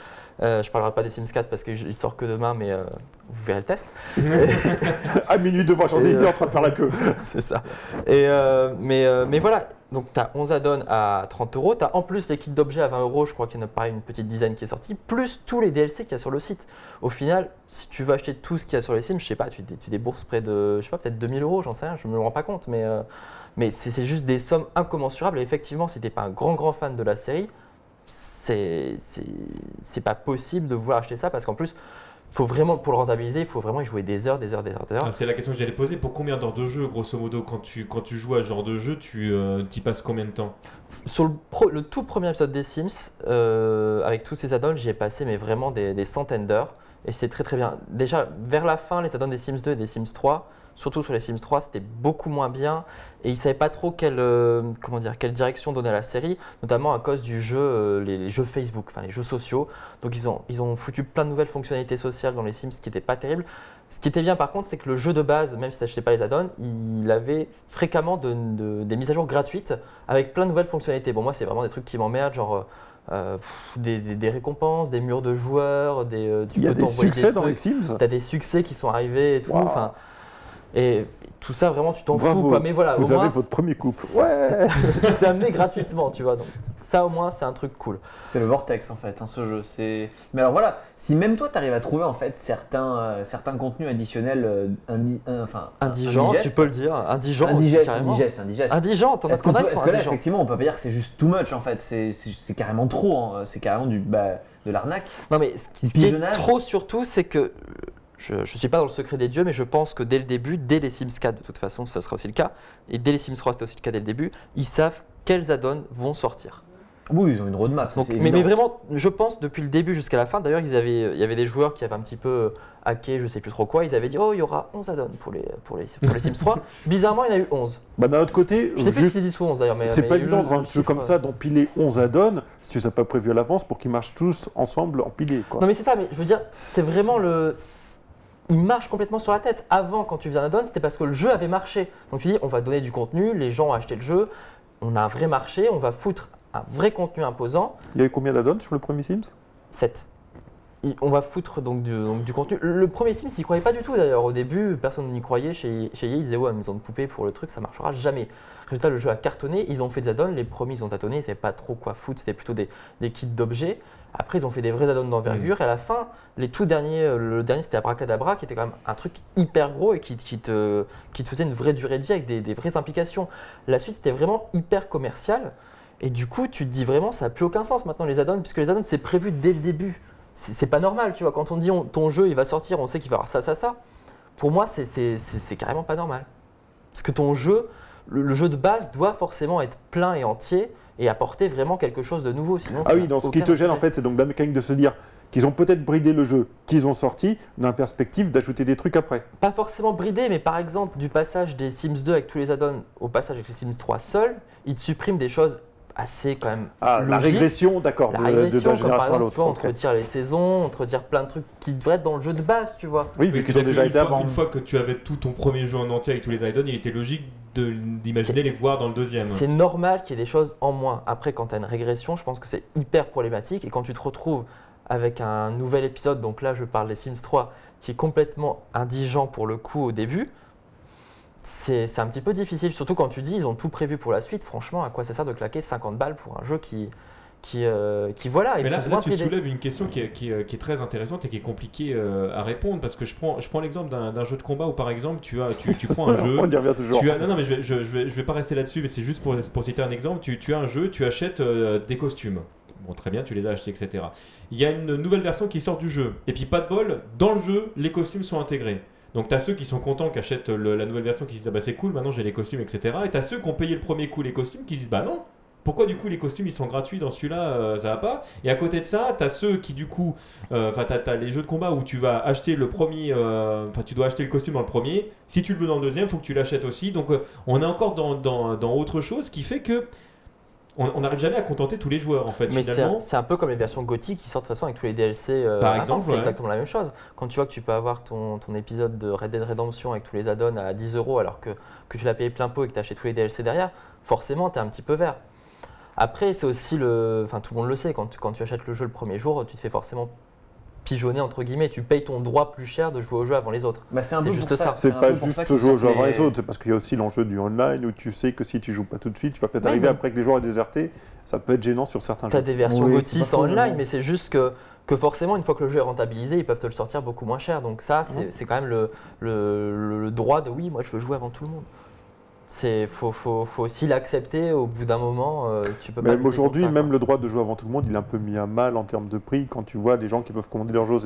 Euh, je parlerai pas des Sims 4 parce qu'il sort que demain, mais euh, vous verrez le test. À minuit devant Champs-Élysées euh, en train de faire la queue. c'est ça. Et euh, mais, euh, mais voilà, donc tu as 11 add-ons à 30 euros. Tu as en plus les kits d'objets à 20 euros. Je crois qu'il y en a pas une petite dizaine qui est sortie, plus tous les DLC qu'il y a sur le site. Au final, si tu veux acheter tout ce qu'il y a sur les Sims, je sais pas, tu, dé- tu débourses près de, je sais pas, peut-être 2000 euros, j'en sais rien, je me rends pas compte. Mais, euh, mais c'est juste des sommes incommensurables. Et effectivement, si tu pas un grand, grand fan de la série, c'est pas possible de vouloir acheter ça parce qu'en plus, faut vraiment, pour le rentabiliser, il faut vraiment y jouer des heures, des heures, des heures, des heures. Ah, C'est la question que j'allais poser. Pour combien d'heures de jeu, grosso modo, quand tu, quand tu joues à ce genre de jeu, tu y passes combien de temps? Sur le, pro- le tout premier épisode des Sims, euh, avec tous ces add-ons, j'y ai passé mais vraiment des, des centaines d'heures. Et c'était très très bien. Déjà, vers la fin, les add-ons des Sims 2 et des Sims 3, surtout sur les Sims 3, c'était beaucoup moins bien. Et ils ne savaient pas trop quelle, euh, comment dire, quelle direction donner à la série, notamment à cause du jeu, euh, les, les jeux Facebook, enfin les jeux sociaux. Donc ils ont, ils ont foutu plein de nouvelles fonctionnalités sociales dans les Sims, ce qui n'était pas terrible. Ce qui était bien par contre, c'est que le jeu de base, même si tu n'achetais pas les add-ons, il avait fréquemment de- de- des mises à jour gratuites avec plein de nouvelles fonctionnalités. Bon, moi, c'est vraiment des trucs qui m'emmerdent, genre euh, pff, des, des- des récompenses, des murs de joueurs, des, euh, tu Il y a des succès dans les Sims. T'as des succès qui sont arrivés et tout. Enfin, Et tout ça, vraiment, tu t'en fous. Quoi. Mais voilà, Vous au moins, avez votre premier couple. Ouais c'est amené gratuitement, tu vois. Donc, ça, au moins, c'est un truc cool. C'est le vortex en fait, hein, ce jeu. C'est. Mais alors voilà, si même toi t'arrives à trouver en fait certains, euh, certains contenus additionnels, euh, indi- euh, enfin Indigent, indigestes- tu peux le dire. Indigent aussi, indigeste, carrément. indigeste, indigeste. Indigent, t'en as qu'on a qui sont là, indigents. effectivement, on peut pas dire que c'est juste too much en fait, c'est carrément trop, hein. c'est carrément du, bah, de l'arnaque. Non, mais ce qui, ce qui est trop surtout, c'est que je ne suis pas dans le secret des dieux, mais je pense que dès le début, dès les Sims 4, de toute façon, ça sera aussi le cas, et dès les Sims 3, c'était aussi le cas dès le début, ils savent quels add-ons vont sortir. Oui, ils ont une roadmap. Donc, mais, vraiment, je pense depuis le début jusqu'à la fin, d'ailleurs, ils avaient- il y avait des joueurs qui avaient un petit peu hacké, je sais plus trop quoi, ils avaient dit Oh, il y aura 11 add-ons pour les, pour, les, pour les Sims 3. Bizarrement, il y en a eu 11. Bah, d'un autre côté, Je sais plus si c'est 10 ou 11 d'ailleurs, mais. c'est pas évident dans un jeu comme euh, ça d'empiler 11 add-ons si tu les as pas prévus à l'avance pour qu'ils marchent tous ensemble empilés. Quoi. Non mais c'est ça, mais je veux dire, c'est vraiment le... Il marche complètement sur la tête. Avant, quand tu faisais un add-on, c'était parce que le jeu avait marché. Donc tu dis, on va donner du contenu, les gens ont acheté le jeu, on a un vrai marché, on va foutre un vrai contenu imposant. Il y a eu combien d'add-ons sur le premier Sims? 7. Il- On va foutre donc du, donc du contenu. Le premier Sims, ils n'y croyaient pas du tout d'ailleurs. Au début, personne n'y croyait. Chez, chez EA, ils disaient Ouais, maison de poupée pour le truc, ça marchera jamais. Résultat, le jeu a cartonné. Ils ont fait des add-ons. Les premiers, ils ont tâtonné. Ils ne savaient pas trop quoi foutre. C'était plutôt des, des kits d'objets. Après, ils ont fait des vrais add-ons d'envergure. Et à la fin, les tout derniers, euh, le dernier, c'était Abracadabra, qui était quand même un truc hyper gros et qui, qui te, qui te faisait une vraie durée de vie avec des, des vraies implications. La suite, c'était vraiment hyper commercial. Et du coup, tu te dis vraiment, ça n'a plus aucun sens maintenant les add-ons, puisque les add-ons, c'est prévu dès le début. C'est pas normal, tu vois. Quand on dit on- ton jeu, il va sortir, on sait qu'il va avoir ça, ça, ça. Pour moi, c'est- c'est c'est- c'est carrément pas normal. Parce que ton jeu, le, le jeu de base doit forcément être plein et entier et apporter vraiment quelque chose de nouveau. Sinon, Ah oui, donc ce qui te gêne en fait, c'est donc la mécanique de se dire qu'ils ont peut-être bridé le jeu qu'ils ont sorti dans la perspective d'ajouter des trucs après. Pas forcément bridé, mais par exemple, du passage des Sims 2 avec tous les add-ons au passage avec les Sims 3 seuls, ils te suppriment des choses assez quand même Ah, la régression, d'accord, La de, de- de régression, la génération à l'autre. on ok. te retire les saisons, on te retire plein de trucs qui devraient être dans le jeu de base, tu vois. Oui, Oui, ont c'est-à-dire déjà été fois- avant. Une fois que tu avais tout ton premier jeu en entier avec tous les add-ons, il était logique de- d'imaginer les voir dans le deuxième. C'est normal qu'il y ait des choses en moins. Après, quand tu as une régression, je pense que c'est hyper problématique. Et quand tu te retrouves avec un nouvel épisode, donc là je parle des Sims 3, qui est complètement indigent pour le coup au début, c'est c'est un petit peu difficile. Surtout quand tu dis ils ont tout prévu pour la suite. Franchement, à quoi ça sert de claquer 50 balles pour un jeu qui, qui, euh, qui voilà, Mais là, là, tu soulèves une question qui est, qui est- qui est très intéressante et qui est compliquée euh, à répondre parce que je prends, je prends l'exemple d'un d'un jeu de combat où par exemple tu, as, tu, tu prends un jeu. On y revient toujours. Tu as, non, non, mais je vais, je, je vais, je vais pas rester là-dessus, mais c'est juste pour, pour citer un exemple. Tu, tu as un jeu, tu achètes euh, des costumes. Bon, très bien, tu les as achetés, etc. Il y a une nouvelle version qui sort du jeu. Et puis, pas de bol, dans le jeu, les costumes sont intégrés. Donc, tu as ceux qui sont contents, qui achètent la nouvelle version, qui se disent Ah bah c'est cool, maintenant j'ai les costumes, etc. Et tu as ceux qui ont payé le premier coup les costumes, qui se disent Bah non, pourquoi du coup les costumes ils sont gratuits dans celui-là, euh, ça va pas? Et à côté de ça, t'as ceux qui du coup, euh, enfin t'as, t'as les jeux de combat où tu vas acheter le premier, euh, enfin tu dois acheter le costume dans le premier. Si tu le veux dans le deuxième, faut que tu l'achètes aussi. Donc euh, on est encore dans, dans, dans autre chose qui fait que on n'arrive jamais à contenter tous les joueurs en fait Mais c'est un, peu comme les versions gothiques qui sortent de toute façon avec tous les DLC. euh, Par exemple, c'est ouais. exactement la même chose. Quand tu vois que tu peux avoir ton, ton épisode de Red Dead Redemption avec tous les add-ons à 10 euros alors que, que tu l'as payé plein pot et que tu as acheté tous les DLC derrière, forcément tu es un petit peu vert. Après, c'est aussi le. Enfin, tout le monde le sait, quand tu, quand tu achètes le jeu le premier jour, tu te fais forcément pigeonner entre guillemets. Tu payes ton droit plus cher de jouer au jeu avant les autres. Bah, c'est un C'est peu juste ça. C'est un pas juste jouer jeux sortent avant les- autres, c'est parce qu'il y a aussi l'enjeu du online où tu sais que si tu joues pas tout de suite, tu vas peut-être arriver après que les joueurs aient déserté. Ça peut être gênant sur certains Tu as jeux. des versions Oui, en faux, online, mais- mais c'est juste que, que forcément, une fois que le jeu est rentabilisé, ils peuvent te le sortir beaucoup moins cher. Donc ça, c'est c'est quand même le, le, le droit de oui, moi je veux jouer avant tout le monde. C'est faut, faut, faut aussi l'accepter au bout d'un moment. euh, tu peux lutter aujourd'hui, même le droit de jouer avant tout le monde, il est un peu mis à mal en termes de prix. Quand tu vois les gens qui peuvent commander leurs jeux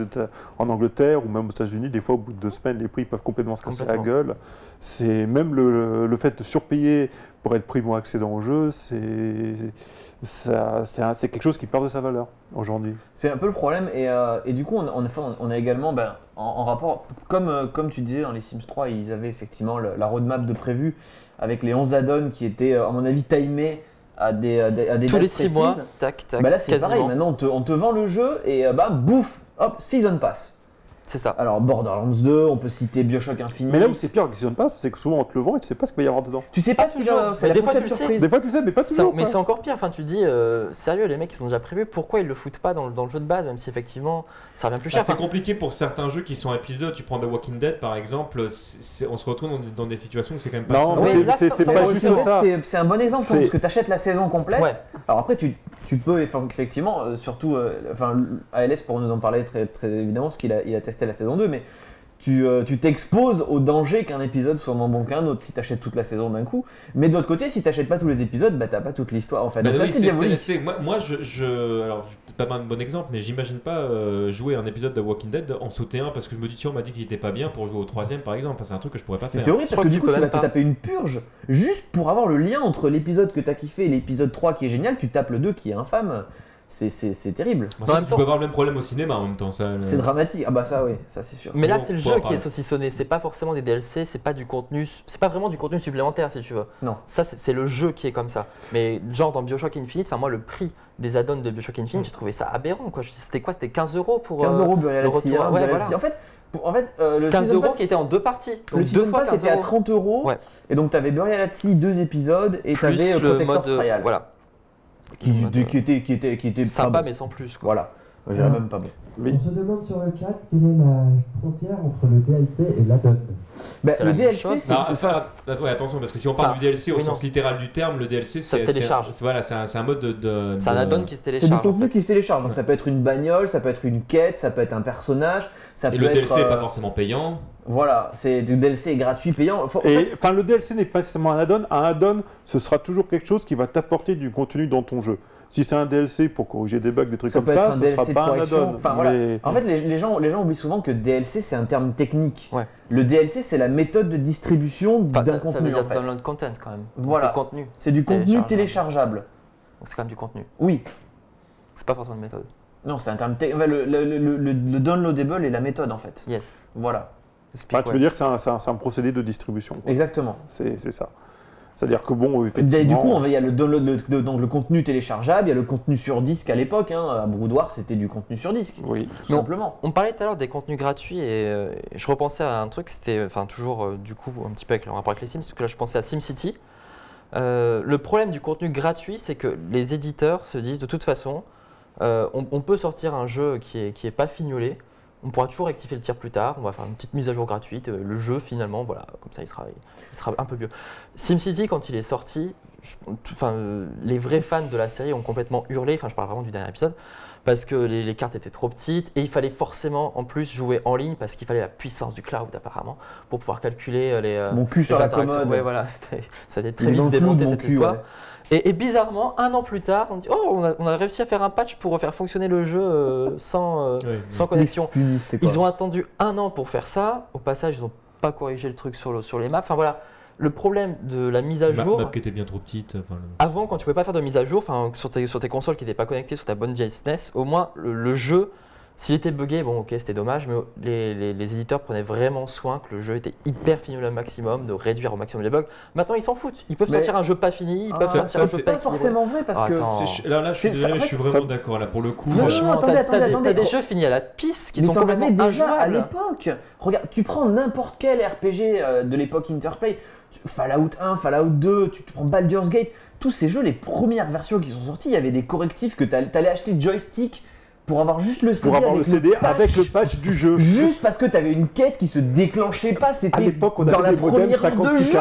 en Angleterre ou même aux États-Unis, des fois au bout de deux semaines, les prix peuvent complètement se casser la gueule. C'est même le, le fait de surpayer pour être primo accédant au jeu, c'est c'est quelque chose qui perd de sa valeur aujourd'hui. C'est un peu le problème et, euh, et du coup on, on a, fait- on a également ben, en, en rapport comme, euh, comme tu disais dans les Sims 3 ils avaient effectivement le- la roadmap de prévu avec les 11 add-ons qui étaient euh, à mon avis timés à des, à des, à des Tous dates les 6 mois, tac, tac, Bah là c'est pareil, quasiment. maintenant on te, on te vend le jeu et bah bouf, hop, Season Pass. C'est ça. Alors Borderlands 2, on peut citer Bioshock Infinite. Mais là où c'est pire que Season Pass, c'est que souvent on te le vend et tu sais pas ce qu'il va y avoir dedans. tu sais pas qu'il toujours. la des fois, tu le sais. surprise. Des fois tu sais, mais pas Ça- toujours. mais c'est encore pire. Enfin, tu te dis, euh, sérieux, les mecs, ils ont déjà prévu. Pourquoi ils le foutent pas dans, le- dans le jeu de base, même si effectivement, ça revient plus Ah, cher. c'est Enfin, compliqué pour certains jeux qui sont épisodes. Tu prends The Walking Dead par exemple, on se retrouve dans, dans des situations où c'est quand même pas Non, c'est- pas juste ça. c'est- un bon exemple C'est- parce que tu achètes la saison complète. Ouais. Alors après, tu, tu peux eff- effectivement, euh, surtout, euh, enfin, ALS pour nous en parler très, très évidemment, parce qu'il a, il a testé la saison 2, mais tu euh, tu t'exposes au danger qu'un épisode soit moins bon qu'un autre si tu achètes toute la saison d'un coup. Mais de l'autre côté, si tu n'achètes pas tous les épisodes, bah t'as pas toute l'histoire en fait. Bah Donc ça, oui, c'est diabolique. c'est- Moi, moi, je, je- alors c'est pas un bon exemple, mais j'imagine pas euh, jouer un épisode de Walking Dead en sauter un parce que je me dis tiens on m'a dit qu'il était pas bien pour jouer au troisième par exemple. Enfin, c'est un truc que je pourrais pas faire. c'est horrible Je parce crois que que du tu coup, tu vas te taper une purge juste pour avoir le lien entre l'épisode que t'as kiffé et l'épisode 3 qui est génial. Tu tapes le 2 qui est infâme. C'est- C'est c'est terrible. En ça, tu temps- peux avoir le même problème au cinéma en même temps. Ça, le- C'est dramatique. Ah bah ça, oui, ça c'est sûr. Mais là, c'est le jeu qui est saucissonné. C'est pas forcément des DLC, c'est pas du contenu, c'est pas vraiment du contenu supplémentaire si tu veux. Non. Ça, c'est le jeu qui est comme ça. Mais genre dans Bioshock Infinite, enfin moi, le prix des add-ons de Bioshock Infinite, j'ai trouvé ça aberrant. quoi. C'était quoi? C'était 15 euros pour. 15 euh, euros Burial le at Sea retour, un, ouais, voilà. En fait, pour- en fait euh, le 15 Season euros Pass- qui était en deux parties. Le Donc deux fois Pass 15 était à euros. 30 euros. Ouais. Et donc t'avais Burial at Sea, deux épisodes, et t'avais Plus euh, le mode. Trial. Voilà. Qui, mode, qui- était, qui était, qui était Sympa, pas bon. mais sans plus. Quoi. Voilà. J'irais même pas bon. Mais- On se demande sur le chat quelle est la frontière entre le DLC et l'add-on. Bah, C'est le DLC, c'est. Enfin, enfin, ouais, attention parce que si on parle Enfin, du DLC au oui, sens non. littéral du terme, le DLC Ça se c'est- télécharge. c'est- Voilà, c'est un, c'est un mode de. de- C'est un add-on qui se c'est du télécharge. en contenu fait. qui se télécharge. Donc ça peut être une bagnole, ça peut être une quête, ça peut être un personnage, ça Et peut le être. DLC est euh, pas forcément payant. Voilà, c'est du DLC gratuit, payant. Faut- en Et fait, enfin, le DLC n'est pas nécessairement un add-on. Un add-on, ce sera toujours quelque chose qui va t'apporter du contenu dans ton jeu. Si c'est un DLC pour corriger des bugs, des trucs Ça comme ça, ce DLC sera pas un add-on. Enfin, voilà. Mais- En fait, les, les gens, les gens oublient souvent que DLC c'est un terme technique. Ouais. Le DLC c'est la méthode de distribution Enfin, d'un ça, ça contenu. veut dire en fait. download content quand même. Voilà. C'est contenu. C'est du contenu Téléchargeable. téléchargeable. Donc c'est quand même du contenu. Oui. C'est pas forcément une méthode. Non, c'est un terme. te- enfin, le, le, le, le- le downloadable est la méthode en fait. Yes. Voilà. Tu veux dire que c'est un, procédé de distribution. quoi. Exactement. C'est ça. C'est-à-dire que bon, Et effectivement. du coup, va- il y a le download, le, le- donc le contenu téléchargeable, il y a le contenu sur disque à l'époque. Hein. À Broudoir, c'était du contenu sur disque, Oui. tout Non. simplement. On parlait tout à l'heure des contenus gratuits et euh, je repensais à un truc, c'était enfin toujours euh, du coup un petit peu avec le rapport avec les Sims, parce que là je pensais à SimCity. Euh, le problème du contenu gratuit, c'est que les éditeurs se disent de toute façon, euh, on, on peut sortir un jeu qui est, qui est pas fignolé, on pourra toujours rectifier le tir plus tard, on va faire une petite mise à jour gratuite, euh, le jeu finalement, voilà, comme ça il sera, il sera un peu mieux. SimCity, quand il est sorti, enfin, euh, les vrais fans de la série ont complètement hurlé, enfin je parle vraiment du dernier épisode, parce que les, les cartes étaient trop petites et il fallait forcément en plus jouer en ligne parce qu'il fallait la puissance du cloud apparemment pour pouvoir calculer euh, les, euh, Mon cul les sur la interactions. commode. Ouais, voilà, c'était- ça a été très vite démonté mon cette cul, histoire. ouais. Et, et bizarrement, un an plus tard, on dit Oh, on a, on a réussi à faire un patch pour faire fonctionner le jeu euh, sans, euh, sans connexion. Ils ont attendu un an pour faire ça. Au passage, ils ont pas corriger le truc sur, le- sur les maps. Enfin voilà, le problème de la mise à jour. map qui était bien trop petite. enfin, le- Avant, quand tu pouvais pas faire de mise à jour, enfin sur tes, sur tes consoles qui n'étaient pas connectées sur ta bonne vieille SNES, au moins le, le jeu, s'il était buggé, bon ok c'était dommage, mais les, les- les éditeurs prenaient vraiment soin que le jeu était hyper fini au maximum, de réduire au maximum les bugs. Maintenant ils s'en foutent, ils peuvent Mais- sortir un jeu pas fini, ils Ah, peuvent ça- sortir un c'est jeu pas pas équilibré. forcément vrai parce Ah, que. C'est- Là, là, je suis C'est- désolé, en je suis fait, vraiment ça- d'accord là pour le coup. Non, non, Franchement, attendez, t'as- des- attendez. t'as des jeux finis à la piste qui Mais sont complètement déjà à l'époque. Regarde, tu prends n'importe quel RPG euh, de l'époque Interplay, Fallout 1, Fallout 2, tu te prends Baldur's Gate, tous ces jeux, les premières versions qui sont sorties, il y avait des correctifs que t'all- t'allais acheter joystick pour avoir juste le CD. Pour avoir le avec CD patch. avec le patch du jeu. Juste parce que t'avais une quête qui se déclenchait pas, c'était À l'époque, on dans la première heure de 56K.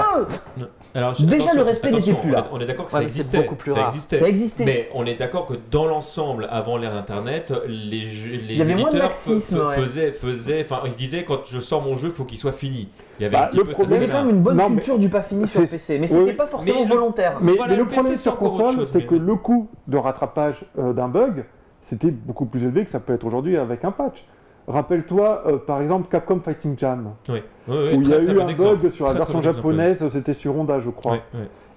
jeu. Alors, je- Déjà, le respect n'était plus on là. est- On est d'accord que Ouais, ça existait. beaucoup plus ça existait. Ça existait. Mais on est d'accord que dans l'ensemble, avant l'ère Internet, les, jeux- les Il y avait moins de laxisme, ouais. faisaient, faisaient, enfin, ils se disaient quand je sors mon jeu, faut qu'il soit fini. Il y avait Bah, un petit le peu Il y problème- avait quand même une bonne Non, culture du pas fini sur PC, mais oui, c'était pas forcément volontaire. Mais, Voilà, mais le le problème sur console, c'est que le coût de rattrapage euh, d'un bug, c'était beaucoup plus élevé que ça peut être aujourd'hui avec un patch. Rappelle-toi, euh, par exemple, Capcom Fighting Jam, Oui, oui, oui, où il y a très eu bon un exemple. bug sur la Très, version très japonaise, c'était sur Honda, je crois.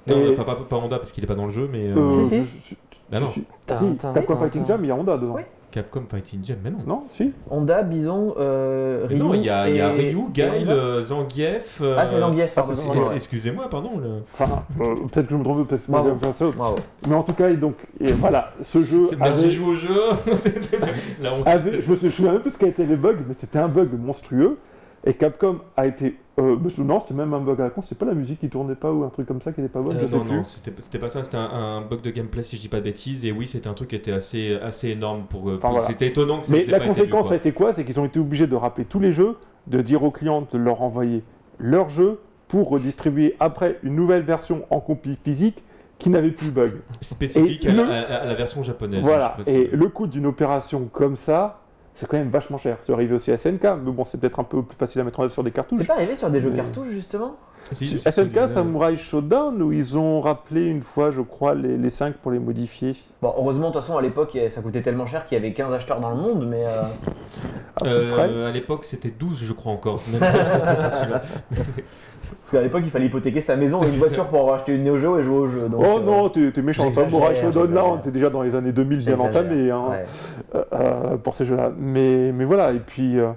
Non, Et- enfin, pas, pas Honda parce qu'il est pas dans le jeu, mais euh, Euh, Si, si. je non. si, Capcom tin, Fighting tin. Jam, il y a Honda dedans. Capcom Fighting Jam, mais non. Non, si. Honda, Bison, euh, Mais Ryu. non, il y a, il y a et- Ryu, Gail, euh, Zangief. euh, Ah, c'est Zangief, pardon. Ah, excusez-moi. Pardon. le- Enfin, euh, peut-être que je me trompe, peut-être que Bravo. bien ça. Bravo. Mais en tout cas, et donc, et voilà, ce jeu C'est bien, avait- j'ai joué au jeu. La honte. avait- je me souviens même plus ce qu'a été les bugs, mais c'était un bug monstrueux. Et Capcom a été. Euh, je- non, c'était même un bug à la con, c'est pas la musique qui tournait pas ou un truc comme ça qui était pas bonne, Euh, je non, non, c'était pas ça, c'était un, un bug de gameplay si je dis pas de bêtises. Et oui, c'était un truc qui était assez, assez énorme pour. euh, Enfin, voilà. C'était étonnant que ça Mais la pas été vu, conséquence a été quoi? C'est qu'ils ont été obligés de rappeler tous les jeux, de dire aux clients de leur envoyer leur jeu pour redistribuer après une nouvelle version en copie physique qui n'avait plus de bug. spécifique à, la- le- à- à la version japonaise. Voilà, je précise. et le coût d'une opération comme ça, c'est quand même vachement cher. C'est arrivé aussi à SNK, mais bon, c'est peut-être un peu plus facile à mettre en œuvre sur des C'est cartouches. pas arrivé sur des jeux Mais- cartouches justement Si, c'est SNK. Samurai Showdown, où ils ont rappelé une fois, je crois, les, les 5 pour les modifier. Bon, heureusement, de toute façon, à l'époque, ça coûtait tellement cher qu'il y avait 15 acheteurs dans le monde, mais. euh, À Euh, à l'époque, c'était 12, je crois encore. Parce qu'à l'époque, il fallait hypothéquer sa maison et une voiture pour acheter une Neo Geo et jouer au jeu. donc, oh euh, non, t'es t'es méchant. Samurai Showdown, là, on était déjà dans les années 2000 bien entamé hein, Ouais. euh, euh, pour ces jeux-là. Mais, mais voilà, et puis, euh,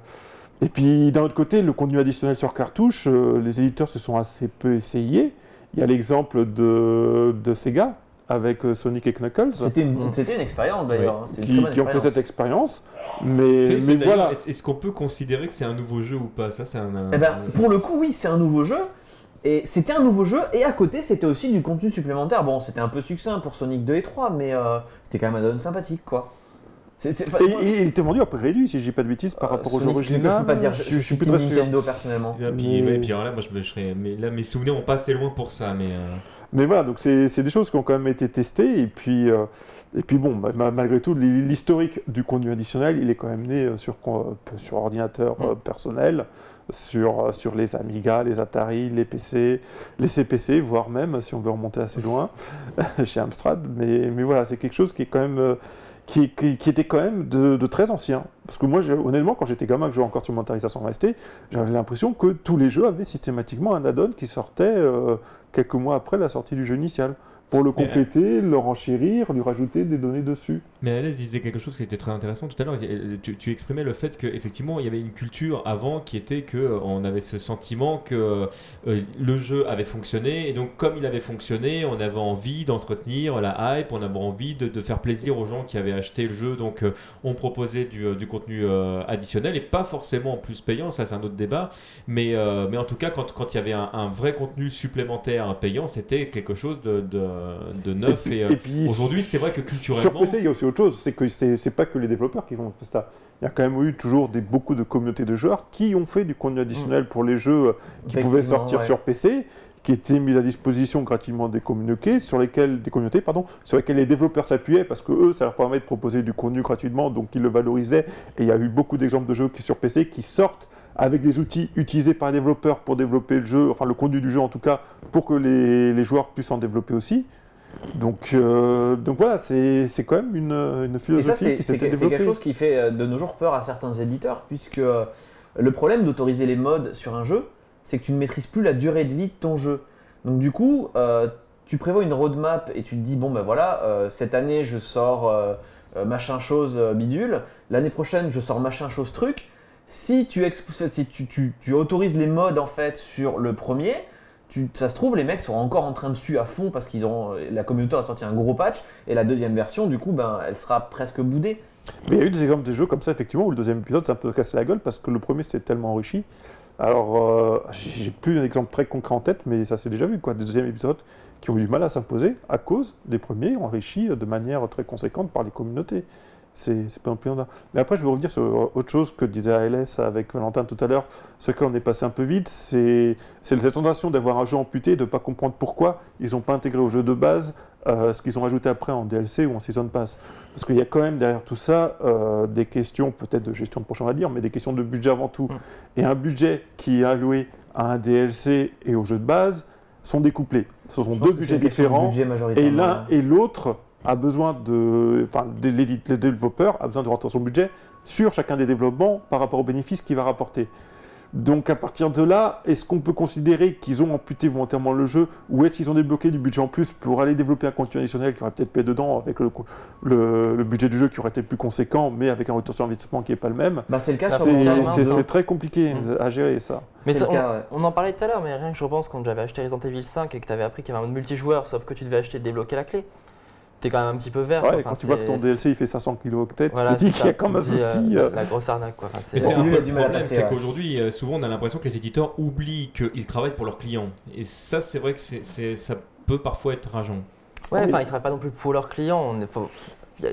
et puis d'un autre côté, le contenu additionnel sur cartouche, euh, les éditeurs se sont assez peu essayés. Il y a l'exemple de, de Sega avec euh, Sonic et Knuckles. C'était une, Mm. une expérience d'ailleurs. hein, c'était une qui, qui ont fait cette expérience. Mais, voilà. Est-ce qu'on peut considérer que c'est un nouveau jeu ou pas? Ça, c'est un. un- Eh ben, pour le coup, oui, c'est un nouveau jeu. Et c'était un nouveau jeu, et à côté, c'était aussi du contenu supplémentaire. Bon, c'était un peu succinct pour Sonic 2 et 3, mais euh, c'était quand même un add-on sympathique, quoi. C'est- c'est- enfin, Et, il était vendu à prix réduit, si je dis pas de bêtises, par euh, rapport aux jeux Sonic, originaux. Je peux pas dire, je, je, suis plus très sûr. Nintendo personnellement. Et puis, Mais- ouais, puis alors là, moi, je serais. Mais là, mes souvenirs ont pas assez loin pour ça. Mais euh, Mais voilà, donc c'est c'est des choses qui ont quand même été testées. Et puis, euh, et puis bon, ma- ma- malgré tout, l'hi- l'historique du contenu additionnel, il est quand même né sur, sur ordinateur euh, personnel, sur, sur les Amiga, les Atari, les PC, les CPC, voire même, si on veut remonter assez loin, chez Amstrad. Mais, mais voilà, c'est quelque chose qui est quand même... qui, qui- qui était quand même de, de très ancien. Parce que moi, honnêtement, quand j'étais gamin, que je jouais encore sur mon Atari 520 ST, j'avais l'impression que tous les jeux avaient systématiquement un add-on qui sortait euh, quelques mois après la sortie du jeu initial. Pour le compléter, le renchérir, lui rajouter des données dessus. Mais Alès disait quelque chose qui était très intéressant tout à l'heure. Tu, tu exprimais le fait qu'effectivement, il y avait une culture avant qui était que euh, avait ce sentiment que euh, le jeu avait fonctionné. Et donc, comme il avait fonctionné, on avait envie d'entretenir la hype, on avait envie de, de faire plaisir aux gens qui avaient acheté le jeu. Donc, euh, on proposait du, du contenu euh, additionnel et pas forcément en plus payant. Ça, c'est un autre débat. Mais, mais en tout cas, quand, quand il y avait un, un vrai contenu supplémentaire payant, c'était quelque chose de, de, de neuf. Et, Aujourd'hui, c'est vrai que Sur culturellement. PC, il y a aussi autre chose, c'est que c'est pas que les développeurs qui vont faire ça. Il y a quand même eu toujours des, beaucoup de communautés de joueurs qui ont fait du contenu additionnel pour les jeux euh, qui pouvaient sortir ouais. sur PC, qui étaient mis à disposition gratuitement des communautés, sur lesquelles des communautés, pardon, sur lesquelles les développeurs s'appuyaient parce que eux, ça leur permet de proposer du contenu gratuitement, donc ils le valorisaient. Et il y a eu beaucoup d'exemples de jeux qui sur PC qui sortent avec des outils utilisés par les développeurs pour développer le jeu, enfin le contenu du jeu en tout cas, pour que les, les joueurs puissent en développer aussi. Donc, euh, donc voilà, c'est quand même une, une Et philosophie ça, qui s'était que- c'est développée. quelque chose qui fait euh, de nos jours peur à certains éditeurs, puisque euh, le problème d'autoriser les mods sur un jeu, c'est que tu ne maîtrises plus la durée de vie de ton jeu. Donc du coup, euh, tu prévois une roadmap et tu te dis, bon ben voilà, euh, cette année je sors euh, machin chose bidule, l'année prochaine je sors machin chose truc. Si tu, si tu, tu- tu autorises les modes en fait sur le premier, ça se trouve les mecs sont encore en train de suivre à fond parce qu'ils ont la communauté a sorti un gros patch et la deuxième version du coup ben elle sera presque boudée. Mais il y a eu des exemples de jeux comme ça, effectivement, où le deuxième épisode s'est un peu cassé la gueule parce que le premier s'était tellement enrichi. Alors, euh, j'ai j'ai plus un exemple très concret en tête, mais ça s'est déjà vu, quoi. Des deuxièmes épisodes qui ont eu du mal à s'imposer à cause des premiers enrichis de manière très conséquente par les communautés. C'est pas non plus anodin. Mais après, je vais revenir sur autre chose que disait ALS avec Valentin tout à l'heure, ce qu'on est passé un peu vite, c'est cette sensation d'avoir un jeu amputé, de ne pas comprendre pourquoi ils n'ont pas intégré au jeu de base euh, ce qu'ils ont ajouté après en DLC ou en Season Pass. Parce qu'il y a quand même derrière tout ça euh, des questions, peut-être de gestion de prochain, on va dire, mais des questions de budget avant tout. Mm. Et un budget qui est alloué à un DLC et au jeu de base sont découplés. Ce sont deux budgets de différents. budget Et l'un et l'autre a besoin de. Enfin, de- l'édite- le développeur a besoin de rentrer son budget sur chacun des développements par rapport aux bénéfices qu'il va rapporter. Donc à partir de là, est-ce qu'on peut considérer qu'ils ont amputé volontairement le jeu ou est-ce qu'ils ont débloqué du budget en plus pour aller développer un contenu additionnel qui aurait peut-être pu dedans avec le, le- le budget du jeu qui aurait été plus conséquent mais avec un retour sur investissement qui n'est pas le même? Bah, c'est le cas sur c'est- C'est Resident c'est- Evil c'est 2. très compliqué Mm. à gérer ça. Mais C'est ça, le on, cas, ouais. on en parlait tout à l'heure, mais rien que je repense quand j'avais acheté Resident Evil 5 et que tu avais appris qu'il y avait un mode multijoueur, sauf que tu devais acheter et débloquer la clé. T'es quand même un petit peu vert. Ouais, quoi. quand tu vois que ton DLC il fait 500 kilooctets, Voilà, tu te dis qu'il y a quand même dis, euh, souci. la- euh, La grosse arnaque, quoi. Enfin, c'est- Bon, un peu du problème, passer, c'est ouais. qu'aujourd'hui, euh, souvent, on a l'impression que les éditeurs oublient qu'ils travaillent pour leurs clients. Et ça, c'est vrai que c'est, c'est- ça peut parfois être rageant. Ouais, Oui. enfin, ils travaillent pas non plus pour leurs clients. Y,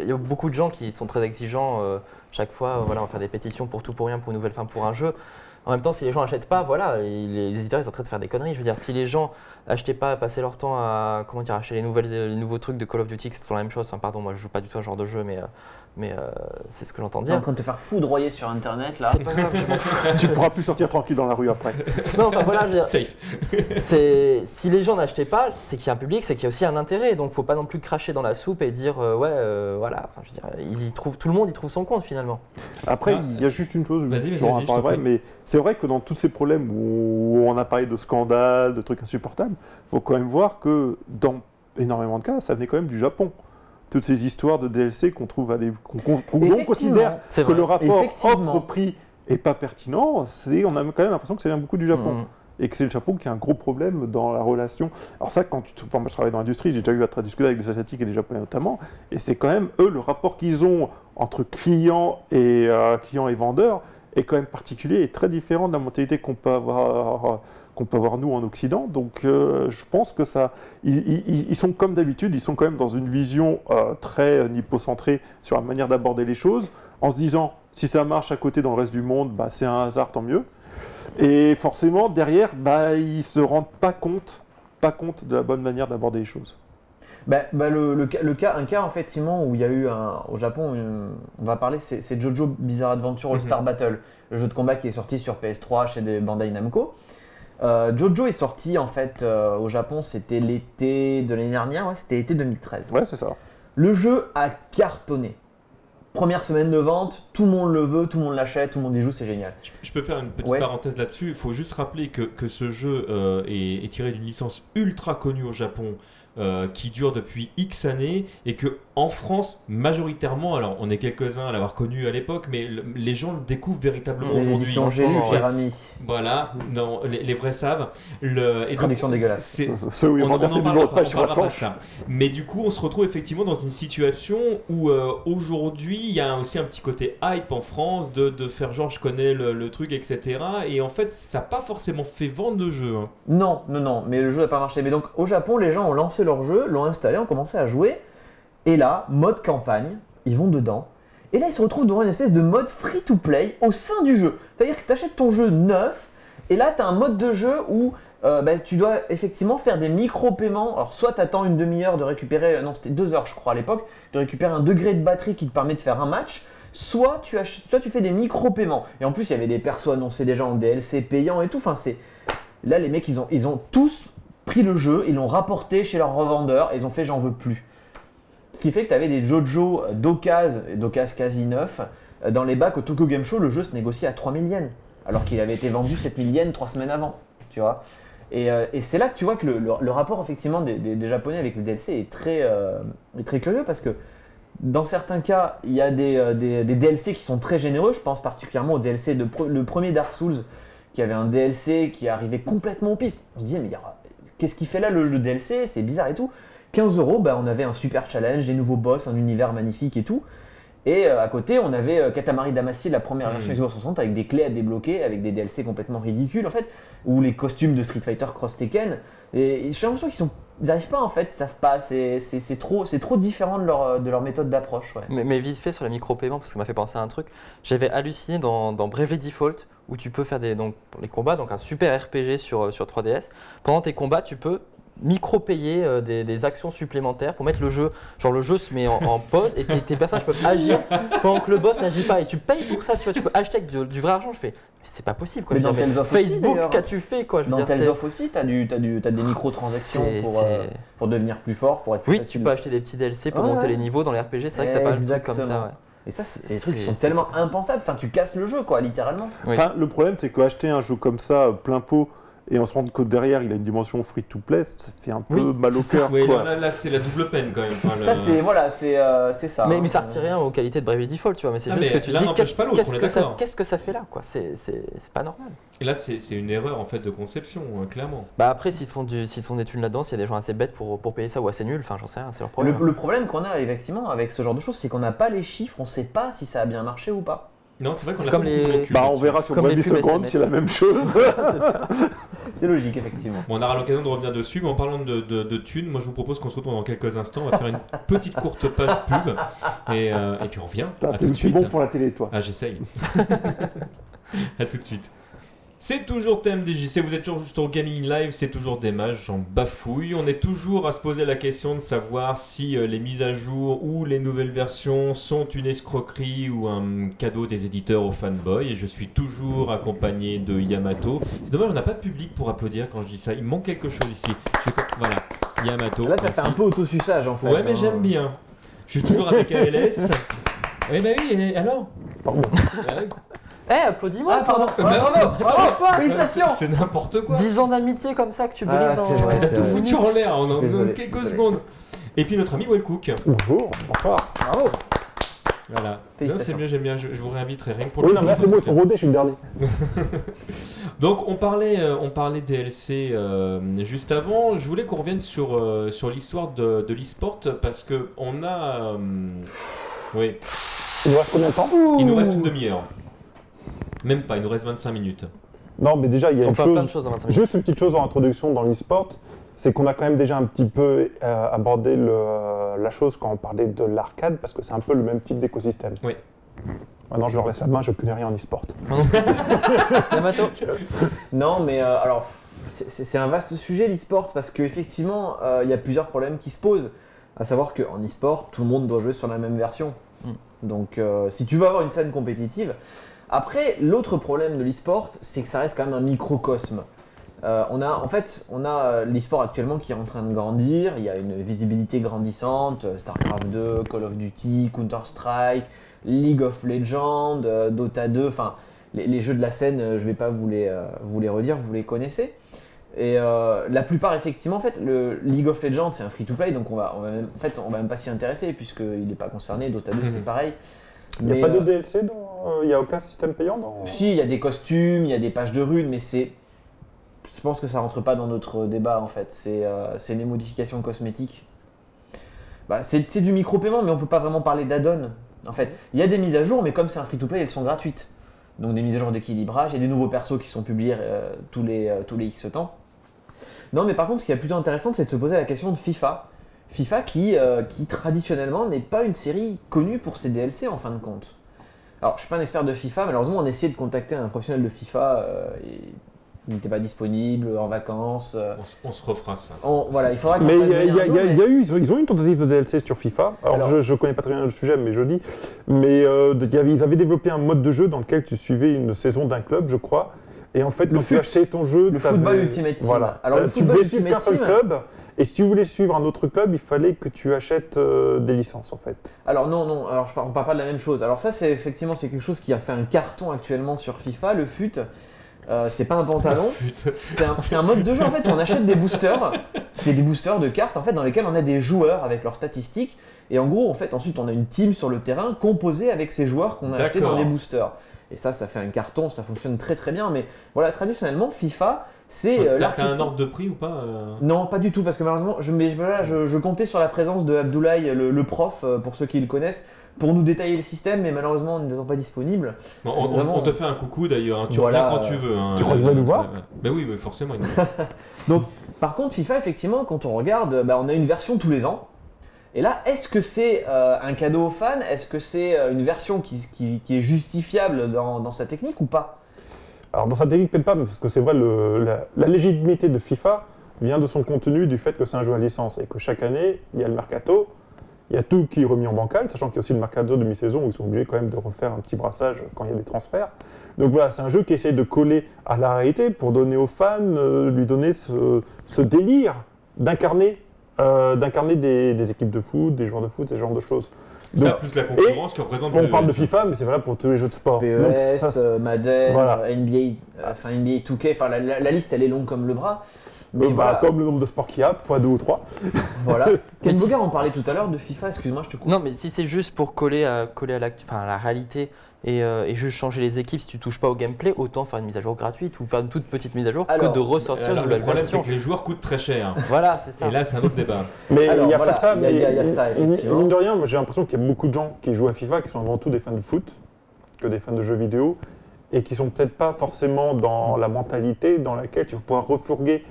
il y a beaucoup de gens qui sont très exigeants. euh, chaque fois, euh, voilà, on va faire des pétitions pour tout pour rien, pour une nouvelle fin, pour un jeu. En même temps, si les gens n'achètent pas, voilà, les éditeurs ils sont en train de faire des conneries. Je veux dire, si les gens achetaient pas, passaient leur temps à comment acheter les nouvelles, les nouveaux trucs de Call of Duty, c'est toujours la même chose. Enfin, pardon, moi je joue pas du tout à ce genre de jeu, mais, euh, mais euh, c'est ce que j'entends T'es en dire. train de te faire foudroyer sur internet là. C'est pas grave, je m'en fous. tu pourras plus sortir tranquille dans la rue après. Non, enfin voilà, je veux dire, Safe. c'est si les gens n'achetaient pas, c'est qu'il y a un public, c'est qu'il y a aussi un intérêt. Donc faut pas non plus cracher dans la soupe et dire euh, ouais, euh, voilà. Enfin, je veux dire, ils y trouvent, tout le monde y trouve son compte finalement. Après, Ah. il y a juste une chose, Vas-y, vas-y, vas-y, je mais c'est vrai que dans tous ces problèmes où on a parlé de scandales, de trucs insupportables, il faut quand même voir que dans énormément de cas, ça venait quand même du Japon. Toutes ces histoires de DLC qu'on trouve à des. qu'on considère que le rapport offre-prix est pas pertinent, c'est, on a quand même l'impression que ça vient beaucoup du Japon. Mhm. et que c'est le Japon qui a un gros problème dans la relation. Alors ça, quand tu, te- enfin, moi je travaille dans l'industrie, j'ai déjà eu à discuter avec des Asiatiques et des Japonais notamment, et c'est quand même eux le rapport qu'ils ont entre clients et euh, clients et vendeurs est quand même particulier et très différent de la mentalité qu'on peut avoir. Qu'on peut avoir nous en Occident, donc euh, je pense que ça, ils, ils- ils sont comme d'habitude, ils sont quand même dans une vision euh, très nippocentrée sur la manière d'aborder les choses, en se disant si ça marche à côté dans le reste du monde, bah, c'est un hasard, tant mieux. Et forcément, derrière, bah, ils se rendent pas compte, pas compte de la bonne manière d'aborder les choses. Bah, bah, le, le cas, le cas- un cas effectivement où il y a eu un, au Japon, une- on va parler, c'est Jojo Bizarre Adventure All Star Battle, le jeu de combat qui est sorti sur PS3 chez des Bandai Namco. Euh, Jojo est sorti en fait euh, au Japon, c'était l'été de l'année dernière, ouais, c'était l'été 2013. Ouais, c'est ça. Le jeu a cartonné. Première semaine de vente, tout le monde le veut, tout le monde l'achète, tout le monde y joue, c'est génial. Je, je peux faire une petite Ouais. parenthèse là-dessus. Il faut juste rappeler que, que ce jeu euh, est, est tiré d'une licence ultra connue au Japon euh, qui dure depuis X années et que en France, majoritairement, alors on est quelques-uns à l'avoir connu à l'époque, mais le- les gens le découvrent véritablement Les aujourd'hui. Voilà, non, les, les vrais savent. Le, et donc, dégueulasse. c'est- Ceux on, on renversent en de pas, page on sur la parlera pas de ça. Mais du coup, on se retrouve effectivement dans une situation où euh, aujourd'hui, il y a aussi un petit côté hype en France de, de faire genre je connais le, le truc, etc. Et en fait, ça n'a pas forcément fait vendre le jeu. hein. Non, non, non, mais le jeu n'a pas marché. Mais donc au Japon, les gens ont lancé jeu, l'ont installé, ont commencé à jouer. Et là, mode campagne, ils vont dedans. Et là, ils se retrouvent devant une espèce de mode free-to-play au sein du jeu. C'est-à-dire que tu achètes ton jeu neuf, et là, tu as un mode de jeu où euh, bah, tu dois effectivement faire des micro-paiements. Alors, soit tu attends une demi-heure de récupérer, euh, non, c'était deux heures, je crois, à l'époque, de récupérer un degré de batterie qui te permet de faire un match. Soit tu, achètes, soit tu fais des micro-paiements. Et en plus, il y avait des persos annoncés déjà en DLC payants et tout. Enfin, c'est. Là, les mecs, ils ont, ils ont tous pris le jeu, ils l'ont rapporté chez leur revendeur et ils ont fait j'en veux plus. Ce qui fait que tu avais des Jojo d'occasion, et d'occasion quasi neuf, euh, dans les bacs au Tokyo Game Show, le jeu se négociait à 3000 yens, alors qu'il avait été vendu 7000 yens trois semaines avant. tu vois. Et, euh, et c'est là que tu vois que le, le- rapport effectivement des, des- Japonais avec les DLC est très, euh, est très curieux parce que dans certains cas, il y a des, euh, des- DLC qui sont très généreux. Je pense particulièrement au DLC de le premier Dark Souls qui avait un DLC qui arrivait complètement au pif. On se disait mais il y aura- qu'est-ce qu'il fait là le, le DLC C'est bizarre et tout. 15 euros, bah, on avait un super challenge, des nouveaux boss, un univers magnifique et tout. Et euh, à côté, on avait euh, Katamari Damacy, la première Mm. version Xbox 60, avec des clés à débloquer, avec des DLC complètement ridicules en fait, ou les costumes de Street Fighter Cross Tekken. Et j'ai l'impression qu'ils sont, ils n'arrivent pas en fait, ils savent pas. C'est trop, trop différent de leur, de leur méthode d'approche. Ouais. Mais, mais vite fait sur les micro-paiements, parce que ça m'a fait penser à un truc, j'avais halluciné dans, dans Bravely Default, où tu peux faire des, donc, les combats, donc un super RPG sur, euh, sur 3DS. Pendant tes combats, tu peux micro-payer euh, des, des actions supplémentaires pour mettre le jeu, genre le jeu se met en, en pause et tes, tes personnages peuvent agir pendant que le boss n'agit pas et tu payes pour ça, tu vois, tu peux acheter avec du, du vrai argent. Je fais, mais c'est pas possible quoi. Mais Je dans dire, Tales of aussi, Facebook, qu'as-tu fait quoi? Je Dans Tales of aussi, tu as, du, t'as du, t'as des microtransactions c'est- pour, euh, pour devenir plus fort, pour être plus Oui, tu peux acheter des petits DLC pour Ouais, monter ouais. les niveaux dans les RPG, c'est vrai que t'as pas le truc comme ça. Ouais. Et ça, c'est des trucs qui sont tellement impensables. Enfin, tu casses le jeu, quoi, littéralement. Oui. Enfin, le problème, c'est qu'acheter un jeu comme ça, euh, plein pot, et on se rend compte que derrière, il a une dimension free-to-play, ça fait un peu Oui, mal au cœur. Oui, là, là, c'est la double peine quand même. Enfin, le- Ça, c'est voilà, c'est euh, c'est ça. Mais, hein. mais ça retire rien aux qualités de Bravely Default, tu vois. Mais c'est Ah, juste mais que tu dis qu'est-ce que, ça- d'accord. qu'est-ce que ça fait là, quoi? C'est c'est- c'est pas normal. Et là, c'est une erreur en fait de conception, hein, clairement. Bah après, s'ils se font, du, s'ils des thunes là-dedans, s'il y a des gens assez bêtes pour, pour payer ça ou assez nuls, enfin j'en sais rien, c'est leur Le, problème. le problème qu'on a effectivement avec ce genre de choses, c'est qu'on n'a pas les chiffres, on sait pas si ça a bien marché ou pas. Non, c'est vrai qu'on a comme les- Bah, on verra sur Comme Bravely les pubs Second, SMS. c'est la même chose. C'est logique, effectivement. Bon, on aura l'occasion de revenir dessus, mais en parlant de, de, de thunes, moi je vous propose qu'on se retrouve dans quelques instants. On va faire une petite courte page pub et, euh, et puis on revient. À tout de T'es suite. bon pour la télé, toi. Ah, j'essaye. à tout de suite. C'est toujours TMDJC, vous êtes toujours sur Gaming Live, c'est toujours des mages, j'en bafouille. On est toujours à se poser la question de savoir si euh, les mises à jour ou les nouvelles versions sont une escroquerie ou un cadeau des éditeurs aux fanboys. Et je suis toujours accompagné de Yamato. C'est dommage, on n'a pas de public pour applaudir quand je dis ça. Il manque quelque chose ici. Je suis comme- Voilà, Yamato. Là, ça merci. fait un peu autosuçage en fait. Ouais, mais hein. j'aime bien. Je suis toujours avec ALS. Eh ben oui, alors? Pardon. Eh, applaudis-moi Ah, pardon. Bah, bravo, bravo, félicitations. C'est n'importe quoi. 10 ans d'amitié comme ça que tu brises Ah, en. c'est vrai, T'as tout vrai. foutu en l'air en, en Désolé, quelques désolé. secondes. Et puis notre ami Wellcook. Bonjour, bonsoir. Bravo. Voilà. Non, c'est mieux, j'aime bien. Je, je vous réinviterai rien que pour Oui, le non, mais là, c'est bon, ils sont rodés, je suis le dernier. Donc on parlait, euh, on parlait DLC euh, juste avant. Je voulais qu'on revienne sur, euh, sur l'histoire de, de l'e-sport parce que on a, euh, oui, Il nous reste combien de temps? Il nous reste une demi-heure. Même pas, il nous reste 25 minutes. Non, mais déjà, il y a On une plein de chose. choses dans 25 minutes. Juste une petite chose en introduction dans l'e-sport, c'est qu'on a quand même déjà un petit peu euh, abordé le- la chose quand on parlait de l'arcade, parce que c'est un peu le même type d'écosystème. Oui. Maintenant, je leur laisse la main, je connais rien en e-sport. Non, mais euh, alors, c'est- un vaste sujet l'e-sport parce qu'effectivement, il y a plusieurs problèmes qui se posent. À savoir qu'en e-sport, tout le monde doit jouer sur la même version. Mm. Donc, euh, si tu veux avoir une scène compétitive. Après, l'autre problème de l'e-sport, c'est que ça reste quand même un microcosme. Euh, on a, en fait, on a euh, l'e-sport actuellement qui est en train de grandir. Il y a une visibilité grandissante. euh, StarCraft 2, Call of Duty, Counter-Strike, League of Legends, euh, Dota 2. Enfin, les, les jeux de la scène, je vais pas vous les, euh, vous les redire, vous les connaissez. Et euh, la plupart, effectivement, en fait, le League of Legends, c'est un free-to-play, donc on va, on va même, en fait, on va même pas s'y intéresser puisqu'il n'est pas concerné. Dota 2, c'est Mhm. pareil. Il n'y a pas de DLC dans. Euh, Il n'y a aucun système payant dans. si, il y a des costumes, il y a des pages de runes, mais c'est. Je pense que ça rentre pas dans notre débat en fait. C'est euh, des modifications cosmétiques. Bah, c'est du micro-paiement, mais on peut pas vraiment parler d'add-on. En fait, il y a des mises à jour, mais comme c'est un free-to-play, elles sont gratuites. Donc des mises à jour d'équilibrage, il y a des nouveaux persos qui sont publiés euh, tous, les, euh, tous les X temps. Non, mais par contre, ce qui est plutôt intéressant, c'est de se poser la question de FIFA. FIFA qui, euh, qui traditionnellement n'est pas une série connue pour ses DLC en fin de compte. Alors, je suis pas un expert de FIFA, malheureusement, on a essayé de contacter un professionnel de FIFA euh, et il n'était pas disponible, en vacances. euh. On, s- on se refera ça. On- voilà, il faudra qu'on Mais il y, a- il y a- venir un il y a- jour, il y a eu, ils ont, ils ont eu une tentative de DLC sur FIFA. Alors, Alors- je, je connais pas très bien le sujet, mais je dis. Mais euh, il y avait- ils avaient développé un mode de jeu dans lequel tu suivais une saison d'un club, je crois. Et en fait, Le quand tu fut- achetais ton jeu, le Football Ultimate Team. Voilà. Alors, le tu Football Ultimate Team- club. Et si tu voulais suivre un autre club, il fallait que tu achètes euh, des licences en fait. Alors non, non, alors je par- on parle pas de la même chose. Alors ça, c'est effectivement c'est quelque chose qui a fait un carton actuellement sur FIFA, le FUT. Euh, c'est pas un pantalon. C'est un, mode de jeu en fait où on achète des boosters. C'est des boosters de cartes en fait dans lesquels on a des joueurs avec leurs statistiques. Et en gros, en fait, ensuite on a une team sur le terrain composée avec ces joueurs qu'on a achetés dans les boosters. Et ça, ça fait un carton, ça fonctionne très très bien. Mais voilà, traditionnellement, FIFA, c'est euh, T'as un ordre de prix ou pas euh Non, pas du tout, parce que malheureusement, je, mais voilà, je, je comptais sur la présence de Abdoulaye, le, le prof, euh, pour ceux qui le connaissent, pour nous détailler le système, mais malheureusement, ils ne sont pas disponibles. Bon, on, on- Vraiment. on te fait un coucou d'ailleurs, hein. tu Voilà, reviens quand tu veux. hein. Tu crois qu'il va nous voir? Ben oui, mais forcément. il- Par contre, FIFA, effectivement, quand on regarde, bah, on a une version tous les ans. Et là, est-ce que c'est euh, un cadeau aux fans? Est-ce que c'est euh, une version qui, qui- qui est justifiable dans, dans sa technique ou pas? Alors dans sa technique peut-être pas, parce que c'est vrai, la, légitimité de FIFA vient de son contenu, du fait que c'est un jeu à licence et que chaque année, il y a le mercato, il y a tout qui est remis en bancal, sachant qu'il y a aussi le mercato de mi-saison où ils sont obligés quand même de refaire un petit brassage quand il y a des transferts. Donc voilà, c'est un jeu qui essaye de coller à la réalité pour donner aux fans, euh, lui donner ce, délire d'incarner euh, d'incarner des, des équipes de foot, des joueurs de foot, ce genre de choses. Ça, Donc, plus la concurrence qui représente. on le- parle de FIFA, mais c'est vrai pour tous les jeux de sport. PES, Donc ça, euh, Madden, Voilà. euh, NBA, euh, enfin NBA 2K, enfin la, la- la liste elle est longue comme le bras. Mais bah, voilà, comme le nombre de sports qu'il y a, fois deux ou trois. voilà. Mais Ken si- Bogard en parlait tout à l'heure de FIFA, excuse-moi, je te coupe. Non, mais si c'est juste pour coller à, coller à, la réalité et, euh, et juste changer les équipes, si tu touches pas au gameplay, autant faire une mise à jour gratuite ou faire une toute petite mise à jour Alors, que de ressortir Alors, une le nouvelle problème, c'est version. que les joueurs coûtent très cher. Voilà, c'est ça. Et là, c'est un autre débat. Mais Alors, il y a voilà, pas que ça, il y a- mais il y a- il y a ça, mine- effectivement. mine de rien, moi, j'ai l'impression qu'il y a beaucoup de gens qui jouent à FIFA qui sont avant tout des fans de foot que des fans de jeux vidéo et qui sont peut-être pas forcément dans la mentalité dans laquelle tu vas pouvoir refourguer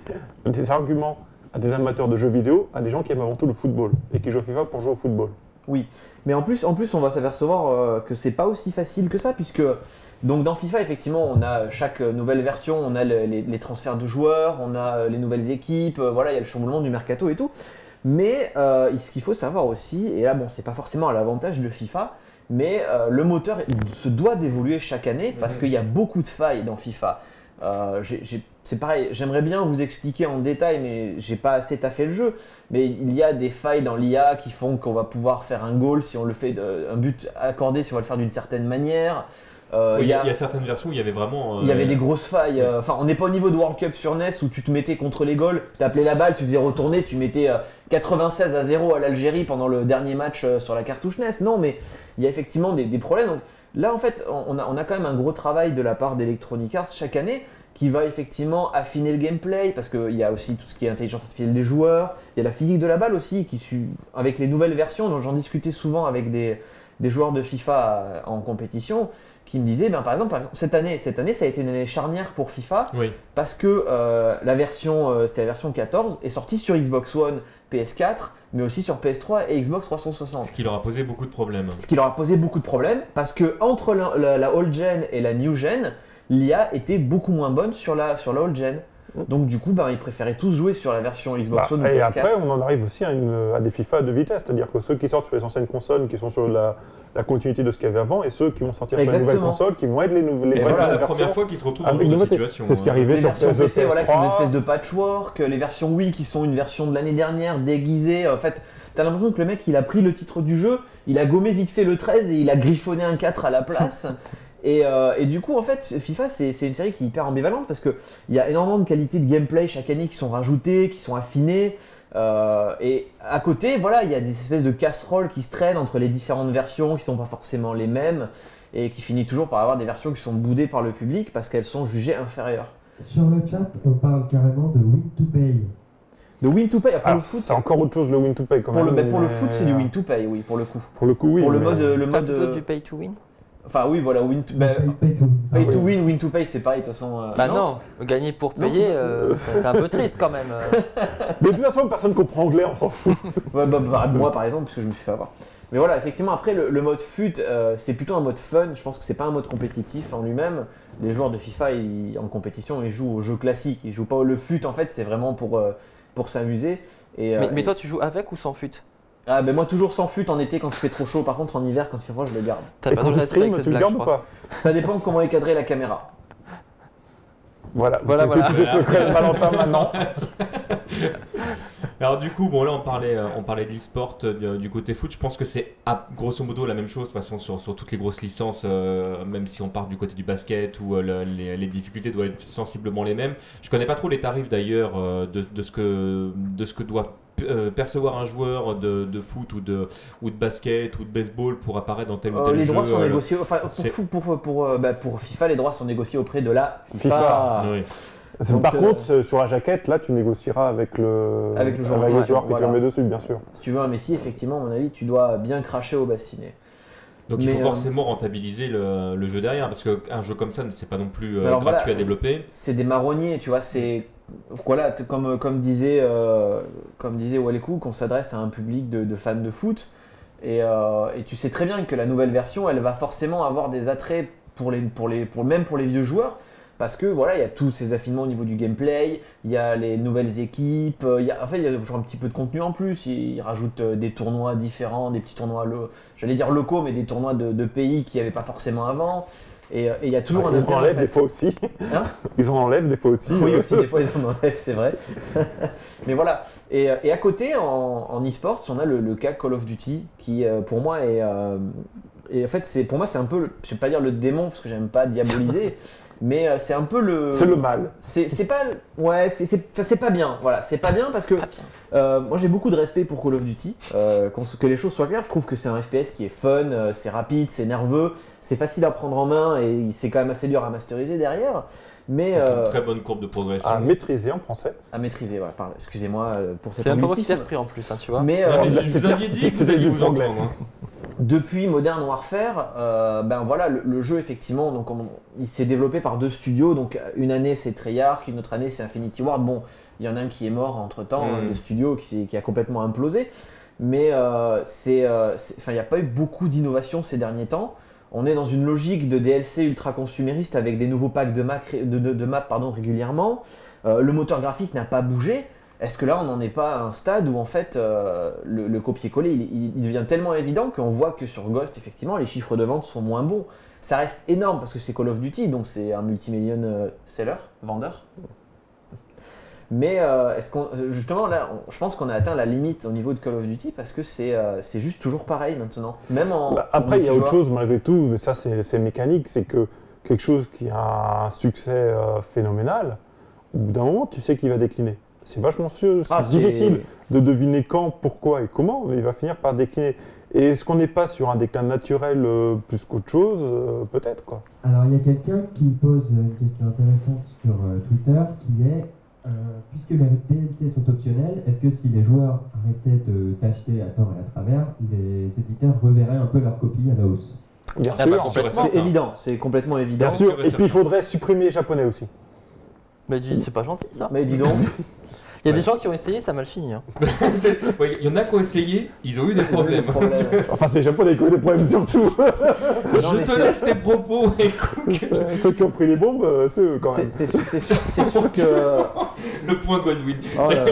des arguments à des amateurs de jeux vidéo, à des gens qui aiment avant tout le football et qui jouent à FIFA pour jouer au football. Mais en plus, en plus on va s'apercevoir euh, que c'est pas aussi facile que ça, puisque donc dans FIFA, effectivement, on a chaque nouvelle version, on a le- les, les transferts de joueurs, on a euh, les nouvelles équipes, euh, voilà, il y a le chamboulement du mercato et tout. Mais euh, ce qu'il faut savoir aussi, et là, bon, c'est pas forcément à l'avantage de FIFA, mais euh, le moteur il se doit d'évoluer chaque année parce Mhm. qu'il y a beaucoup de failles dans FIFA. Euh, c'est pareil, j'aimerais bien vous expliquer en détail, mais j'ai pas assez taffé le jeu. Mais il y a des failles dans l'IA qui font qu'on va pouvoir faire un goal si on le fait, de- un but accordé si on va le faire d'une certaine manière. Euh, il y a- y certaines versions où il y avait vraiment. euh, il y avait des grosses failles. euh, Enfin, on n'est pas au niveau de World Cup sur NES où tu te mettais contre les goals, tu appelais la balle, tu faisais retourner, tu mettais euh, 96 à 0 à l'Algérie pendant le dernier match sur la cartouche NES. Non, mais il y a effectivement des, des problèmes. Donc, là, en fait, on a, on a quand même un gros travail de la part d'Electronic Arts chaque année qui va effectivement affiner le gameplay parce qu'il y a aussi tout ce qui est intelligence artificielle des joueurs, il y a la physique de la balle aussi qui suit avec les nouvelles versions dont j'en discutais souvent avec des, des joueurs de FIFA en compétition qui me disaient ben, par, exemple, par exemple cette année cette année ça a été une année charnière pour FIFA Oui. parce que euh, la version euh, c'était la version 14 est sortie sur Xbox One, PS4 mais aussi sur PS3 et Xbox 360. Ce qui leur a posé beaucoup de problèmes. Ce qui leur a posé beaucoup de problèmes parce que entre la, la- la old gen et la new gen, l'IA était beaucoup moins bonne sur la, sur la old gen. Donc du coup, ben, ils préféraient tous jouer sur la version Xbox Bah, One ou et PS4. après, on en arrive aussi à, une- à des FIFA de vitesse, c'est-à-dire que ceux qui sortent sur les anciennes consoles, qui sont sur la, la continuité de ce qu'il y avait avant, et ceux qui vont sortir sur les nouvelles consoles, qui vont être les, nou- les Et c'est voilà, pas nouvelles la versions première fois qu'ils se retrouvent dans nouveautés. situation. C'est ce qui hein. arrivait les sur versions PS2, PC, voilà, qui sont une PS3. espèce de patchwork, les versions Wii qui sont une version de l'année dernière déguisée. En fait, t'as l'impression que le mec il a pris le titre du jeu, il a gommé vite fait le 13 et il a griffonné un 4 à la place. Et, euh, et du coup, en fait, FIFA c'est une série qui est hyper ambivalente parce qu'il y a énormément de qualités de gameplay chaque année qui sont rajoutées, qui sont affinées. Euh, et à côté, voilà, il y a des espèces de casseroles qui se traînent entre les différentes versions qui sont pas forcément les mêmes et qui finit toujours par avoir des versions qui sont boudées par le public parce qu'elles sont jugées inférieures. Sur le chat, on parle carrément de win to pay. De win to pay, pour le foot, c'est encore autre chose le win to pay quand pour le, même. bah, pour le foot, c'est du win to pay, oui, pour le coup. Pour le coup, oui. pour le mais- mode, le mode, plutôt euh, du pay to win enfin oui, voilà, win to, bah, Pay, to. pay Ah to win, win to pay, c'est pareil de toute façon. euh, Bah non, gagner pour payer, c'est- euh, c'est un peu triste quand même. euh. Mais de toute façon, personne comprend anglais, on s'en fout. Ouais, bah, bah, moi par exemple, parce que je me suis fait avoir. Mais voilà, effectivement, après le, le mode fut, euh, c'est plutôt un mode fun. Je pense que c'est pas un mode compétitif en lui-même. Les joueurs de FIFA, ils- en compétition, ils jouent au jeu classique. Ils jouent pas au le fut. En fait, c'est vraiment pour euh, pour s'amuser. Et, euh, Mais, mais toi, tu joues avec ou sans fut? Ah ben moi toujours sans fut en été quand il fait trop chaud. Par contre, en hiver, quand il fait froid, je le garde. T'as Et pas quand de tu stream, cette tu le blague, gardes ou pas Ça dépend comment est cadrée la caméra. Voilà, Voilà, c'est voilà. tous les secrets de Valentin maintenant. Alors du coup, bon là on parlait, euh, on parlait de l'e-sport euh, du, côté foot. Je pense que c'est à, grosso modo la même chose de toute façon sur, sur toutes les grosses licences, euh, même si on part du côté du basket où euh, le- les, les difficultés doivent être sensiblement les mêmes. Je connais pas trop les tarifs d'ailleurs de, de ce que de ce que doit euh, percevoir un joueur de, de foot ou de ou de basket ou de baseball pour apparaître dans tel ou Euh, tel les jeu. droits sont négociés. Enfin, pour, c'est- fou- pour, pour, pour, euh, bah, pour FIFA, les droits sont négociés auprès de la FIFA. FIFA. oui. C'est- Donc, Par euh, contre, euh, sur la jaquette, là, tu négocieras avec le, Avec le joueur, avec bien le sûr, joueur que voilà. tu mets dessus, bien sûr. Si tu veux un Messi, effectivement, à mon avis, tu dois bien cracher au bassinet. Donc il faut euh, forcément rentabiliser le, le jeu derrière parce qu'un jeu comme ça, c'est pas non plus euh, gratuit voilà. à développer. c'est des marronniers, tu vois, c'est voilà, comme, comme disait euh, comme disait Walekou, qu'on s'adresse à un public de, fans de foot et, euh, et tu sais très bien que la nouvelle version, elle va forcément avoir des attraits pour les pour les pour même pour les vieux joueurs parce que voilà, il y a tous ces affinements au niveau du gameplay, il y a les nouvelles équipes, euh, en fait, il y a toujours un petit peu de contenu en plus. Ils, rajoutent euh, des tournois différents, des petits tournois, j'allais dire locaux, mais des tournois de, de pays qu'il n'y avait pas forcément avant. Et, euh, et il y a toujours un Ils en enlèvent fait. des fois aussi. Hein Ils en enlèvent des fois aussi. Oui, euh, aussi, des fois, ils en enlèvent, c'est vrai. Mais voilà. Et, euh, et à côté, en, en e-sports, on a le, le cas Call of Duty, qui pour moi est. euh, et en fait, c'est pour moi, c'est un peu, je vais pas dire le démon, parce que j'aime pas diaboliser, mais euh, c'est un peu le. C'est le mal. C'est c'est pas. Ouais, c'est- c'est enfin, c'est pas bien. Voilà, c'est pas bien parce que. Pas bien. Euh, moi j'ai beaucoup de respect pour Call of Duty, euh, que les choses soient claires. Je trouve que c'est un FPS qui est fun, euh, c'est rapide, c'est nerveux, c'est facile à prendre en main et c'est quand même assez dur à masteriser derrière. Mais euh, Une très bonne courbe de progression. À maîtriser en français. à maîtriser, voilà, pardon, excusez-moi euh, pour cette C'est même pas moi qui anglicisme. t'ai repris en plus, hein, tu vois. Mais euh, mais là, je c'est vous avais clair, dit que vous alliez vous entendre. hein. depuis Modern Warfare, euh, ben voilà, le, le jeu effectivement, donc on- il s'est développé par deux studios. Donc une année c'est Treyarch, une autre année c'est Infinity Ward. Bon, il y en a un qui est mort entre temps, Mm. le studio qui, a complètement implosé. Mais euh, c'est, euh, c'est- enfin, il n'y a pas eu beaucoup d'innovation ces derniers temps. On est dans une logique de DLC ultra consumériste avec des nouveaux packs de maps, pardon, régulièrement. Euh, le moteur graphique n'a pas bougé. Est-ce que là, on n'en est pas à un stade où en fait euh, le, le copier-coller il devient tellement évident qu'on voit que sur Ghost, effectivement, les chiffres de vente sont moins bons. Ça reste énorme parce que c'est Call of Duty, donc c'est un multimillion euh, seller, vendeur. Mais euh, est-ce qu'on, justement là, on- je pense qu'on a atteint la limite au niveau de Call of Duty parce que c'est euh, c'est juste toujours pareil maintenant. Même en. Bah, en après, il y a autre chose malgré tout, mais ça c'est c'est mécanique, c'est que quelque chose qui a un succès euh, phénoménal, au bout d'un moment, tu sais qu'il va décliner. C'est vachement sûr, c'est Ah, c'est- difficile de deviner quand, pourquoi et comment, mais il va finir par décliner. Et est-ce qu'on n'est pas sur un déclin naturel euh, plus qu'autre chose Euh, Peut-être quoi. Alors, il y a quelqu'un qui pose une question intéressante sur euh, Twitter qui est euh, puisque les DLC sont optionnels, est-ce que si les joueurs arrêtaient de t'acheter à tort et à travers, les éditeurs reverraient un peu leur copie à la hausse Bien Ah sûr. bah, sûr. C'est évident, c'est complètement évident. Bien sûr et Et puis il faudrait supprimer les japonais aussi. Mais dis, c'est pas gentil ça. Mais dis donc, Il y a Ouais. des gens qui ont essayé, ça a mal fini. hein. Ouais, Il y en a qui ont essayé, ils ont eu des problèmes. problème. Enfin, c'est les japonais qui ont eu des problèmes surtout. Non, Je te laisse tes propos, écoute. Ceux qui ont pris les bombes, euh, c'est eux quand même. C'est sûr, que. Le point Godwin. Oh là là.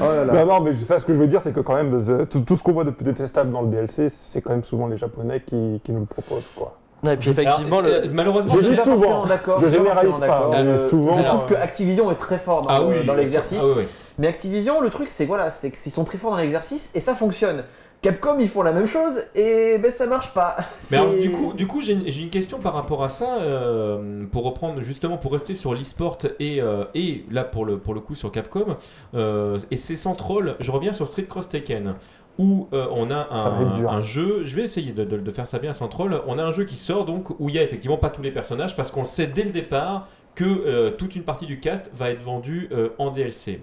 Oh là là. Non, non, mais ça, ce que je veux dire, c'est que quand même, euh, tout, tout ce qu'on voit de plus détestable dans le DLC, c'est quand même souvent les Japonais qui, qui nous le proposent, quoi. Et puis effectivement, Alors, le... euh, malheureusement, Je suis pas souvent, d'accord. je généralise pas, mais Je- souvent, Je trouve euh, que Activision est très fort dans, ah le- oui, dans l'exercice. Ah oui, oui. Mais Activision, le truc, c'est voilà, c'est qu'ils sont très forts dans l'exercice et ça fonctionne. Capcom, ils font la même chose et ben ça marche pas. Mais alors, du coup, du coup j'ai une, question par rapport à ça, euh, pour reprendre justement, pour rester sur l'e-sport et, euh, et là pour le, pour le coup sur Capcom, euh, et c'est sans troll, je reviens sur Street Cross Tekken, où euh, on a un, jeu, je vais essayer de, de- de faire ça bien sans troll, on a un jeu qui sort donc où il y a effectivement pas tous les personnages, parce qu'on sait dès le départ que euh, toute une partie du cast va être vendue euh, en DLC.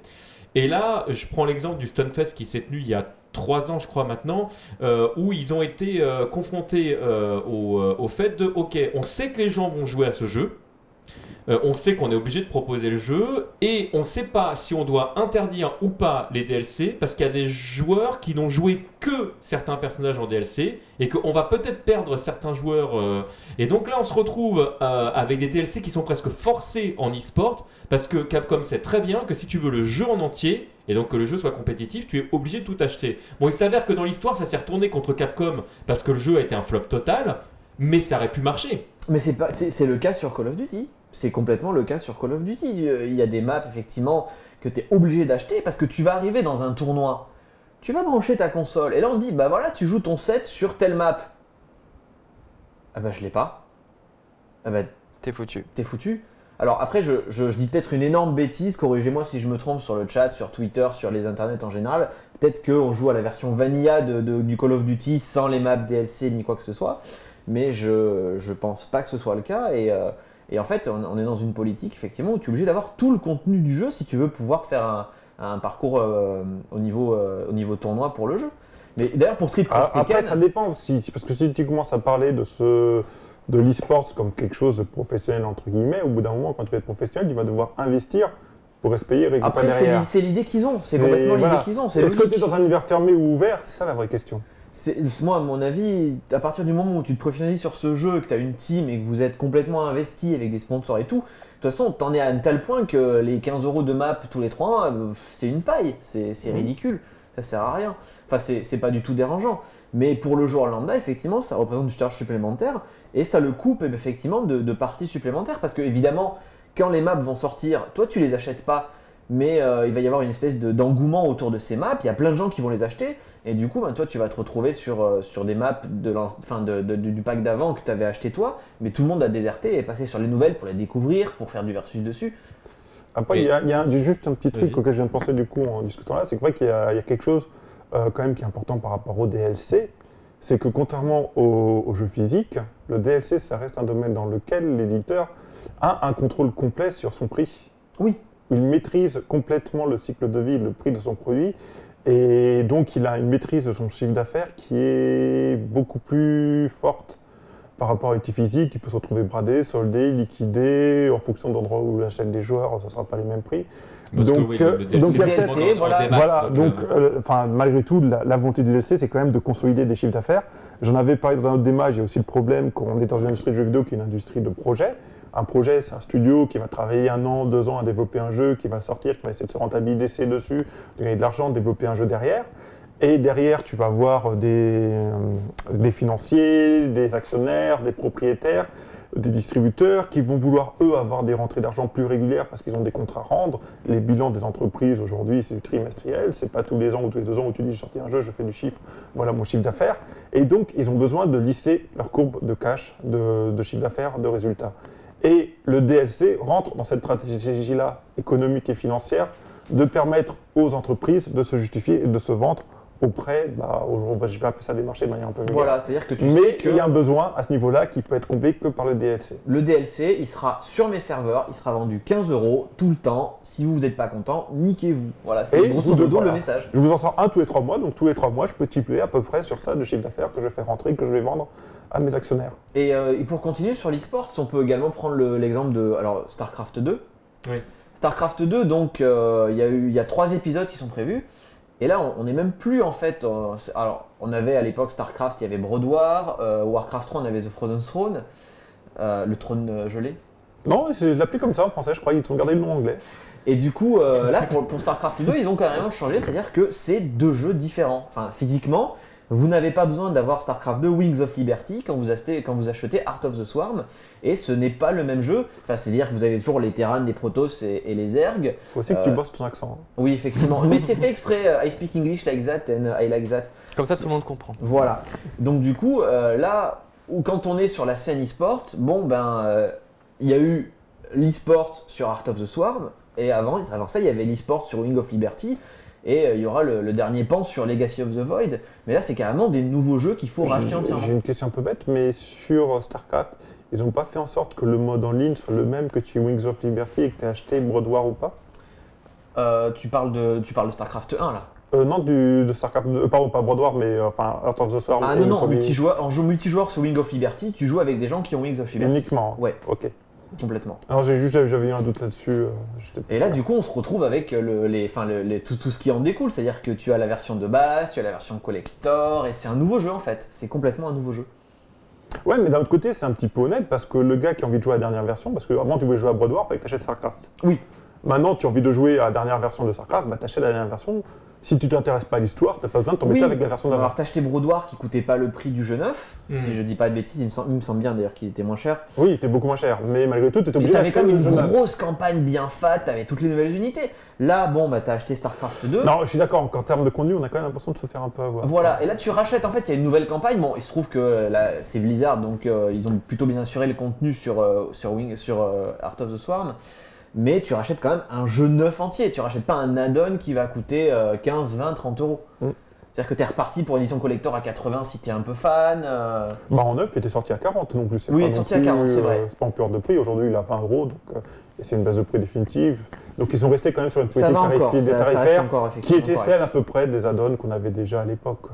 Et là, je prends l'exemple du Stunfest qui s'est tenu il y a trois ans, je crois maintenant, euh, où ils ont été euh, confrontés euh, au, au fait de, ok, on sait que les gens vont jouer à ce jeu, euh, on sait qu'on est obligé de proposer le jeu, et on ne sait pas si on doit interdire ou pas les DLC, parce qu'il y a des joueurs qui n'ont joué que certains personnages en DLC, et qu'on va peut-être perdre certains joueurs. euh, et donc là, on se retrouve euh, avec des DLC qui sont presque forcés en e-sport, parce que Capcom sait très bien que si tu veux le jeu en entier, et donc que le jeu soit compétitif, tu es obligé de tout acheter. Bon, il s'avère que dans l'histoire, ça s'est retourné contre Capcom, parce que le jeu a été un flop total, mais ça aurait pu marcher. Mais c'est le cas sur Call of Duty. C'est complètement le cas sur Call of Duty. Il y a des maps effectivement que tu es obligé d'acheter parce que tu vas arriver dans un tournoi. Tu vas brancher ta console et là on te dit bah voilà, tu joues ton set sur telle map. Ah bah je l'ai pas. Ah bah T'es foutu. t'es foutu. Alors après, je, je- je dis peut-être une énorme bêtise, corrigez-moi si je me trompe sur le chat, sur Twitter, sur les internets en général. Peut-être qu'on joue à la version vanilla de, de- du Call of Duty sans les maps DLC ni quoi que ce soit. Mais je, je pense pas que ce soit le cas. Et, euh, et en fait, on, on est dans une politique effectivement où tu es obligé d'avoir tout le contenu du jeu si tu veux pouvoir faire un, un parcours euh, au, niveau, euh, au niveau tournoi pour le jeu. Mais d'ailleurs, pour Street Ah, Cross Après, Tekken, ça dépend aussi. Parce que si tu commences à parler de ce de l'e-sports comme quelque chose de professionnel, entre guillemets, au bout d'un moment, quand tu vas être professionnel, tu vas devoir investir pour payer récupérer après, c'est derrière. c'est l'idée qu'ils ont. C'est complètement voilà. l'idée qu'ils ont. Est-ce que tu es dans un univers fermé ou ouvert? C'est ça la vraie question. C'est- Moi, à mon avis, à partir du moment où tu te professionnalises sur ce jeu, que tu as une team et que vous êtes complètement investi avec des sponsors et tout, de toute façon, t'en es à un tel point que les 15 euros de map tous les 3 mois, euh, c'est une paille. C'est Mhm. ridicule. Ça sert à rien. Enfin, c'est pas du tout dérangeant. Mais pour le joueur lambda, effectivement, ça représente une charge supplémentaire et ça le coupe eh, effectivement de, de parties supplémentaires. Parce que, évidemment, quand les maps vont sortir, toi, tu les achètes pas. Mais euh, il va y avoir une espèce de- d'engouement autour de ces maps. Il y a plein de gens qui vont les acheter. Et du coup, ben, toi, tu vas te retrouver sur, euh, sur des maps de du pack d'avant que tu avais acheté toi. Mais tout le monde a déserté et est passé sur les nouvelles pour les découvrir, pour faire du versus dessus. Après, Et- il y a, y juste un petit truc auquel je viens de penser du coup en discutant là, c'est que vrai qu'il y, a il y a quelque chose euh, quand même qui est important par rapport au DLC, c'est que contrairement au, au jeu physique, le DLC, ça reste un domaine dans lequel l'éditeur a un contrôle complet sur son prix. Oui. Il maîtrise complètement le cycle de vie, le prix de son produit, et donc il a une maîtrise de son chiffre d'affaires qui est beaucoup plus forte par rapport à l'outil physique, il peut se retrouver bradé, soldé, liquidé, en fonction de l'endroit où il achète des joueurs, ça ne sera pas les mêmes prix. Parce Donc, oui, euh, donc, DLC, voilà. démat, voilà, donc, euh, euh, malgré tout, la, la volonté du DLC, c'est quand même de consolider des chiffres d'affaires. J'en avais parlé dans un autre démat, il y a aussi le problème qu'on est dans une industrie de jeux vidéo qui est une industrie de projet. Un projet, c'est un studio qui va travailler un an, deux ans à développer un jeu, qui va sortir, qui va essayer de se rentabiliser dessus, de gagner de l'argent, de développer un jeu derrière. Et derrière, tu vas avoir des, euh, des financiers, des actionnaires, des propriétaires, des distributeurs qui vont vouloir, eux, avoir des rentrées d'argent plus régulières parce qu'ils ont des comptes à rendre. Les bilans des entreprises, aujourd'hui, c'est du trimestriel. C'est pas tous les ans ou tous les deux ans où tu dis, j'ai sorti un jeu, je fais du chiffre, voilà mon chiffre d'affaires. Et donc, ils ont besoin de lisser leur courbe de cash, de chiffre d'affaires, de résultats. Et le DLC rentre dans cette stratégie-là, économique et financière, de permettre aux entreprises de se justifier et de se vendre auprès, bah, je vais appeler ça des marchés de manière un peu vulgaire. Voilà, c'est-à-dire que tu sais Mais que il y a un besoin à ce niveau-là qui peut être comblé que par le DLC. le DLC, il sera sur mes serveurs, il sera vendu 15 euros tout le temps. Si vous n'êtes pas content, niquez-vous. Voilà, c'est Et grosso modo le voilà. message. Je vous en sors un tous les trois mois, donc tous les trois mois, je peux tipler à peu près sur ça de chiffre d'affaires que je vais faire rentrer, que je vais vendre à mes actionnaires. Et, euh, et pour continuer sur l'e-sport, on peut également prendre le- l'exemple de alors, StarCraft 2. Oui. StarCraft 2, donc euh, il y, a eu- il y a trois épisodes qui sont prévus. Et là, on- n'est même plus en fait. euh, alors, on avait à l'époque StarCraft, il y avait Brood War. euh, Warcraft 3, on avait The Frozen Throne. euh, le trône gelé. Non, je l'appelle comme ça en français, je crois, ils ont gardé le nom anglais. Et du coup, euh, là, pour, pour StarCraft 2, ils ont carrément changé, c'est-à-dire que c'est deux jeux différents. Enfin, physiquement, vous n'avez pas besoin d'avoir StarCraft 2 Wings of Liberty quand vous achetez, quand vous achetez Heart of the Swarm, et ce n'est pas le même jeu. Enfin, c'est-à-dire que vous avez toujours les Terrans, les Protoss et, et les Zerg. faut aussi que tu Euh, bosses ton accent. hein. Oui, effectivement. Mais c'est fait exprès. euh, I speak English like that and I like that. Comme ça, tout le monde comprend. Voilà. Donc du coup, euh, là, où quand on est sur la scène e-sport, bon ben, euh, il y a eu l'e-sport sur Art of the Swarm, et avant, avant ça, il y avait l'e-sport sur Wing of Liberty, et euh, il y aura le, le dernier pan sur Legacy of the Void. Mais là, c'est carrément des nouveaux jeux qu'il faut racheter J'ai entièrement. j'ai une question un peu bête, mais sur euh, StarCraft, ils n'ont pas fait en sorte que le mode en ligne soit le même que tu Wings of Liberty et que tu aies acheté Brood War ou pas? Euh, tu parles de, tu parles de Starcraft 1 là. euh, Non, du, de StarCraft 2, euh, pardon, pas Brood War, mais enfin Heart of the Swarm. Ah non non, multijoueur, en jeu multijoueur sur Wing of Liberty, tu joues avec des gens qui ont Wings of Liberty. Uniquement. Ouais, Ok. Complètement. Alors j'ai juste j'avais eu un doute là-dessus. euh, Et là, sûr. du coup, on se retrouve avec le, les, enfin, le- les- tout, tout ce qui en découle. C'est-à-dire que tu as la version de base, tu as la version collector, et c'est un nouveau jeu en fait. C'est complètement un nouveau jeu. Ouais, mais d'un autre côté, c'est un petit peu honnête parce que le gars qui a envie de jouer à la dernière version, parce que avant tu voulais jouer à Brood War, fallait que tu achètes StarCraft. Oui. Maintenant, tu as envie de jouer à la dernière version de StarCraft, bah t'achètes la dernière version. Si tu t'intéresses pas à l'histoire, t'as pas besoin de t'embêter Oui. avec la version d'avant. Alors t'as acheté Brodoir qui coûtait pas le prix du jeu neuf, Mhm. si je dis pas de bêtises, il me semble, il me semble bien d'ailleurs qu'il était moins cher. Oui, il était beaucoup moins cher, mais malgré tout, t'étais obligé t'avais d'acheter quand même le une grosse campagne bien fat, t'avais toutes les nouvelles unités. Là, bon, bah t'as acheté StarCraft 2. Non, je suis d'accord, qu'en termes de contenu, on a quand même l'impression de se faire un peu avoir. Voilà, et là tu rachètes, en fait, il y a une nouvelle campagne. Bon, il se trouve que là, c'est Blizzard, donc euh, ils ont plutôt bien assuré le contenu sur, euh, sur, Wing, sur euh, Art of the Swarm. Mais tu rachètes quand même un jeu neuf entier. Tu rachètes pas un add-on qui va coûter euh, 15, 20, 30 euros. Mm. C'est-à-dire que t'es reparti pour une édition collector à 80 si t'es un peu fan. euh, Bah, en neuf, il était sorti à 40 non plus. Oui, il est sorti à plus, 40, c'est euh, vrai. C'est pas en peur de prix, aujourd'hui il est à 20 euros, donc euh, c'est une base de prix définitive. Donc ils sont restés quand même sur une politique encore, ça tarifaire encore qui était celle à peu près des add-ons qu'on avait déjà à l'époque.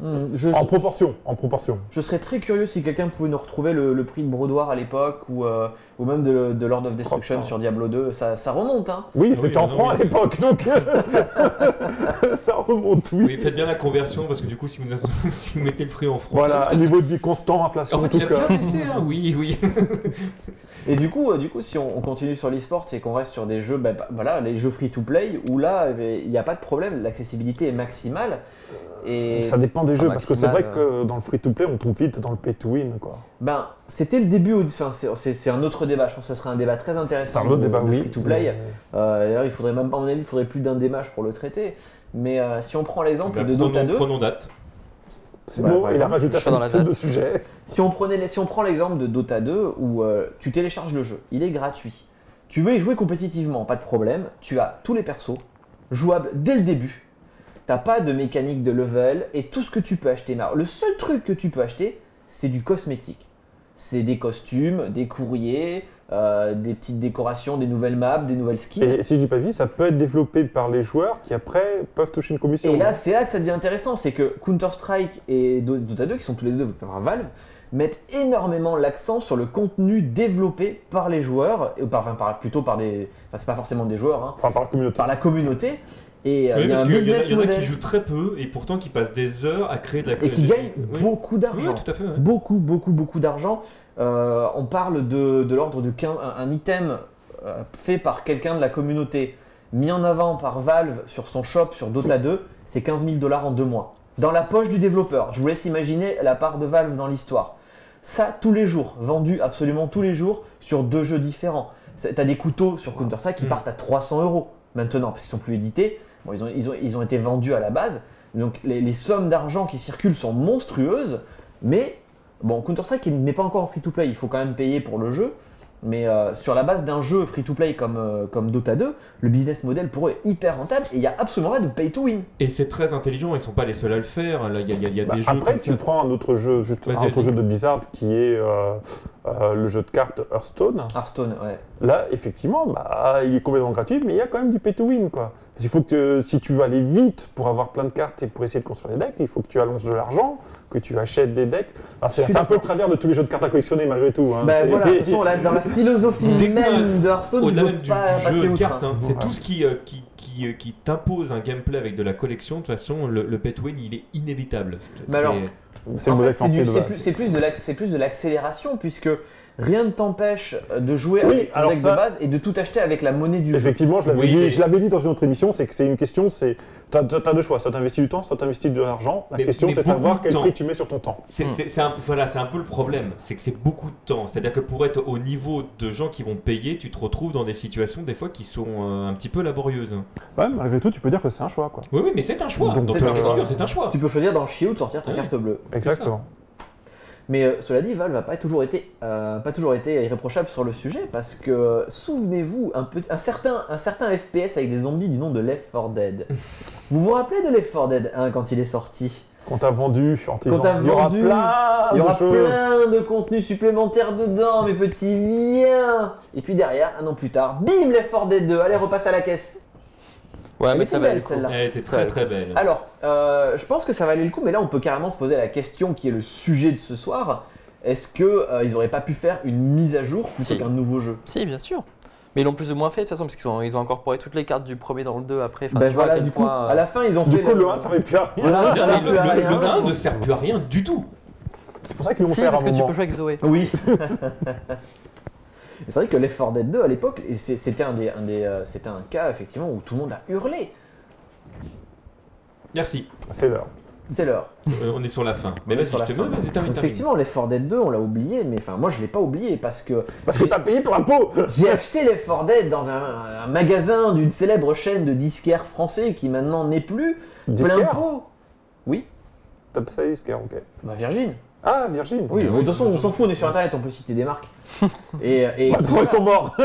Mm, je, En proportion, en proportion. je serais très curieux si quelqu'un pouvait nous retrouver le, le prix de Brodoir à l'époque ou, euh, ou même de, de Lord of Destruction Oh, sur Diablo 2. Ça, ça remonte, hein. Oui, Oui, c'était en non, francs à l'époque, donc ça remonte, oui. Oui, faites bien la conversion parce que du coup, si vous, si vous mettez le prix en francs, Voilà, putain, niveau de vie constant, inflation, En fait, tout il a cas. bien baissé, hein. Oui, oui. Et du coup, euh, du coup, si on, on continue sur l'e-sport, c'est qu'on reste sur des jeux, bah, bah, voilà, les jeux free-to-play, où là, eh, il n'y a pas de problème, l'accessibilité est maximale. Et Ça dépend des jeux, parce que c'est vrai maximal, que dans le free-to-play, on tombe vite dans le pay-to-win, quoi. ben, c'était le début, enfin, c'est- c'est c'est un autre débat, je pense que ce serait un débat très C'est intéressant. un autre le- débat, le oui. free-to-play. mais- Euh, D'ailleurs, il faudrait même, à mon avis, il faudrait plus d'un démage pour le traiter. Mais euh, si on prend l'exemple de Dota prenons, 2, prenons date. C'est beau, il a rajouté un de sujet. Si on, prenait, si on prend l'exemple de Dota 2 où euh, tu télécharges le jeu, il est gratuit. Tu veux y jouer compétitivement, pas de problème. Tu as tous les persos jouables dès le début. T'as pas de mécanique de level et tout ce que tu peux acheter. le seul truc que tu peux acheter, c'est du cosmétique. C'est des costumes, des courriers, euh, des petites décorations, des nouvelles maps, des nouvelles skins. Et si je dis pas de vie, ça peut être développé par les joueurs qui après peuvent toucher une commission. Et là, c'est là que ça devient intéressant, c'est que Counter-Strike et Do- Dota 2, qui sont tous les deux développés par Valve, mettent énormément l'accent sur le contenu développé par les joueurs, et par, enfin, par- plutôt par des, enfin c'est pas forcément des joueurs, hein, Enfin, par la communauté. par la communauté. Et euh, Oui, il y a un y, en a- y en qui jouent très peu et pourtant qui passent des heures à créer de la et qui gagnent oui. beaucoup d'argent. ouais. Beaucoup, beaucoup, beaucoup d'argent. Euh, on parle de, de l'ordre de 15 un, item euh, fait par quelqu'un de la communauté, mis en avant par Valve sur son shop sur Dota 2, c'est 15 000 dollars en deux mois. Dans la poche du développeur. Je vous laisse imaginer la part de Valve dans l'histoire. Ça, tous les jours, vendu absolument tous les jours sur deux jeux différents. T'as des couteaux sur Counter-Strike qui Mm. partent à 300 euros maintenant, parce qu'ils sont plus édités. Ils, ont, été vendus à la base. Donc les, les sommes d'argent qui circulent sont monstrueuses. Mais bon, Counter-Strike n'est pas encore en free-to-play. Il faut quand même payer pour le jeu. Mais euh, sur la base d'un jeu free-to-play comme, euh, comme Dota 2, le business model pour eux est hyper rentable et il n'y a absolument pas de pay-to-win. Et c'est très intelligent, ils sont pas les seuls à le faire. Là, Il y a, il y a- il y a Bah, des jeux après, comme tu ça. prends un autre jeu, juste un autre jeu de Blizzard qui est euh, euh, le jeu de cartes Hearthstone. Hearthstone, ouais. Là, effectivement, bah, il est complètement gratuit, mais il y a quand même du pay to win, quoi. Parce qu'il faut que si tu veux aller vite pour avoir plein de cartes et pour essayer de construire des decks, il faut que tu allonges de l'argent, que tu achètes des decks. C'est un peu le travers de tous les jeux de cartes à collectionner malgré tout. hein. C'est- voilà, de toute façon, là, dans la philosophie Dès que même de Hearthstone, tu Au-delà même du, pas du jeu de cartes, hein. c'est Ouais. tout ce qui, euh, qui, qui, euh, qui t'impose un gameplay avec de la collection. De toute façon, le, le to win, il est inévitable. Mais C'est- alors, c'est le En modèle fait, c'est du- financier de c'est base. plus, c'est plus de l'acc- c'est plus de l'accélération puisque rien ne t'empêche de jouer Oui, avec ton alors deck ça- de base et de tout acheter avec la monnaie du jeu. Effectivement, je l'avais Oui, dit, mais- je l'avais dit dans une autre émission, c'est que c'est une question, c'est t'as as deux choix, soit t'investis du temps, soit t'investis de l'argent. La Mais- question, c'est de savoir quel temps. prix tu mets sur ton temps. C'est un, voilà, c'est un peu le problème, c'est que c'est beaucoup de temps. C'est-à-dire que pour être au niveau de gens qui vont payer, tu te retrouves dans des situations des fois qui sont euh, un petit peu laborieuses. Ouais, malgré tout, tu peux dire que c'est un choix, quoi. Oui, oui, mais c'est un choix. Donc, dans c'est un choix. figure, c'est un choix. Tu peux choisir dans le chiot de sortir ta Ouais. carte bleue. Exactement. Mais euh, cela dit, Valve n'a pas toujours été, euh, pas toujours été irréprochable sur le sujet parce que souvenez-vous, un, certain, un certain FPS avec des zombies du nom de Left 4 Dead. vous vous rappelez de Left 4 Dead 1 quand il est sorti? Quand t'as vendu, Quand disant, t'as il y aura vendu, plein Il y aura de plein de contenu supplémentaire dedans, mes petits miens. Et puis derrière, un an plus tard, bim, Left 4 Dead 2, allez, repasse à la caisse Ouais, Elle mais était ça va belle, celle-là. Elle était très très belle. Alors, euh, je pense que ça valait le coup, mais là on peut carrément se poser la question qui est le sujet de ce soir. Est-ce que euh, ils auraient pas pu faire une mise à jour plutôt Si. qu'un nouveau jeu? Si, bien sûr. Mais ils l'ont plus ou moins fait de toute façon, parce qu'ils ont, ils ont incorporé toutes les cartes du premier dans le 2 après. Enfin, Ben tu vois à voilà, quel du coup, point, euh, à la fin ils ont Du fait coup, le 1, ça va plus à rien. Voilà, ça le, sert plus à le- rien. le 1 ne sert plus à rien du tout. C'est pour ça qu'ils l'ont Si, fait à parce un que tu moment. peux jouer avec Zoé. Oui. Et c'est vrai que Left 4 Dead 2 à l'époque, c'était un, des, un, des, euh, c'était un cas effectivement où tout le monde a hurlé. Merci. C'est l'heure. C'est l'heure. Euh, on est sur la fin. Mais vas-y, sur je la te fin. Effectivement, Left 4 Dead 2, on l'a oublié, mais enfin, moi je l'ai pas oublié parce que Parce que t'as payé pour l'impôt j'ai acheté Left 4 Dead dans un, un magasin d'une célèbre chaîne de disquaires français qui maintenant n'est plus. Plein Disquaire pot. Oui, T'as pas ça disquaire, ok. bah Virgin. Ah, Virgin Oui, Ah de toute façon, on s'en fout, on est sur internet, on peut citer des marques. Et, et Bah, ils sont morts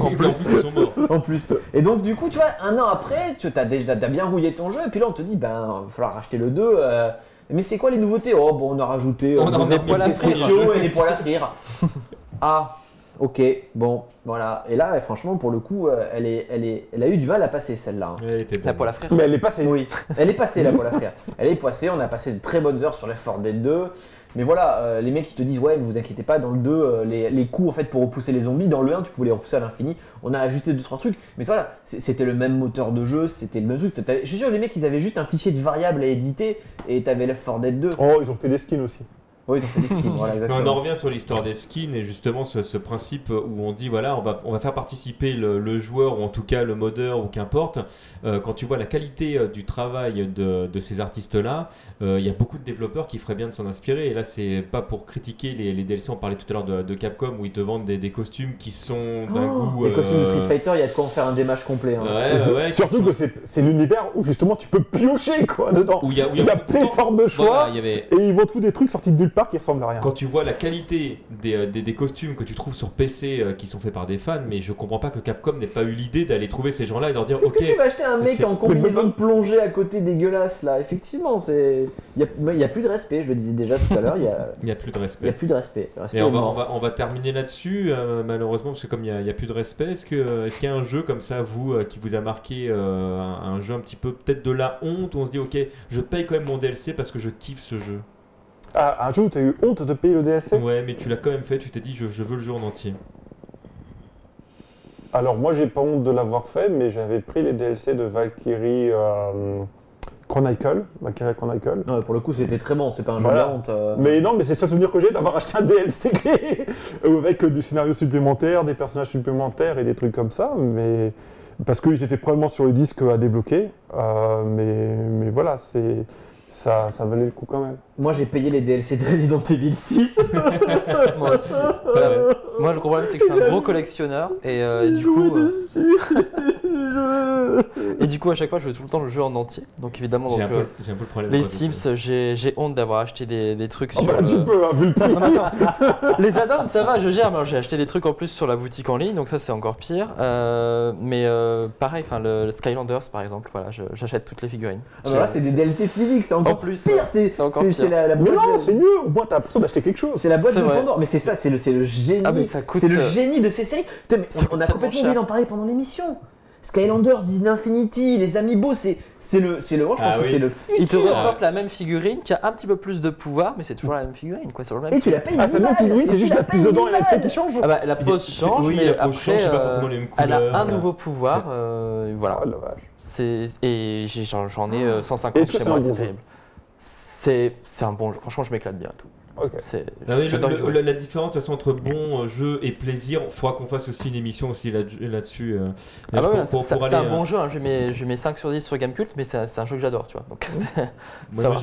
En plus, ils sont morts. en plus. Et donc, du coup, tu vois, un an après, tu as déjà bien rouillé ton jeu, et puis là, on te dit, ben, il va falloir racheter le 2. euh, mais c'est quoi les nouveautés? Oh, bon, on a rajouté euh, On a- des mis des spéciaux et des poils à frire. ah, ok, bon, voilà. Et là, franchement, pour le coup, euh, elle, est, elle, est, elle a eu du mal à passer celle-là. hein. Elle était La poêle à frire. Mais elle est passée. Oui, elle est passée la poêle à frire. Elle est passée, on a passé de très bonnes heures sur Left 4 Dead 2. Mais voilà, euh, les mecs qui te disent ouais, ne vous inquiétez pas, dans le 2, euh, les, coups en fait pour repousser les zombies, dans le 1, tu pouvais les repousser à l'infini. On a ajouté 2-3 trucs, mais voilà, c'était le même moteur de jeu, c'était le même truc. Je suis sûr, les mecs ils avaient juste un fichier de variables à éditer et t'avais Left 4 Dead 2. Oh, ils ont fait des skins aussi. Oui, ils ont fait des skins, voilà, Mais on en revient sur l'histoire des skins et justement ce, ce principe où on dit voilà on va, on va faire participer le, le joueur ou en tout cas le modeur ou qu'importe Euh, quand tu vois la qualité euh, du travail de, de ces artistes là il y a beaucoup de développeurs qui feraient bien de s'en inspirer et là c'est pas pour critiquer les, les DLC on parlait tout à l'heure de, de Capcom où ils te vendent des, des costumes qui sont d'un Oh, goût les costumes de euh, Street Fighter, il y a de quoi en faire un dématch complet. hein. ouais, ouais, ouais, qui Surtout sont- que c'est c'est l'univers où justement tu peux piocher quoi dedans. où il y a, où Il y a de temps. pléthore de choix Voilà, il y avait et ils vont te foutre des trucs sortis de nulle part qui ressemblent à rien. Quand tu vois la qualité des, euh, des, des costumes que tu trouves sur PC euh, qui sont faits par des fans, mais je comprends pas que Capcom n'ait pas eu l'idée d'aller trouver ces gens-là et leur dire Qu'est-ce ok, que tu vas acheter un mec c'est- en combinaison de plongée à côté dégueulasse là? Effectivement, c'est. Il n'y a, il y a plus de respect, je le disais déjà tout à l'heure, il y a, il n'y a plus de il y a respect. plus de respect. Le respect Et on est va, mort. on, va, on va terminer là-dessus, euh, malheureusement, parce que comme il n'y a, il y a plus de respect, est-ce que- est-ce qu'il y a un jeu comme ça, vous, euh, qui vous a marqué, euh, un, un jeu un petit peu peut-être de la honte, où on se dit ok, je paye quand même mon DLC parce que je kiffe ce jeu? Ah, un jeu où t'as eu honte de payer le DLC Ouais, mais tu l'as quand même fait, tu t'es dit je, je veux le jeu en entier. Alors moi j'ai pas honte de l'avoir fait, mais j'avais pris les DLC de Valkyrie euh, Chronicle, Valkyrie Chronicle. Non, mais pour le coup, c'était très bon, c'est pas un jeu Voilà. de la honte. euh. Mais non, mais c'est le seul souvenir que j'ai d'avoir acheté un DLC avec euh, du scénario supplémentaire, des personnages supplémentaires et des trucs comme ça. Mais parce qu'ils étaient probablement sur le disque à débloquer. Euh, mais, mais voilà, c'est ça, ça valait le coup quand même. Moi, j'ai payé les DLC de Resident Evil 6. Moi aussi. Moi, le problème, c'est que je suis un gros collectionneur et, euh, et du coup, euh, et du coup, à chaque fois, je veux tout le temps le jeu en entier. Donc évidemment, donc, un, peu- euh, j'ai un peu le problème. les. Sims, j'ai j'ai honte d'avoir acheté des, des trucs Ah sur. bah, le- tu peux, hein, vu le prix. Non, attends, les add-ons, ça va, je gère. mais J'ai acheté des trucs en plus sur la boutique en ligne, donc ça c'est encore pire. Euh, mais euh, pareil, enfin le, le Skylanders par exemple, voilà, j'achète toutes les figurines. Ah bah là, c'est des DLC physiques, c'est encore En plus, pire. ouais, C'est encore pire. c'est la, la Mais non, de- c'est mieux. Au moins t'as l'impression d'acheter quelque chose. C'est la boîte de vrai. Pandore. Mais c'est ça, c'est le, c'est le génie. Ah, mais ça coûte, c'est le génie de ces séries. On, a complètement oublié d'en parler pendant l'émission. Skylanders, Disney Infinity, les Amiibo, c'est c'est le, c'est le, moi, je pense Ah que oui. c'est le Ils te futur. ressortent la même figurine qui a un petit peu plus de pouvoir, mais c'est toujours la même figurine, quoi. C'est toujours le même. Et tu la payes Ah, 10 c'est bien, balles, figurine, c'est juste la prise dedans 10 et l'effet balles. qui change. Ah bah, la pose change, oui, mais la pose après, change, c'est pas euh, forcément les mêmes elle a un nouveau pouvoir, euh, voilà. Oh la vache. C'est et j'en ai euh, 150 Est-ce que chez c'est moi, un c'est terrible. C'est c'est un bon jeu. Franchement, je m'éclate bien tout. Non, mais le- le- la, différence de toute façon, entre bon euh, jeu et plaisir, il faudra qu'on fasse aussi une émission aussi là- là-dessus. euh, Ah là, bah ouais, c'est un bon euh, jeu, hein. je, mets, je mets 5 sur 10 sur Gamecult, mais c'est un, jeu que j'adore, tu vois. Donc, va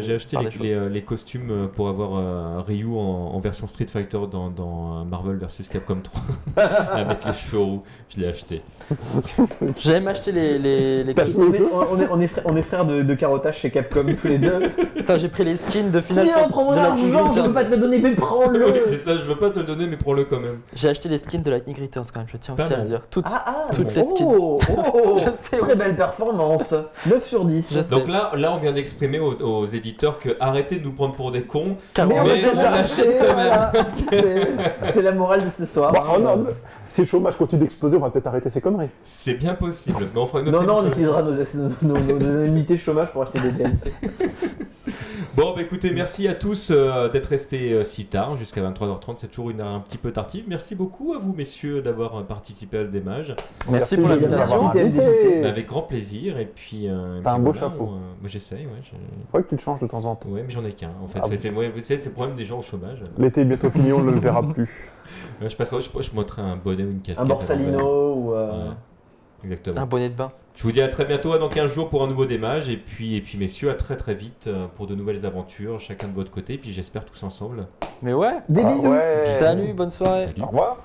j'ai- acheté les, euh, costumes euh, pour avoir euh, Ryu en, en version Street Fighter dans, dans euh, Marvel vs Capcom 3 avec les cheveux roux. Je l'ai acheté. J'aime acheter les, les, costumes. On est, on est, on est frères, on est frères de, de carottage chez Capcom tous les deux. Putain, j'ai pris les skins de Final Tiens, argent, je veux pas te le donner, mais Oui, prends-le. c'est ça, je veux pas te le donner, mais prends-le quand même. J'ai acheté les skins de Lightning Returns quand même, je tiens Pas aussi à le dire. Toutes. Ah, ah, Toutes les skins. Oh, oh, Je sais, Très oui. belle performance. 9 sur 10. Je sais. Donc là, là, on vient d'exprimer aux, aux éditeurs que arrêtez de nous prendre pour des cons. Car Mais on on Mais l'achète acheté, quand même. voilà. C'est- la morale de ce soir. Bah, oh non, mais si le chômage continue d'exploser, on va peut-être arrêter ces conneries. C'est bien possible. Mais on fera une autre Non, non, on utilisera nos, nos, nos- nos indemnités de chômage pour acheter des DLC. Bon, bah écoutez, merci à tous euh, d'être restés euh, si tard, jusqu'à 23h30. C'est toujours une heure un petit peu tardive. Merci beaucoup à vous, messieurs, d'avoir euh, participé à ce démage. Merci, Merci pour l'invitation. avec grand plaisir. Et puis. euh, T'as un beau voilà, chapeau. euh, moi, j'essaye, ouais. je- Faudrait que tu le changes de temps en temps. Ouais, mais j'en ai qu'un en fait. Ah. C'est- ouais, c'est le problème des gens au chômage. L'été est bientôt fini, on ne le verra plus. Je passerai, je, je montrerai un bonnet ou une casquette. Un Borsalino ou. euh, Ouais. Exactement. Un bonnet de bain. Je vous dis à très bientôt, dans 15 jours pour un nouveau démage. Et puis, et puis messieurs, à très très vite euh, pour de nouvelles aventures, chacun de votre côté. Et puis j'espère tous ensemble. Mais ouais. Des Ah bisous ouais. Salut, bonne soirée. Salut. Au revoir.